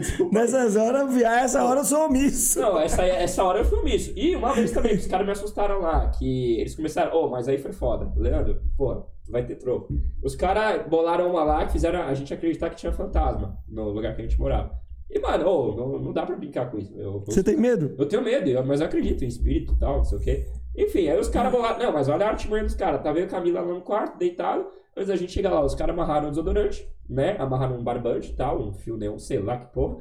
Tipo. Nessas horas, a essa hora eu sou omisso. Não, essa, essa hora eu filmei isso. E uma vez também, os caras me assustaram lá, que eles começaram, oh, mas aí foi foda. Leandro, pô, vai ter troco. Os caras bolaram uma lá que fizeram a gente acreditar que tinha fantasma no lugar que a gente morava. E, mano, oh, não, não dá pra brincar com isso. Eu, Você tem medo? eu tenho medo, eu- mas eu acredito em espírito e tal, não sei o quê. Enfim, aí os caras bolaram. Não, mas olha a artimanha dos caras. Tá vendo a Camila lá no quarto, deitado. Antes da gente chegar lá, os caras amarraram o desodorante, né? Amarraram um barbante e tal, um fio neon, sei lá que porra.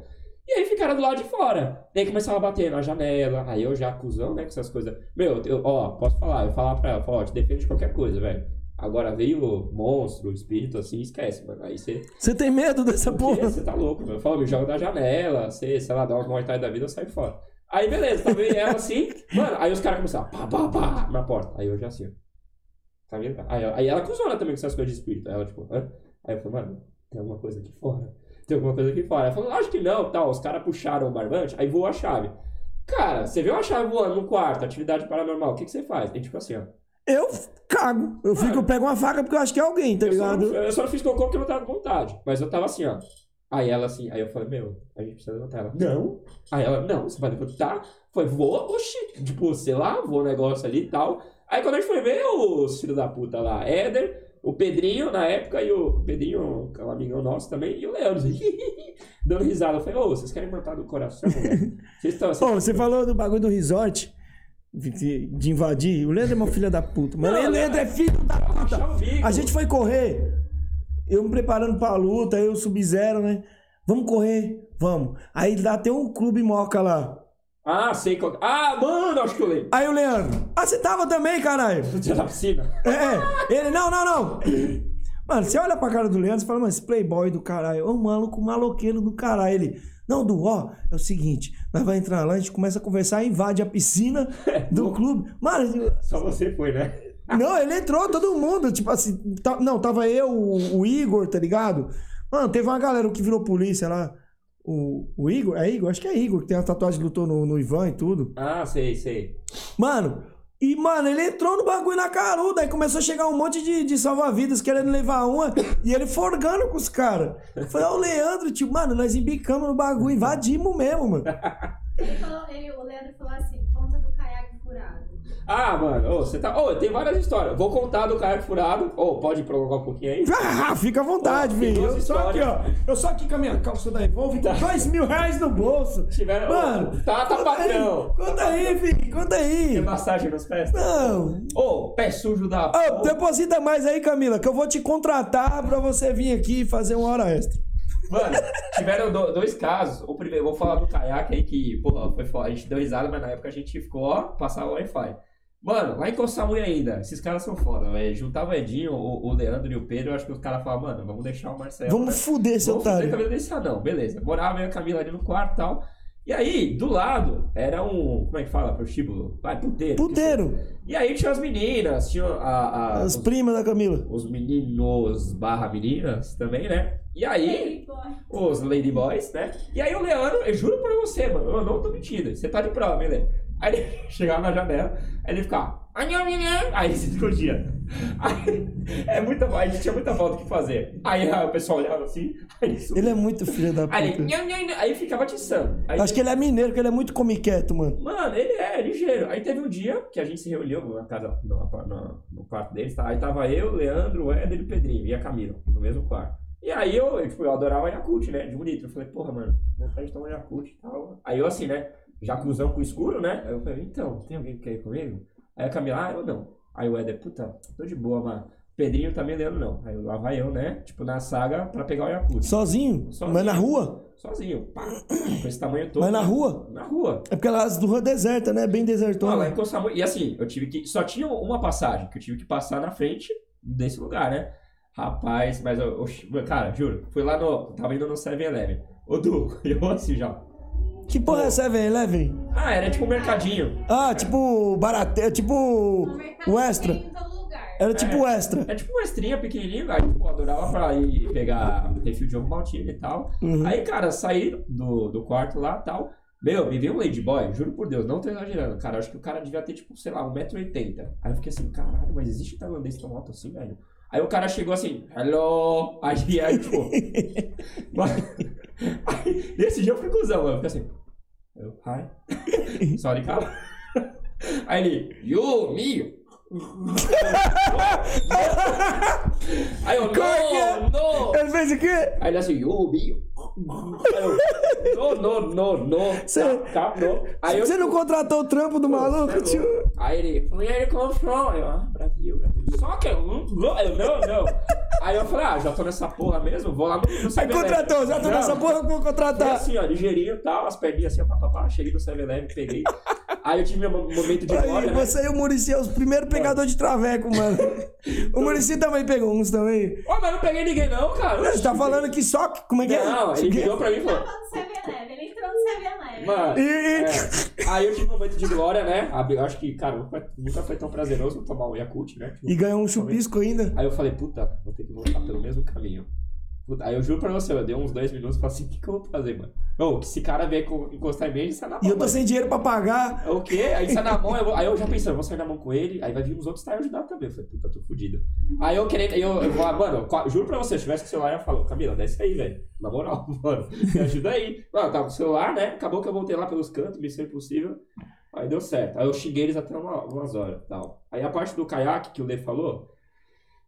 E aí ficaram do lado de fora. Daí começava a bater na janela. Aí eu já acusão, né? Com essas coisas. Meu, eu, ó, posso falar. Eu falava pra ela, ó, te defende de qualquer coisa, velho. Agora veio o monstro, o espírito assim, esquece, mano. Aí você. Você tem medo dessa porra? Você tá louco, meu. Eu falo, me joga da janela, você, sei lá, dá umas mortais da vida, eu saio fora. Aí beleza, tava eu e ela assim, mano, aí os caras começaram, pá, pá, pá, na porta. Aí eu já assim, ó. Tá vendo? Aí, aí ela acusou também com essas coisas de espírito. Aí ela, tipo, hã? Aí eu falei, mano, tem alguma coisa aqui fora. Tem alguma coisa aqui fora. Ela falou, acho que não, tal. Os caras puxaram o barbante, aí voou a chave. Cara, você viu a chave voando no quarto, atividade paranormal, o que, que você faz? Tem tipo assim, ó. Eu cago. Eu fico, eu pego uma faca porque eu acho que é alguém, tá Eu só, não, ligado? eu só não fiz cocô porque eu não tava com vontade. Mas eu tava assim, ó. Aí ela assim, aí eu falei, meu, a gente precisa levantar ela. Não. Aí ela, não, você vai levantar. Foi, vou, oxi, tipo, sei lá, vou o negócio ali e tal. Aí quando a gente foi ver os filhos da puta lá, Éder, O Pedrinho, na época, e o Pedrinho, que é um amigão nosso também, e o Leandro, dando risada. Eu falei, ô, vocês querem matar do coração? velho? Vocês estão... Pô, você falou do bagulho do resort. De, de invadir. O Leandro é uma filha da puta. Mas o Leandro é filho da puta. A gente foi correr. Eu me preparando pra luta, eu sub-zero, né? Vamos correr, vamos. Aí lá tem um clube moca lá. Ah, sei qual... Ah, mano, acho que eu lembro. Aí o Leandro. Ah, você tava também, caralho? Dia da piscina. É, ele, não, não, não. Mano, você olha pra cara do Leandro e fala, mano, esse playboy do caralho, ô maluco maloqueiro do caralho. Ele, não, Du, ó, é o seguinte, nós vamos entrar lá, a gente começa a conversar, invade a piscina do clube. Mano, Só você foi, né? Não, ele entrou, todo mundo, tipo assim, tá- não, tava eu, o, o Igor, tá ligado? Mano, teve uma galera que virou polícia lá. O, o Igor, é Igor? Acho que é Igor, que tem a tatuagem, lutou no, no Ivan e tudo. Ah, sei, sei. Mano, e, mano, ele entrou no bagulho na caruda, aí começou a chegar um monte de, de salva-vidas querendo levar uma, e ele forgando com os caras. Eu falei, ó, o Leandro, tio, mano, nós embicamos no bagulho, invadimos mesmo, mano. Ele falou, ele, o Leandro falou assim, conta do furado. Ah, mano, ô, você tá. Ô, tem várias histórias. Vou contar do caiaque furado. Ô, pode prolongar um pouquinho aí? Ah, fica à vontade, tem filho. Eu só aqui, ó. Eu só aqui com a minha calça da Evolve, com dois mil reais no bolso. Tiveram. Mano, tá, tá conta aí, patrão. Conta aí, filho, conta aí. Tem massagem nos pés? Não. Ô, pé sujo da. Ô, deposita mais aí, Camila, que eu vou te contratar pra você vir aqui fazer uma hora extra. Mano, tiveram do- dois casos. O primeiro, vou falar do caiaque aí que, porra, foi foda. A gente deu risada, mas na época a gente ficou, ó, passava o Wi-Fi. Mano, lá em Coçamui ainda, esses caras são foda, velho. Juntava o Edinho, o, o Leandro e o Pedro, eu acho que os caras falavam, mano, vamos deixar o Marcelo. né? Vamos fuder esse Vamos otário. cabelo desse anão, beleza. Morava eu e a Camila ali no quarto e tal. E aí, do lado, era um. Como é que fala? Prostíbulo? Vai, puteiro. Puteiro. E aí tinha as meninas, tinha a, a- As os, primas da Camila. os meninos barra meninas também, né? E aí, os ladyboys, né? E aí o Leandro, eu juro pra você, mano, eu não tô mentindo. Você tá de prova, hein, Lê? Aí ele chegava na janela, aí ele ficava. Aí se escondia. Aí, é muita, a gente tinha muita falta que fazer. Aí o pessoal olhava assim, aí ele é muito filho da Aí ele, puta. nham, aí ficava atiçando. Aí Acho que ele é mineiro, que ele é muito comiqueto, mano. Mano, ele é ligeiro. Aí teve um dia que a gente se reuniu na casa, no, no, no quarto deles, tá? Aí tava eu, o Leandro, o Éder e o Pedrinho, e a Camila, no mesmo quarto. E aí eu, eu, tipo, eu adorava Yakult, né? De litro. Eu falei, porra, mano, vontade de tomar Yakult e tal. Aí eu assim, né? Já cuzão com o escuro, né? Aí eu falei, então, tem alguém que quer ir comigo? Aí a Camila, ah, eu não. Aí o Éder, puta, tô de boa, mano. Pedrinho também, Leandro não. Aí lá vai eu, né? Tipo, na saga pra pegar o Yakult. Sozinho? Sozinho. Mas na rua? Sozinho, pá. Com esse tamanho todo. Mas na rua? Na rua. É porque lá do rua deserta, né? Bem lá desertona. em Coçamui. E assim, eu tive que. Só tinha uma passagem que eu tive que passar na frente desse lugar, né? Rapaz, mas eu. eu- cara, juro, fui lá no. Tava indo no 7-Eleven. Ô, Du, eu assim já. Que porra é 7-Eleven? Ah, era tipo um mercadinho. Ah, tipo barate... é tipo o extra. Era tipo o extra. É tipo uma estrinha pequenininho, aí, pô, adorava pra ir pegar refil de ovo maltine e tal. Uhum. Aí, cara, saí do, do quarto lá e tal. Meu, me veio um ladyboy, juro por Deus, não tô exagerando, cara. Acho que o cara devia ter, tipo, sei lá, 1,80m. Aí eu fiquei assim, caralho, mas existe tailandês tão alto assim, velho? Aí o cara chegou assim, hello! Aí, aí tipo. mas- aí, nesse dia eu fui cuzão, mano. Eu fiquei assim, eu, hi. Sorry, cara. Aí ele, you, me. Aí eu, é que é? no, no. Ele fez o quê? Aí ele assim, you, me. Aí eu, no, no, no, no. Cê- Tá, no. Aí eu, Você não contratou o trampo do maluco, tio? Aí ele, you come from? Eu, ah, Brasil, Brasil. Só que eu, não, não, não, não. Aí eu falei, ah, já tô nessa porra mesmo, vou lá no, Aí 7-Eleven. contratou, já tô Não. nessa porra, vou contratar. assim, ó, ligeirinho e tal, as perninhas assim, ó, pá, pá, pá, cheguei no 7-Eleven, peguei. Aí eu tive meu mo- momento de glória, Aí, né? você e o Murici é os primeiros pegadores de traveco, mano. O Murici também pegou uns também. Ó, mas não peguei ninguém não, cara. Você tá falando que só. Como é que é? Não, ele virou pra mim e falou, Tava no 7-Eleven, ele entrou no 7-Eleven. mano... E, É. Aí eu tive um momento de glória, né? Acho que, cara, nunca, nunca foi tão prazeroso tomar o Yakult, né? Tipo, e ganhou um chupisco ainda. Aí eu falei, puta, vou ter que voltar pelo mesmo caminho. Aí eu juro pra você, eu dei uns dois minutos e falei assim, o que, que eu vou fazer, mano? Que esse cara vier co- encostar em mim, ele sai na mão. E eu tô mano. sem dinheiro pra pagar. O quê? Aí sai na mão, eu vou- aí eu já pensando, eu vou sair na mão com ele, aí vai vir uns outros tá ajudar também. Eu falei, puta, tô fudido. Aí eu querendo, aí eu, eu vou, mano, juro pra você, se eu tivesse com o celular, eu falo, Camila, desce aí, velho. Na moral, mano, me ajuda aí. Mano, tava com o celular, né? Acabou que eu voltei lá pelos cantos, missão impossível. Aí deu certo. Aí eu xinguei eles até uma- umas horas tal. Aí a parte do caiaque que o Lê falou,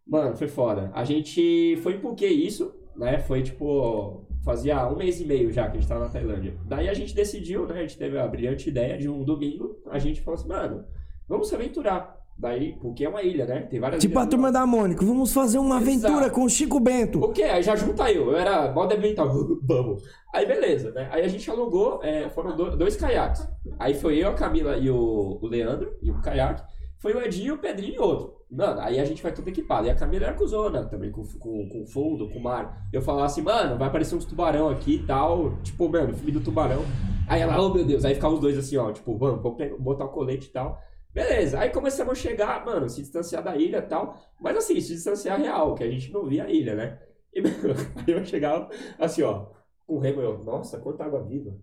Mano, foi foda. A gente foi Phuket isso, né? Foi tipo. Fazia um mês e meio já que a gente tava na Tailândia. Daí a gente decidiu, né? A gente teve a brilhante ideia de um domingo. A gente falou assim, mano, vamos se aventurar. Daí, porque é uma ilha, né? Tem várias Tipo a turma da Mônica, vamos fazer uma Exato. aventura com o Chico Bento. O quê? Aí já junta eu. Eu era moda ambiental. Vamos. Aí beleza, né? Aí a gente alugou, é, foram do- dois caiaques. Aí foi eu, a Camila e o, o Leandro, e um caiaque. Foi o Edinho, o Pedrinho e outro. Mano, aí a gente vai tudo equipado. E a Camila era cuzona também, com, com, com fundo, com mar. Eu falava assim, mano, vai aparecer uns tubarão aqui e tal. Tipo, mano, filme do tubarão. Aí ela, oh meu Deus. Aí ficava os dois assim, ó, tipo, vamos, botar o colete e tal. Beleza, aí começamos a chegar, mano, se distanciar da ilha e tal. Mas assim, se distanciar real, que a gente não via a ilha, né? E, mano, aí eu chegava assim, ó, com o remo, eu, nossa, quanta água viva.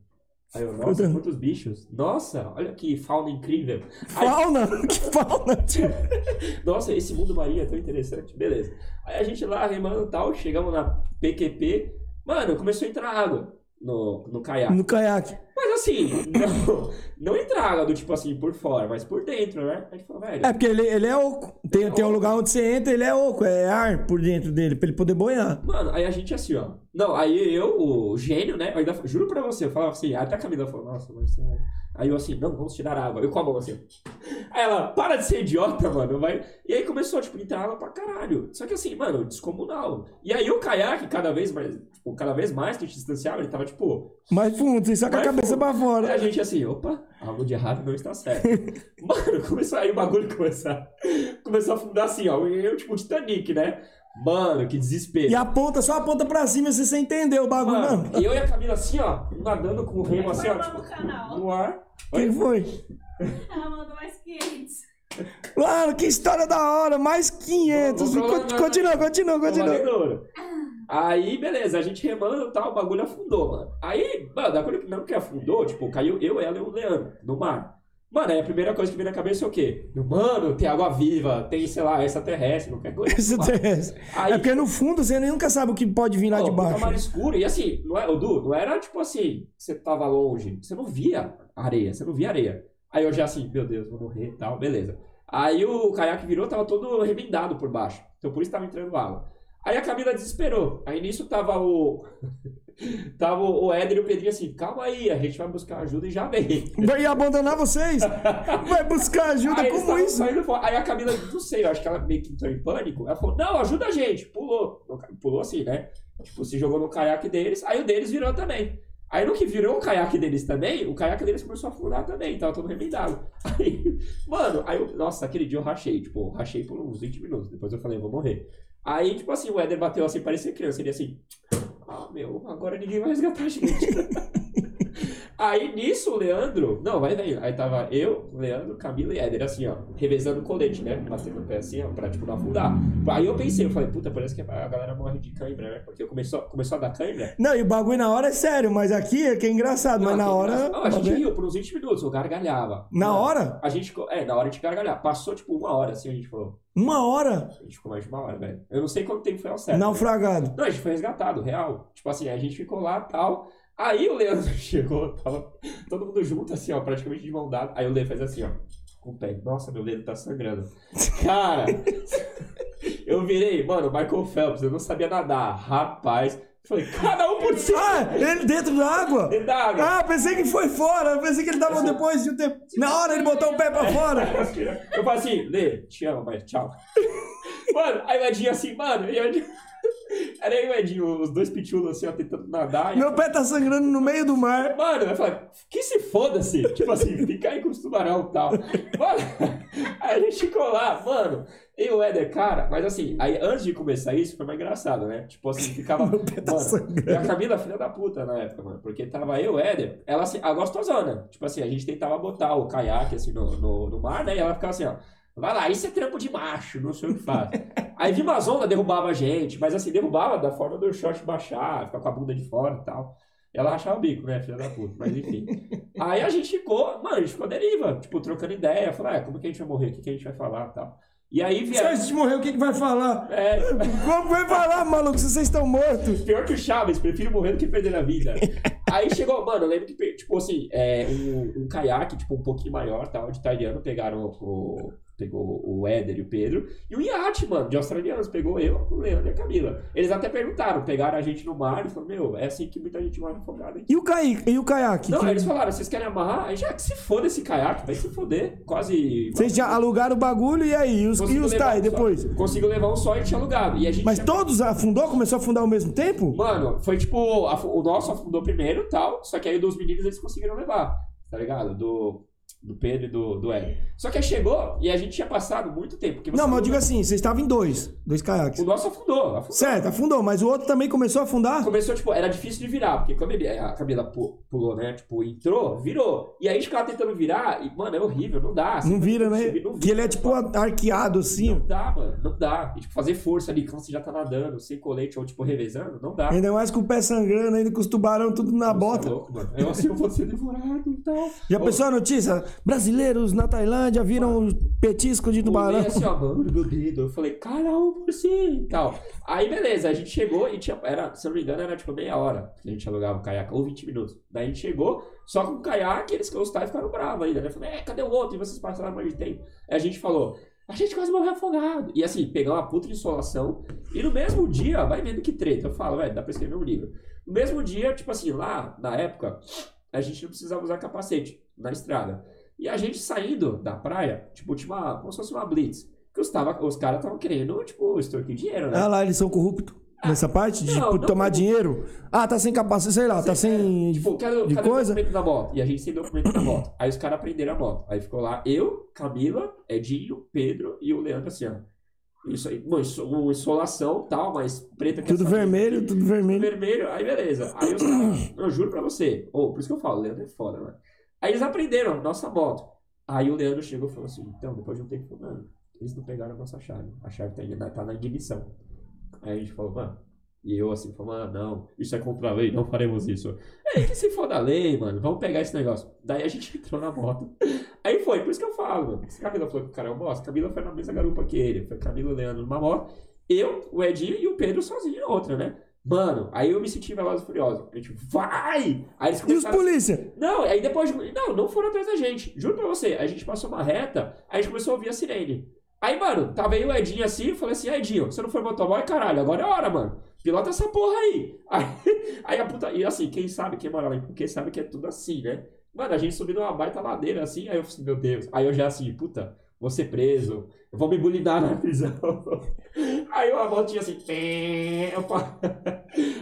Aí eu, nossa, quantos bichos. Nossa, olha que fauna incrível. Aí, Fauna? Que fauna, tio? nossa, esse mundo marinho é tão interessante. Beleza. Aí a gente lá remando e tal, chegamos na PQP. Mano, começou a entrar água no, no caiaque. No caiaque. Mas assim, não, não entrar água do tipo assim por fora, mas por dentro, né? A gente falou, velho. É porque ele, ele é oco. Tem, tem um lugar onde você entra, ele é oco. É ar por dentro dele, pra ele poder boiar. Mano, aí a gente assim, ó. Não, aí eu, o gênio, né? Eu ainda, juro pra você, eu falava assim, até a Camila falou, nossa, Marcelo. Aí eu assim, não, vamos tirar água. Eu com a mão assim. Aí ela, para de ser idiota, mano. Vai. E aí começou, tipo, entrar água pra caralho. Só que assim, mano, descomunal. E aí o caiaque, cada vez mais, tipo, cada vez mais que a gente distanciava, ele tava, tipo, Mais fundo, você saca a Mais cabeça pra a fora. gente assim, opa, algo de errado não está certo. Mano, começou aí o bagulho começar. Começou a afundar assim, ó. E eu, tipo, Titanic, né? Mano, que desespero. E a ponta, só a ponta pra cima, se você entendeu o bagulho, Mano, e eu e a Camila assim, ó, nadando com o remo assim, ó, no tipo, canal. no ar. Quem foi? Ela mandou mais 500. Mano, que história da hora. Mais 500. Vamos pra lá, Con- vai, Continua, continua, continua. Aí, beleza, a gente remando e tal, o bagulho afundou, mano. Aí, mano, da coisa que não que afundou, tipo, caiu eu, ela e o Leandro no mar. Mano, aí a primeira coisa que vem na cabeça é o quê? Mano, tem água viva, tem, sei lá, extraterrestre, qualquer coisa. Mano, tem- Aí- É porque no fundo você nunca sabe o que pode vir lá de Pô, puta baixo. mar escuro. E assim, não é, Edu, não era tipo assim, você tava longe. Você não via areia, você não via areia. Aí eu já assim, meu Deus, vou morrer e tal, beleza. Aí o caiaque virou, tava todo remendado por baixo. Então por isso tava entrando água. Aí a Camila desesperou. Aí nisso tava o. tava o Éder e o Pedrinho assim, calma aí, a gente vai buscar ajuda e já vem. Vai abandonar vocês? Vai buscar ajuda? Aí Como isso? Aí a Camila, não sei, eu acho que ela meio que entrou em pânico. Ela falou, não, ajuda a gente. Pulou. Pulou assim, né? Tipo, se jogou no caiaque deles. Aí o deles virou também. Aí no que virou o caiaque deles também, o caiaque deles começou a afundar também. Tava todo remendado. Aí, mano, aí eu, nossa, aquele dia eu rachei. Tipo, rachei por uns 20 minutos. Depois eu falei, eu vou morrer. Aí, tipo assim, o Éder bateu assim, parecia criança. Ele assim, ah, meu, agora ninguém vai resgatar a gente. Aí nisso o Leandro. Não, vai vendo. Aí tava eu, Leandro, Camila e Éder, assim, ó, revezando o colete, né? Batendo o pé assim, ó, pra tipo não afundar. Aí eu pensei, eu falei, puta, parece que a galera morre de cãibra, né? Porque começou, começou a dar cãibra. Não, e o bagulho na hora é sério, mas aqui é que é engraçado. mas Não, na que hora. engraçado. Não, a gente riu por uns 20 minutos, eu gargalhava. Na hora? A gente. É, na hora de gargalhar. Passou tipo uma hora assim, a gente falou. Uma hora? A gente ficou mais de uma hora, velho. Eu não sei quanto tempo foi ao certo. Naufragado. Não, a gente foi resgatado, real. Tipo assim, a gente ficou lá tal. Aí o Leandro chegou, tava todo mundo junto, assim, ó, praticamente de mão dada. Aí o Leandro fez assim, ó, com o pé. Nossa, meu dedo tá sangrando. Cara, eu virei, mano, Michael Phelps, eu não sabia nadar. Rapaz, falei, cada um por si. Ah, ele dentro da água? Dentro da água. Ah, pensei que foi fora. Eu pensei que ele tava depois de um tempo. Na hora ele botou o pé pra fora. Eu falei assim, Lê, te amo, mas tchau. Mano, aí o Edinho assim, mano, e Edinho... Era aí o Edinho, os dois pitulos assim, ó, tentando nadar. e Meu pé tá sangrando no meio do mar. Mano, eu falei, que se foda-se. Tipo assim, fica aí com os tubarão e tal. Mano, aí a gente ficou lá, mano. E o Éder, cara, mas assim, aí antes de começar isso, foi mais engraçado, né? Tipo assim, ficava. Meu pé tá mano, sangrando. e a Camila, filha da puta na época, mano. Porque tava eu, o Éder, ela assim, a gostosona. Tipo assim, a gente tentava botar o caiaque assim no, no, no mar, né? E ela ficava assim, ó. Vai lá, isso é trampo de macho, não sei o que faz. Aí vinha uma onda, derrubava a gente, mas assim, derrubava da forma do short baixar, ficar com a bunda de fora e tal. Ela rachava o bico, né, filha da puta, mas enfim. Aí a gente ficou, mano, a gente ficou deriva, tipo, trocando ideia, falou, ah, como que a gente vai morrer, o que, que a gente vai falar e tal. E aí Se a vieram. gente morrer, o que, que vai falar? É, Como vai falar, maluco, se vocês estão mortos? pior que o Chaves, prefiro morrer do que perder a vida. Aí chegou, mano, eu lembro que, tipo assim, é, um, um caiaque, tipo, um pouquinho maior, tal, de italiano, pegaram o, pegou o Éder e o Pedro. E o iate, mano, de australianos. Pegou eu, o Leandro e a Camila. Eles até perguntaram, pegaram a gente no mar e falaram, meu, é assim que muita gente morre afogada. E o, cai... e o caiaque? Não, Que- eles falaram, vocês querem amarrar? Aí já que se foda esse caiaque, vai se foder. Quase. Vocês já alugaram o bagulho e aí? E os, e os cai um depois? Conseguiu levar um só e tinha alugado. E a gente Mas tinha- todos afundou? Começou a afundar ao mesmo tempo? Mano, foi tipo, o nosso afundou primeiro e tal, só que aí dos meninos eles conseguiram levar, tá ligado? Do, do Pedro e do, do Hélio. Só que aí chegou e a gente tinha passado muito tempo. Não, mas eu digo assim, vocês estavam em dois. Dois caiaques. O nosso afundou, afundou. Certo, afundou, mas o outro também começou a afundar? Começou, tipo, era difícil de virar, porque quando ele- a Camila pu- pulou, né? Tipo, entrou, virou. E aí a gente ficava tentando virar, e, mano, é horrível, não dá. Não vira, né? Não vira, Que ele é tipo arqueado assim. Não dá, mano, não dá. E, tipo, fazer força ali quando você já tá nadando, sem colete ou, tipo, revezando, não dá. Ainda mais com o pé sangrando, ainda com os tubarão tudo na Você bota. É louco, mano. Eu assim, eu vou ser devorado e tal. Já Ô, pensou a notícia? Brasileiros na Tailândia viram petisco de tubarão. Assim, ó, mano, meu dedo. Eu falei, caralho, si e tal. Aí, beleza, a gente chegou e tinha, era, se não me engano, era tipo meia hora que a gente alugava o caiaque, ou 20 minutos. Daí a gente chegou, só com o caiaque, eles gostaram e ficaram bravos ainda, né? Eu falei, é, cadê o outro? E vocês passaram mais de tempo. Aí a gente falou, a gente quase morreu afogado. E assim, pegar uma puta insolação. E no mesmo dia, vai vendo que treta. Eu falo, velho, dá pra escrever um livro. No mesmo dia, tipo assim, lá, na época, a gente não precisava usar capacete na estrada. E a gente saindo da praia, tipo, tinha uma, como se fosse uma blitz. Que os, tava, os caras estavam querendo, tipo, extorquir dinheiro, né? Ah lá, eles são corruptos. Nessa parte de não, tipo, não tomar corrupto. dinheiro. Ah, tá sem capacete, sei lá, tá sem. Tipo, cadê, de cadê coisa? o documento da moto? E a gente sem documento da moto. Aí os caras prenderam a moto. Aí ficou lá eu, Camila, Edinho, Pedro e o Leandro assim, ó. Isso aí, mano, isso- uma insolação tal, mas preta que Tudo vermelho, tudo vermelho. vermelho, aí beleza. Aí os caras, eu juro pra você, ou por isso que eu falo, o Leandro é foda, mano. Aí eles aprenderam nossa moto. Aí o Leandro chegou e falou assim: então, depois de um tempo, mano, eles não pegaram a nossa chave. A chave tá, ainda- tá na ignição. Aí a gente falou, mano. E eu assim, falou, mano, não, isso é contra a lei, não faremos isso. É que se for da lei, mano, vamos pegar esse negócio. Daí a gente entrou na moto. Aí foi, por isso que eu falo, mano. Se Camila falou que o cara é um bosta, Camila foi na mesma garupa que ele. Foi Camila e Leandro numa moto. Eu, o Edinho e o Pedro sozinho na outra, né? Mano, aí eu me senti veloz e furioso. A gente, vai! Aí eles E os começaram. polícia? Não, aí depois. de- Não, não foram atrás da gente. Juro pra você. A gente passou uma reta, aí a gente começou a ouvir a sirene. Aí, mano, tava aí o Edinho assim, eu falei assim, Edinho, você não foi motoboy, caralho, agora é hora, mano. Pilota essa porra aí. Aí, aí a puta. E assim, quem sabe, quem mora lá em Porque sabe que é tudo assim, né? Mano, a gente subiu numa baita ladeira assim, aí eu falei, meu Deus. Aí eu já assim, puta, vou ser preso, eu vou me bulinar na prisão. Aí a motinha assim, eu pa-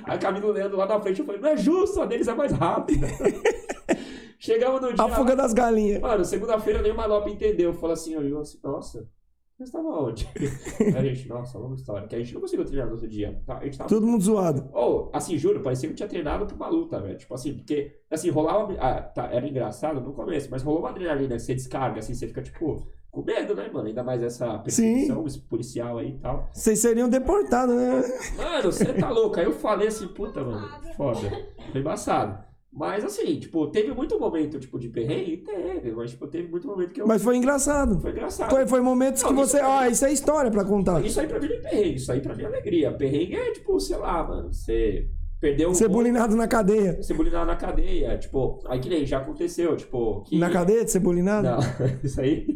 a Camila Leandro lá na frente, eu falei, não é justo, a deles é mais rápida. Chegamos no dia. A fuga das galinhas. Mano, segunda-feira nem o Manop entendeu. Falou assim, olhou assim, nossa, você estava onde? Aí a gente, nossa, longa história. Que a gente não conseguiu treinar no outro dia. Tá? A gente tava. Todo mundo zoado. Ou, assim, juro, parecia que eu tinha treinado pra uma luta, velho. Tipo assim, porque, assim, rolava. Ah, tá, era engraçado no começo, mas rolou uma adrenalina que você descarga, assim, você fica, tipo, com medo, né, mano? Ainda mais essa perseguição esse policial aí e tal. Vocês seriam deportados, né? Mano, você tá louco. Aí eu falei assim, puta, mano, foda. Foi embaçado. Mas assim, tipo, teve muito momento, tipo, de perrengue? Teve, mas tipo, teve muito momento que eu. Mas foi engraçado. Foi engraçado. Foi, foi momentos que Não, você. isso- Ah, isso é história pra contar. Isso aí pra mim não é perrengue, isso aí pra mim é alegria. Perrengue é, tipo, sei lá, mano, você perdeu um. Ser bulinado na cadeia. Ser bulinado na cadeia, tipo, aí que nem já aconteceu, tipo. Que... Na cadeia de ser bulinado? Não, isso aí.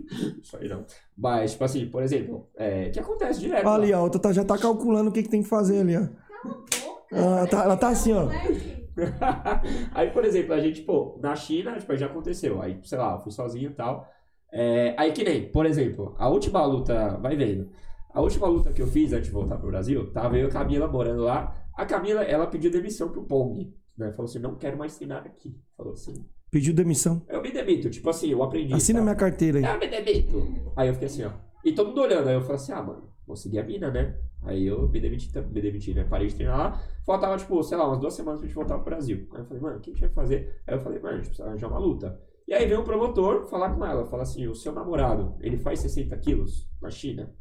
Isso aí não. Mas, tipo assim, por exemplo, é, que acontece direto. Olha ali, ó. A outra tá- já tá calculando o que, que tem que fazer ali, ó. Cala a boca. Ela tá, ela tá assim, ó. Aí, por exemplo, a gente, pô, na China, tipo, já aconteceu. Aí, sei lá, eu fui sozinho e tal. É, aí que nem, por exemplo, a última luta, vai vendo. A última luta que eu fiz antes de voltar pro Brasil, tava eu e a Camila morando lá. A Camila, ela pediu demissão pro Pong. Né? Falou assim, não quero mais treinar aqui. Falou assim. Pediu demissão. Eu me demito, tipo assim, eu aprendi. Assina tá? minha carteira aí. Ah, me demito. Aí eu fiquei assim, ó. E todo mundo olhando. Aí eu falei assim, ah, mano, vou seguir a mina, né? Aí eu me demiti, me demiti, né? Parei de treinar lá. Faltava, tipo, sei lá, umas duas semanas pra gente voltar pro Brasil. Aí eu falei, mano, o que a gente vai fazer? Aí eu falei, mano, a gente precisa arranjar uma luta. E aí veio um promotor falar com ela. Fala assim, o seu namorado, ele faz 60 quilos na China?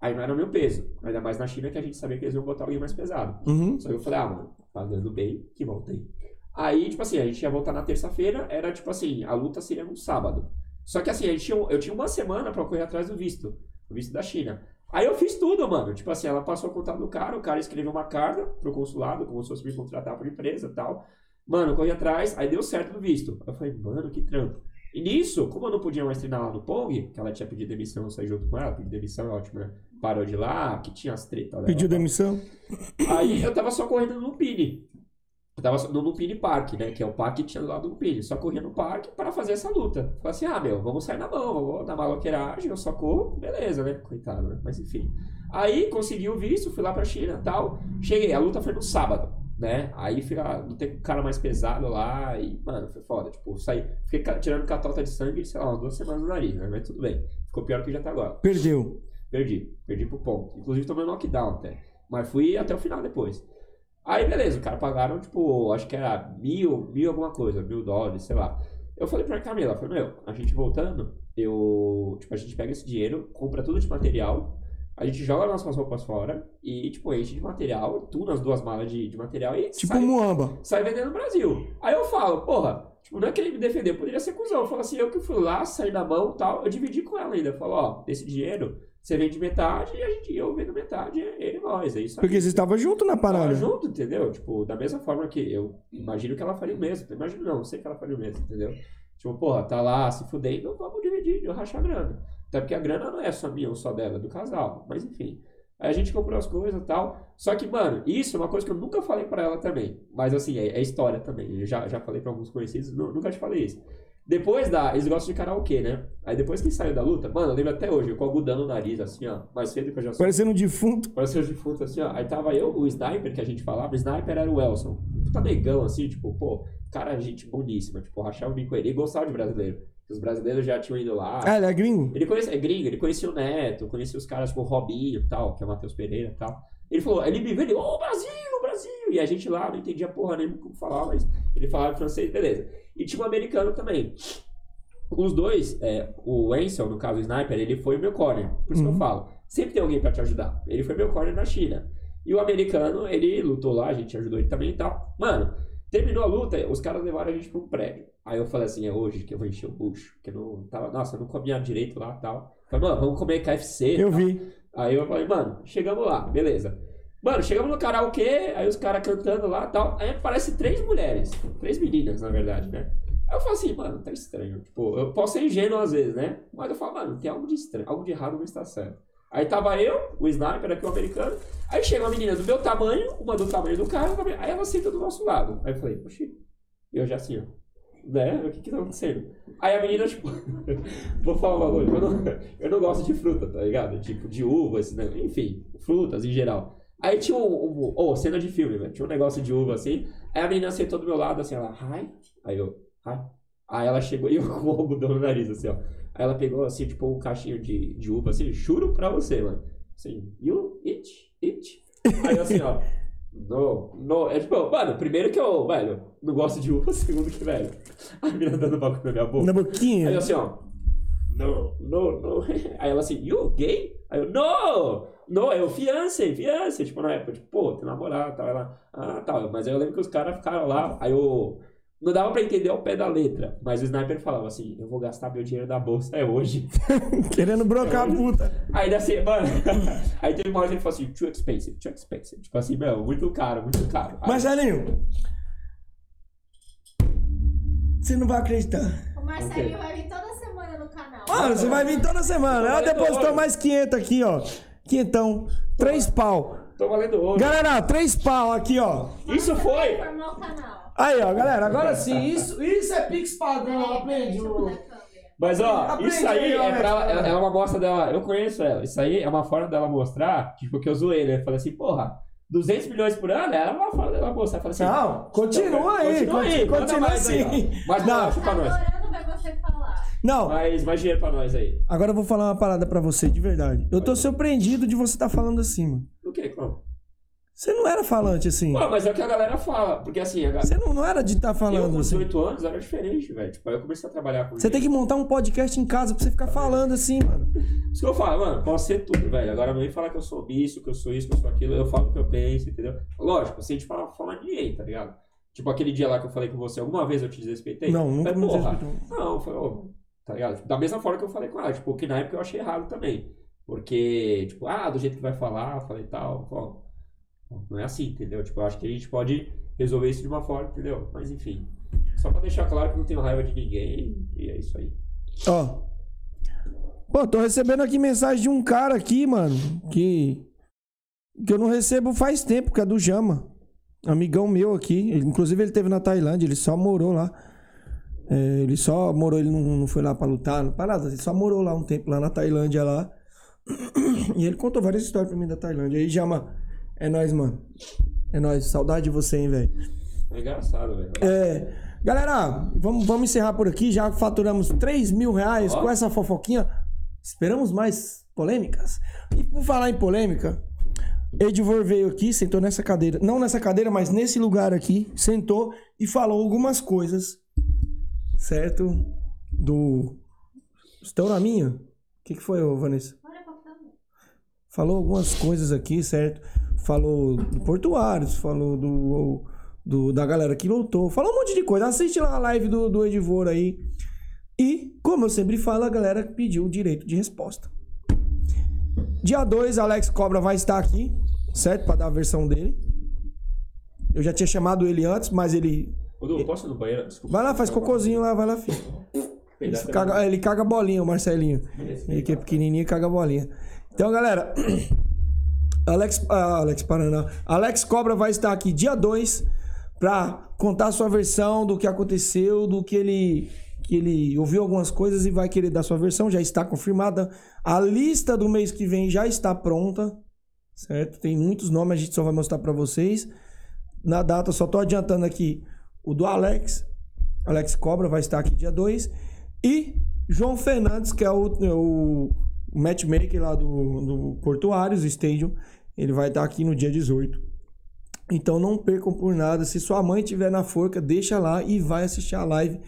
Aí não era o meu peso. Ainda mais na China que a gente sabia que eles iam botar alguém mais pesado. Uhum. Só que eu falei, ah, mano, pagando bem, que volta aí. Aí, tipo assim, a gente ia voltar na terça-feira, era tipo assim, a luta seria no sábado. Só que assim, a gente tinha, eu tinha uma semana pra correr atrás do visto, o visto da China. Aí eu fiz tudo, mano. Tipo assim, ela passou o contato do cara, o cara escreveu uma carta pro consulado, como se fosse me contratar por empresa e tal. Mano, eu corri atrás, aí deu certo no visto. Eu falei, mano, que trampo. E nisso, como eu não podia mais treinar lá no Pong, que ela tinha pedido demissão, eu saí junto com ela, pedi demissão, ótimo, né? Parou de lá, que tinha as tretas dela. Pediu demissão? Aí eu tava só correndo no Lupini. Eu tava no Lupini Park, né? Que é o parque que tinha do lado do Lupini. Só corria no parque para fazer essa luta. Falei assim, ah, meu, vamos sair na mão, vamos na maloqueiragem, eu só corro, beleza, né? Coitado, né? Mas enfim. Aí consegui o visto, fui lá pra China e tal. Cheguei, a luta foi no sábado, né? Aí fui lá, lutei com o cara mais pesado lá e, mano, foi foda. Tipo, saí, fiquei tirando catota de sangue, sei lá, umas duas semanas no nariz, né? Mas tudo bem. Ficou pior que já tá agora. Perdeu. Perdi. Perdi pro ponto. Inclusive tomei um knockdown até. Mas fui até o final depois. Aí beleza, o cara pagaram, tipo, acho que era mil, mil alguma coisa, mil dólares, sei lá. Eu falei pra Camila, falei, meu, a gente voltando, eu. Tipo, a gente pega esse dinheiro, compra tudo de material, a gente joga nossas roupas fora e, tipo, enche de material, tuna as duas malas de, de material e Tipo sai, Muamba. sai vendendo no Brasil. Aí eu falo, porra, tipo, não é querer me defender, poderia ser cuzão. Eu falo assim, eu que fui lá, saí na mão e tal, eu dividi com ela ainda. Eu falo, ó, desse dinheiro, você vende metade e a gente, eu vendo metade, ele e nós, é isso aí. Porque vocês estavam junto na Tava parada. junto, entendeu? Tipo, da mesma forma que eu imagino que ela faria o mesmo. Imagino não, sei que ela faria o mesmo, entendeu? Tipo, porra, tá lá se fudendo, vamos dividir, eu rachar a grana. Até porque a grana não é só minha ou só dela, é do casal. Mas enfim. Aí a gente comprou as coisas e tal. Só que, mano, isso é uma coisa que eu nunca falei pra ela também. Mas assim, é, é história também. Eu já, já falei pra alguns conhecidos, nu- nunca te falei isso. Depois da. Eles gostam de karaokê, né? Aí depois que saiu da luta, mano, eu lembro até hoje, eu com algodão no nariz, assim, ó. Mais cedo que eu já sou. Parecendo um defunto. Parece de defunto assim, ó. Aí tava eu, o sniper que a gente falava, o sniper era o Elson. Um Puta negão, assim, tipo, pô, cara, gente boníssima, tipo, rachava o bico ele. Ele gostava de brasileiro. Os brasileiros já tinham ido lá. Ah, ele é gringo? Ele conhecia, é gringo, ele conhecia o Neto, conhecia os caras, tipo, o Robinho e tal, que é o Matheus Pereira e tal. Ele falou, ele me viu, ele, ô, Brasil, Brasil! E a gente lá não entendia porra nenhuma como falar, mas ele falava francês, beleza. E tinha um americano também. Os dois, é, o Ansel, no caso o Sniper, ele foi meu corner. Por isso que eu Uhum. falo, sempre tem alguém pra te ajudar. Ele foi meu corner na China. E o americano, ele lutou lá, a gente ajudou ele também e tal. Mano, terminou a luta, os caras levaram a gente pra um prédio. Aí eu falei assim, é hoje que eu vou encher o bucho. Porque eu não tava, nossa, eu não comia direito lá e tal. Falei, mano, vamos comer KFC. Eu tal. vi. Aí eu falei, mano, chegamos lá, beleza. Mano, chegamos no karaokê, aí os caras cantando lá e tal. Aí aparece três mulheres. Três meninas, na verdade, né? Aí eu falo assim, mano, tá estranho. Tipo, eu posso ser ingênuo às vezes, né? Mas eu falo, mano, tem algo de estranho, algo de errado não está certo. Aí tava eu, o sniper aqui, o americano. Aí chega uma menina do meu tamanho, uma do tamanho do cara, aí ela senta do nosso lado. Aí eu falei. E eu já assim, ó. Né? O que que tá acontecendo? Aí a menina, tipo, vou falar uma coisa, eu não, eu não gosto de fruta, tá ligado? Tipo, de uva, esse, negócio, enfim, frutas em geral. Aí tinha um, um oh, cena de filme, velho. Tinha um negócio de uva assim. Aí a menina sentou do meu lado, assim, ela, hi. Aí eu, hi. Aí ela chegou e eu com o algodão no nariz, assim, ó. Aí ela pegou, assim, tipo, um caixinho de, de uva, assim, juro pra você, mano. Assim, you eat, eat. Aí assim, ó. No, no. É tipo, mano, primeiro que eu, velho, não gosto de uva, segundo que, velho, a menina dando bagulho na minha boca. Na Aí boquinha. eu assim, ó. No, no, no. Aí ela assim, you gay? Aí eu, no! No, é o fiance, fiance. Tipo, na época, tipo, pô, tem namorado, tal. Ela, ah, tal. Mas aí eu lembro que os caras ficaram lá. Aí eu. Não dava pra entender ao pé da letra. Mas o sniper falava assim: eu vou gastar meu dinheiro da bolsa é hoje. Querendo brocar a puta. Aí assim, mano. aí teve uma hora que ele falou assim: too expensive, too expensive. Tipo assim, meu, muito caro, muito caro. Aí- Marcelinho. Você não vai acreditar. O Marcelinho vai vir toda semana no canal. Mano, você vai vir toda semana. Ela depositou ouro. mais 500 aqui, ó. Quinhentão. Três pau. Tô valendo hoje. Galera, três pau aqui, ó. Isso foi! Formar o canal. Aí, ó, galera. Agora sim. Isso, isso é Pix padrão. Aprende. Deixa eu ô. mudar a câmera. Mas ó, isso aí aí, é pra ela, Alex. ela é uma mostra dela. Eu conheço ela. Isso aí é uma forma dela mostrar, tipo, que eu zoei, né? Eu falei assim, porra, 200 milhões por ano? Era uma forma dela mostrar. Falei assim, Não, continua aí. Continua aí, Continua, aí, assim. ó. Mais Não. baixo pra Tá nós. falar. Não, Mais, mais dinheiro pra nós aí. agora eu vou falar uma parada pra você, de verdade. Eu tô surpreendido de você estar falando assim, mano. O que, como? Você não era falante assim. Pô, mas é o que a galera fala. Porque assim, a galera. Você não, não era de estar Eu falando com assim. 18 anos era diferente, velho. Tipo, aí eu comecei a trabalhar com Você tem que montar um podcast em casa pra você ficar falando assim, mano. Isso que eu falo, mano, posso ser tudo, velho. Agora não vem falar que eu sou isso, que eu sou isso, que eu sou aquilo. Eu falo o que eu penso, entendeu? Lógico, te falar, falar de ninguém, tá ligado? Tipo aquele dia lá que eu falei com você, alguma vez eu te desrespeitei? Não, nunca me porra. Não, foi, ô, tá ligado? Da mesma forma que eu falei com ela, tipo, que na época eu achei errado também. Porque, tipo, ah, do jeito que vai falar, falei tal, pô, não é assim, entendeu? Tipo, eu acho que a gente pode resolver isso de uma forma, entendeu? Mas enfim. Só pra deixar claro que não tenho raiva de ninguém e é isso aí. Ó. Pô, tô recebendo aqui mensagem de um cara aqui, mano, que. Que eu não recebo faz tempo, que é do Jama. Amigão meu aqui. Ele- inclusive, ele teve na Tailândia, ele só morou lá. É, ele só morou, ele não, não foi lá pra lutar, não pra nada. Ele só morou lá um tempo, lá na Tailândia lá. E ele contou várias histórias pra mim da Tailândia. Aí, Jama, é nóis, mano. É nóis. Saudade de você, hein, velho. É engraçado, velho. É, galera, vamos, vamos encerrar por aqui. Já faturamos 3 mil reais Ó. com essa fofoquinha. Esperamos mais polêmicas. E por falar em polêmica, Edivor veio aqui, sentou nessa cadeira. Não nessa cadeira, mas nesse lugar aqui. Sentou e falou algumas coisas. Certo? Do. Estão na minha? O que, que foi, Vanessa? Falou algumas coisas aqui, certo? Falou do Portuários, falou do, do- da galera que lutou, falou um monte de coisa. Assiste lá a live do, do Edivor aí. E, como eu sempre falo, a galera pediu o direito de resposta. Dia 2, Alex Cobra vai estar aqui, certo? Pra dar a versão dele. Eu já tinha chamado ele antes, mas ele. Du, posso ir no banheiro? Desculpa. Vai lá, faz cocôzinho lá, vai lá, filho. Ele Peidar caga, ele caga bolinha, o Marcelinho. Ele que é pequenininho caga bolinha. Então, galera, Alex, ah, Alex Paraná. Alex Cobra vai estar aqui dia 2 pra contar sua versão do que aconteceu, do que ele que ele ouviu algumas coisas e vai querer dar sua versão, já está confirmada. A lista do mês que vem já está pronta, certo? Tem muitos nomes, a gente só vai mostrar pra vocês. Na data, só tô adiantando aqui o do Alex. Alex Cobra vai estar aqui dia 2. E João Fernandes, que é o, o matchmaker lá do, do Portuários Stadium, ele vai estar aqui no dia 18. Então não percam por nada. Se sua mãe estiver na forca, deixa lá e vai assistir a live.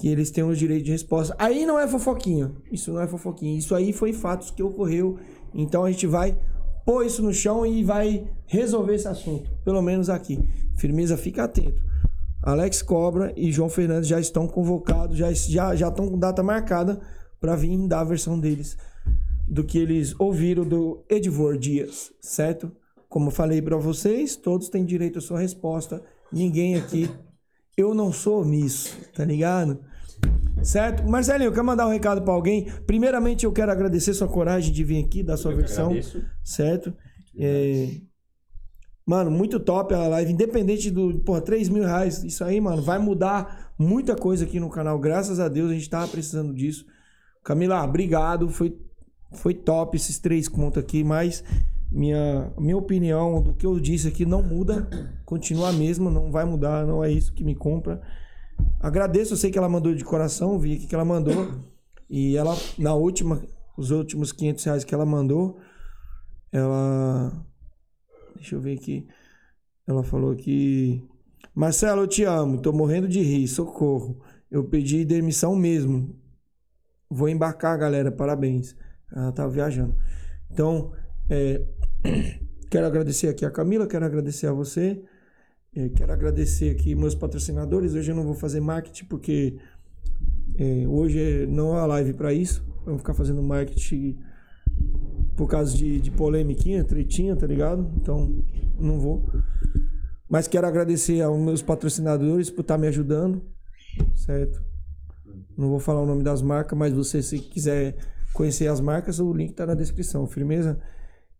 Que eles têm o direito de resposta. Aí não é fofoquinha. Isso não é fofoquinha. Isso aí foi fatos que ocorreu. Então a gente vai pôr isso no chão e vai resolver esse assunto. Pelo menos aqui. Firmeza, fica atento. Alex Cobra e João Fernandes já estão convocados, já, já, já estão com data marcada para vir dar a versão deles do que eles ouviram do Edivor Dias, certo? Como eu falei para vocês, todos têm direito à sua resposta. Ninguém aqui. Eu não sou omisso, tá ligado? Certo? Marcelinho, quer mandar um recado para alguém? Primeiramente, eu quero agradecer sua coragem de vir aqui, dar sua Eu versão agradeço. certo? É, Mano, muito top a live, independente do, porra, 3 mil reais, isso aí, mano, vai mudar muita coisa aqui no canal, graças a Deus, a gente tava precisando disso. Camila, obrigado, foi, foi top esses três contos aqui, mas minha, minha opinião do que eu disse aqui não muda, continua a mesma, não vai mudar, não é isso que me compra. Agradeço, eu sei que ela mandou de coração, vi aqui que ela mandou, e ela, na última, os últimos 500 reais que ela mandou, ela Deixa eu ver aqui. Ela falou que. Marcelo, eu te amo. Tô morrendo de rir. Socorro. Eu pedi demissão mesmo. Vou embarcar, galera. Parabéns. Ela tava viajando. Então, é, quero agradecer aqui a Camila. Quero agradecer a você. é, quero agradecer aqui meus patrocinadores. Hoje eu não vou fazer marketing porque é, hoje não é a live para isso. Vamos ficar fazendo marketing por causa de, de polemiquinha, tretinha, tá ligado? Então, não vou. Mas quero agradecer aos meus patrocinadores por estar me ajudando, certo? Não vou falar o nome das marcas, mas você, se quiser conhecer as marcas, o link tá na descrição, firmeza?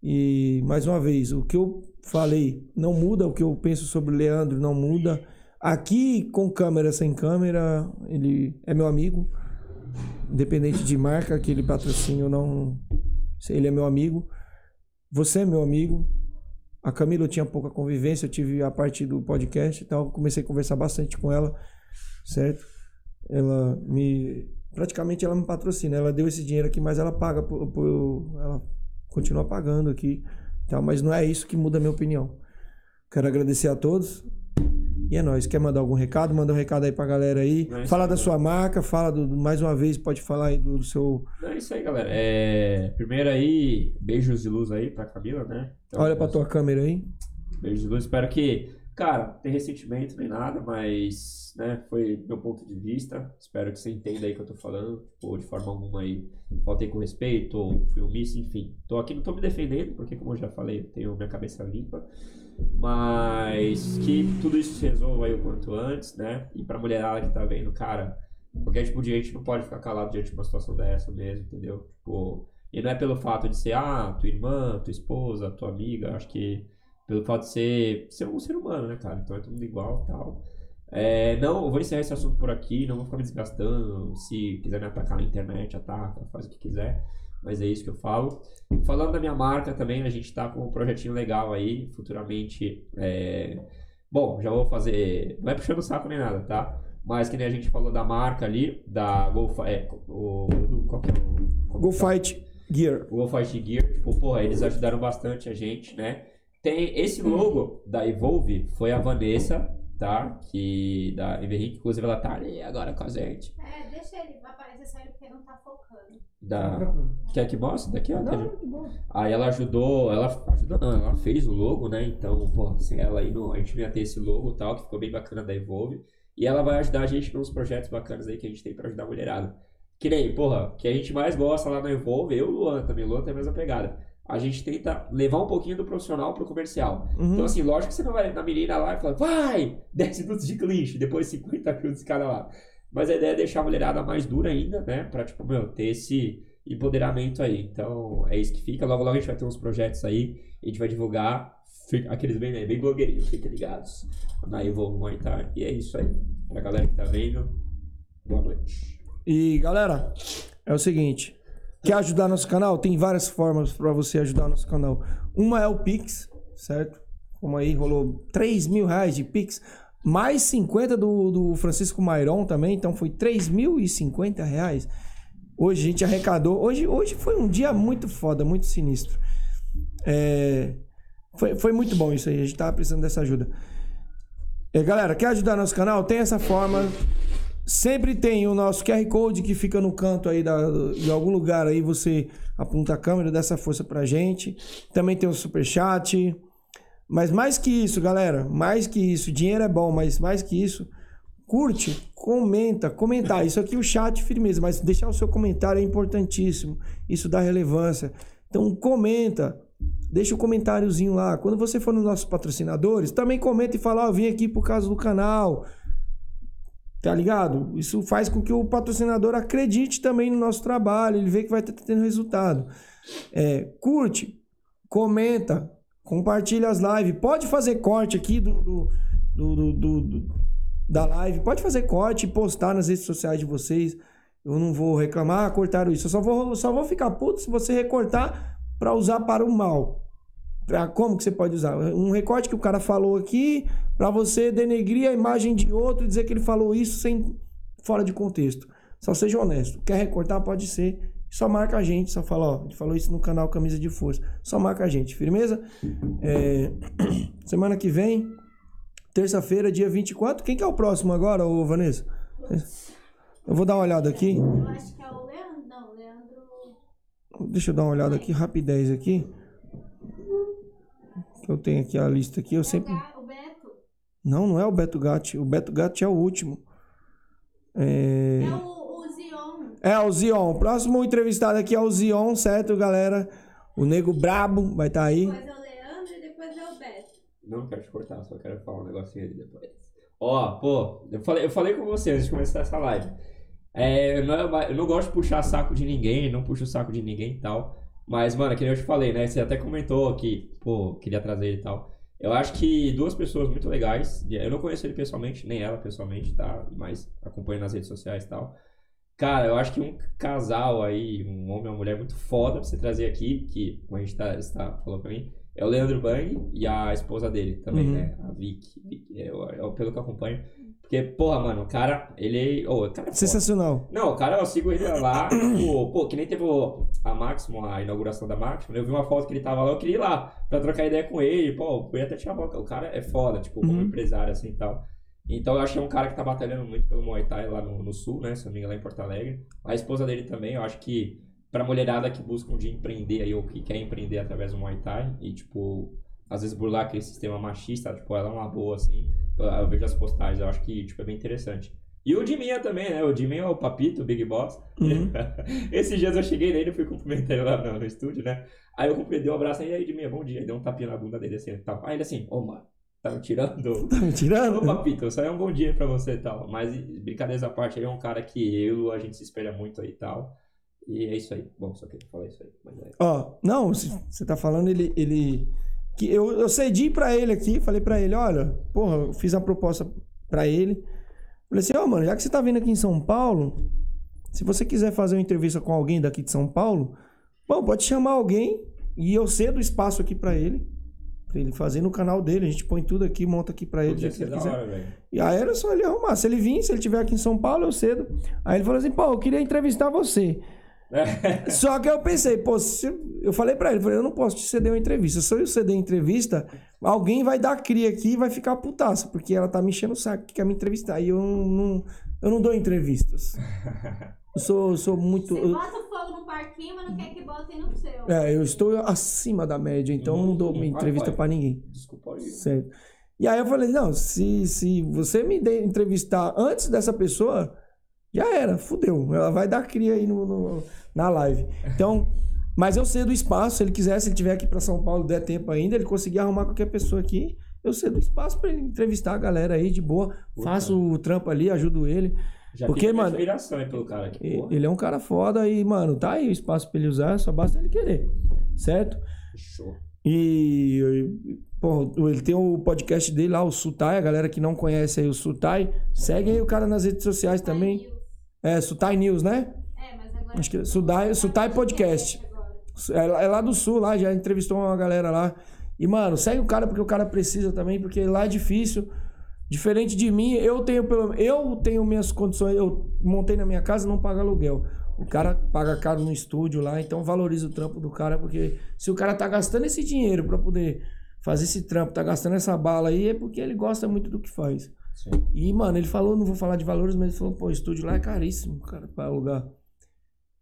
E, mais uma vez, o que eu falei não muda, o que eu penso sobre o Leandro não muda. Aqui, com câmera, sem câmera, ele é meu amigo. Independente de marca, aquele patrocínio não, ele é meu amigo. Você é meu amigo. A Camila eu tinha pouca convivência, eu tive a parte do podcast e tal, comecei a conversar bastante com ela, certo? Ela me praticamente ela me patrocina, ela deu esse dinheiro aqui, mas ela paga por, por- ela continua pagando aqui, tal, mas não é isso que muda a minha opinião. Quero agradecer a todos. E é nóis. Quer mandar algum recado? Manda um recado aí pra galera aí. Isso fala aí, da né? sua marca, fala do, mais uma vez, pode falar aí do, do seu. Não, é isso aí, galera. É... Primeiro aí, beijos de luz aí pra Camila, né? Então, Olha pra tua câmera aí. Beijos de luz. Espero que Cara, tem ressentimento nem nada, mas, né, foi meu ponto de vista. Espero que você entenda aí o que eu tô falando. Tipo, de forma alguma aí, faltei com respeito, ou fui omisso, enfim. Tô aqui, não tô me defendendo, porque como eu já falei, eu tenho minha cabeça limpa. Mas que tudo isso se resolva aí o quanto antes, né? E pra mulherada que tá vendo, cara, qualquer tipo de gente não pode ficar calado diante de uma situação dessa mesmo, entendeu? Tipo, e não é pelo fato de ser, ah, tua irmã, tua esposa, tua amiga, acho que pelo fato de ser, ser um ser humano, né, cara? Então é todo mundo igual e tal. É, não, eu vou encerrar esse assunto por aqui, não vou ficar me desgastando. Se quiser me atacar na internet, ataca, faz o que quiser. Mas é isso que eu falo. Falando da minha marca também, a gente tá com um projetinho legal aí. Futuramente. É... Bom, já vou fazer. Não é puxando o saco nem nada, tá? Mas que nem a gente falou da marca ali, da Go é, o, do, qual que é o. Gear. O Go Fight Gear. Tipo, porra, eles ajudaram bastante a gente, né? Tem esse logo da Evolve, foi a Vanessa, tá? Que da Henrique, inclusive ela tá ali agora com a gente. É, deixa ele aparecer só ele porque não tá focando. Da... Quer que mostre? Daqui, ó. Não, que bom. Aí ela ajudou, ela ajudou, não, ela fez o logo, né? Então, pô, sem ela aí, não, a gente não ia ter esse logo e tal, que ficou bem bacana da Evolve. E ela vai ajudar a gente nos projetos bacanas aí que a gente tem pra ajudar a mulherada. Que nem, porra, que a gente mais gosta lá no Evolve, eu e o Luan também, o Luan tem a mesma pegada a gente tenta levar um pouquinho do profissional pro comercial. Uhum. Então, assim, lógico que você não vai na menina lá e falar, vai, 10 minutos de clinch, depois 50 minutos cada lado. Mas a ideia é deixar a mulherada mais dura ainda, né? Pra, tipo, meu, ter esse empoderamento aí. Então, é isso que fica. Logo, logo a gente vai ter uns projetos aí. A gente vai divulgar fica, aqueles bem, bem blogueirinhos, fiquem ligados. Na Evolve Muay Thai. E é isso aí. Pra galera que tá vendo, boa noite. E galera, é o seguinte: quer ajudar nosso canal? Tem várias formas para você ajudar nosso canal. Uma é o Pix, certo? Como aí rolou 3 mil reais de Pix, mais 50 do, do Francisco Mairon também, então foi 3.050 reais. Hoje a gente arrecadou. Hoje, hoje foi um dia muito foda, muito sinistro. É, foi, foi muito bom isso aí, a gente tava precisando dessa ajuda. É, galera, quer ajudar nosso canal? Tem essa forma. Sempre tem o nosso QR Code que fica no canto aí da, de algum lugar aí. Você aponta a câmera, dá essa força pra gente. Também tem o Super Chat. Mas mais que isso, galera, mais que isso, dinheiro é bom, mas mais que isso, curte, comenta, comentar. Isso aqui é o chat, firmeza, mas deixar o seu comentário é importantíssimo. Isso dá relevância. Então comenta, deixa o comentáriozinho lá. Quando você for nos nossos patrocinadores, também comenta e fala, ó, oh, vim aqui por causa do canal. Tá ligado? Isso faz com que o patrocinador acredite também no nosso trabalho, ele vê que vai estar tendo resultado. É, curte, comenta, compartilha as lives. Pode fazer corte aqui do, do, do, do, do da live, pode fazer corte e postar nas redes sociais de vocês. Eu não vou reclamar, cortaram isso. Eu só vou, só vou ficar puto se você recortar para usar para o mal. Pra, como que você pode usar? Um recorte que o cara falou aqui para você denegrir a imagem de outro e dizer que ele falou isso sem fora de contexto. Só seja honesto. Quer recortar? Pode ser. Só marca a gente, só fala, ó, a gente falou isso no canal Camisa de Força. Só marca a gente, firmeza? É... Semana que vem, terça-feira, dia 24. Quem que é o próximo agora, ô Vanessa? Eu vou dar uma olhada aqui. Eu acho que é o Leandro. Não, Leandro. Deixa eu dar uma olhada aqui, rapidez aqui. Eu tenho aqui a lista aqui, eu sempre... O Beto. Não, não é o Beto Gatti. O Beto Gatti é o último. É... É o, o Zion. É, o Zion. O próximo entrevistado aqui é o Zion, certo, galera? O Nego Brabo vai estar tá aí. Depois é o Leandro e depois é o Beto. Não quero te cortar, só quero falar um negocinho ali depois. Ó, pô, eu falei, eu falei com você antes de começar essa live. É, eu, não, eu não gosto de puxar saco de ninguém, não puxo o saco de ninguém e tal. Mas, mano, que nem eu te falei, né? Você até comentou que, pô, queria trazer ele e tal. Eu acho que duas pessoas muito legais. Eu não conheço ele pessoalmente, nem ela pessoalmente, tá? Mas acompanho nas redes sociais e tal. Cara, eu acho que um casal aí, um homem e uma mulher muito foda pra você trazer aqui, que, como a gente tá, está, falou pra mim, é o Leandro Bang e a esposa dele também, Uhum. né? A Vicky. Vicky, é, o- é pelo que eu acompanho. Porque, porra, mano, o cara, ele. Ô, o cara é foda. Sensacional. Não, cara, eu sigo ele lá, tipo, pô, que nem teve o- a Máximo, a inauguração da Máximo, né? eu vi uma foto que ele tava lá, eu queria ir lá pra trocar ideia com ele, pô, eu ia até tirar a boca. O cara é foda, tipo, como Uhum. empresário, assim, e tal. Então eu é um cara que tá batalhando muito pelo Muay Thai lá no, no sul, né, se não me engano, lá em Porto Alegre. A esposa dele também, eu acho que pra mulherada que busca um dia empreender aí, ou que quer empreender através do Muay Thai, e, tipo, às vezes burlar aquele sistema machista, tipo, ela é uma boa, assim. Eu, vejo as postagens, eu acho que, tipo, é bem interessante. E o Diminha também, né? O Diminha é o Papito, o Big Boss. Uhum. Esses dias eu cheguei nele e fui cumprimentar ele lá no, no estúdio, né? Aí eu cumprimentei um abraço e aí, Diminha, bom dia. Dei um tapinha na bunda dele assim e tal. Aí ele assim, ô, mano, tá me tirando? Tá me tirando? Ô, Papito, só é um bom dia pra você e tal. Mas, brincadeiras à parte, ele é um cara que eu, a gente se espelha muito aí e tal. E é isso aí. Bom, só queria falar isso aí. É... Ó, não, você tá falando, ele. ele que eu, eu cedi pra ele aqui, falei pra ele, olha, porra, eu fiz uma proposta pra ele. Falei assim, ó, mano, já que você tá vindo aqui em São Paulo, se você quiser fazer uma entrevista com alguém daqui de São Paulo, bom, pode chamar alguém e eu cedo espaço aqui pra ele. Pra ele fazer no canal dele, a gente põe tudo aqui, monta aqui pra ele, Podia ser ele quiser. hora. E aí era só ele arrumar. Se ele vir, se ele estiver aqui em São Paulo, eu cedo. Aí ele falou assim, pô, eu queria entrevistar você. Só que eu pensei, pô, se eu falei pra ele, falei, eu não posso te ceder uma entrevista. Se eu ceder a entrevista, alguém vai dar cria aqui e vai ficar putaça, porque ela tá me enchendo o saco que quer me entrevistar. E eu não, eu não dou entrevistas. Eu sou, eu sou muito. Você eu- bota fogo no parquinho, mas não quer que botem no seu. é, eu estou acima da média, então eu não dou Hum, entrevista pra ninguém. Desculpa aí. Certo. E aí eu falei, não, se, se você me der entrevistar antes dessa pessoa, já era, fudeu. Ela vai dar cria aí no, no- na live. Então, mas eu cedo o espaço, se ele quiser, se ele tiver aqui pra São Paulo, der tempo ainda, ele conseguir arrumar qualquer pessoa aqui, eu cedo o espaço pra ele entrevistar a galera aí de boa, faço o trampo ali, ajudo ele. Já Porque, mano, inspiração pelo cara aqui. Porra. Ele é um cara foda e, mano, tá aí o espaço pra ele usar, só basta ele querer, certo? Show. E, pô, ele tem o podcast dele lá, o Sutai, a galera que não conhece aí o Sutai, segue aí o cara nas redes sociais também. É, Sutai News, né? É, mas agora. Acho que é Sudai- Sutai Podcast. É, lá- é lá do sul, lá, já entrevistou uma galera lá. E, mano, segue o cara porque o cara precisa também, porque lá é difícil. Diferente de mim, eu tenho pelo eu tenho minhas condições, eu montei na minha casa, não pago aluguel. O cara paga caro no estúdio lá, então valoriza o trampo do cara, porque se o cara tá gastando esse dinheiro pra poder fazer esse trampo, tá gastando essa bala aí, é porque ele gosta muito do que faz. Sim. E, mano, ele falou, não vou falar de valores, mas ele falou, pô, o estúdio lá é caríssimo, cara, pra alugar.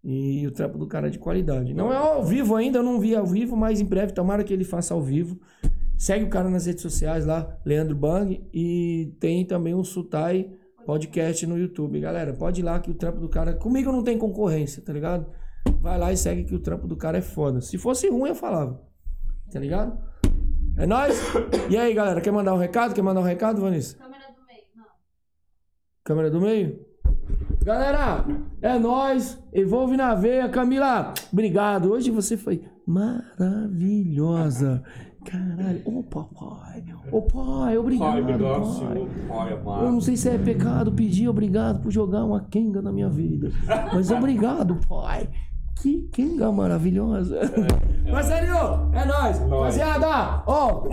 E o trampo do cara é de qualidade. Não é ao vivo ainda, eu não vi ao vivo, mas em breve, tomara que ele faça ao vivo. Segue o cara nas redes sociais lá, Leandro Bang, e tem também o Sutai Podcast no YouTube. Galera, pode ir lá que o trampo do cara. Comigo não tem concorrência, tá ligado? Vai lá e segue que o trampo do cara é foda. Se fosse ruim, eu falava. Tá ligado? É nóis? E aí, galera, quer mandar um recado? Quer mandar um recado, Vanessa? Câmera do meio. Não. Câmera do meio? Galera, é nóis. Evolve na veia. Camila, obrigado. Hoje você foi maravilhosa. Caralho. Ô, papai. Ô, pai, obrigado. Pai, obrigado, pai. senhor. Pai Eu não sei se é pecado pedir obrigado por jogar uma Kenga na minha vida. Mas obrigado, pai. Que Kenga maravilhosa. Marcelinho, é nóis. Nóis. Rapaziada, ó.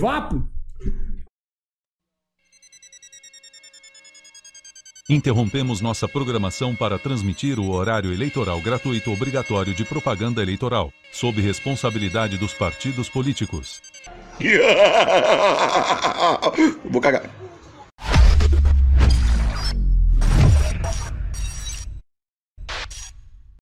Vapo. Interrompemos nossa programação para transmitir o horário eleitoral gratuito obrigatório de propaganda eleitoral, sob responsabilidade dos partidos políticos. Vou cagar.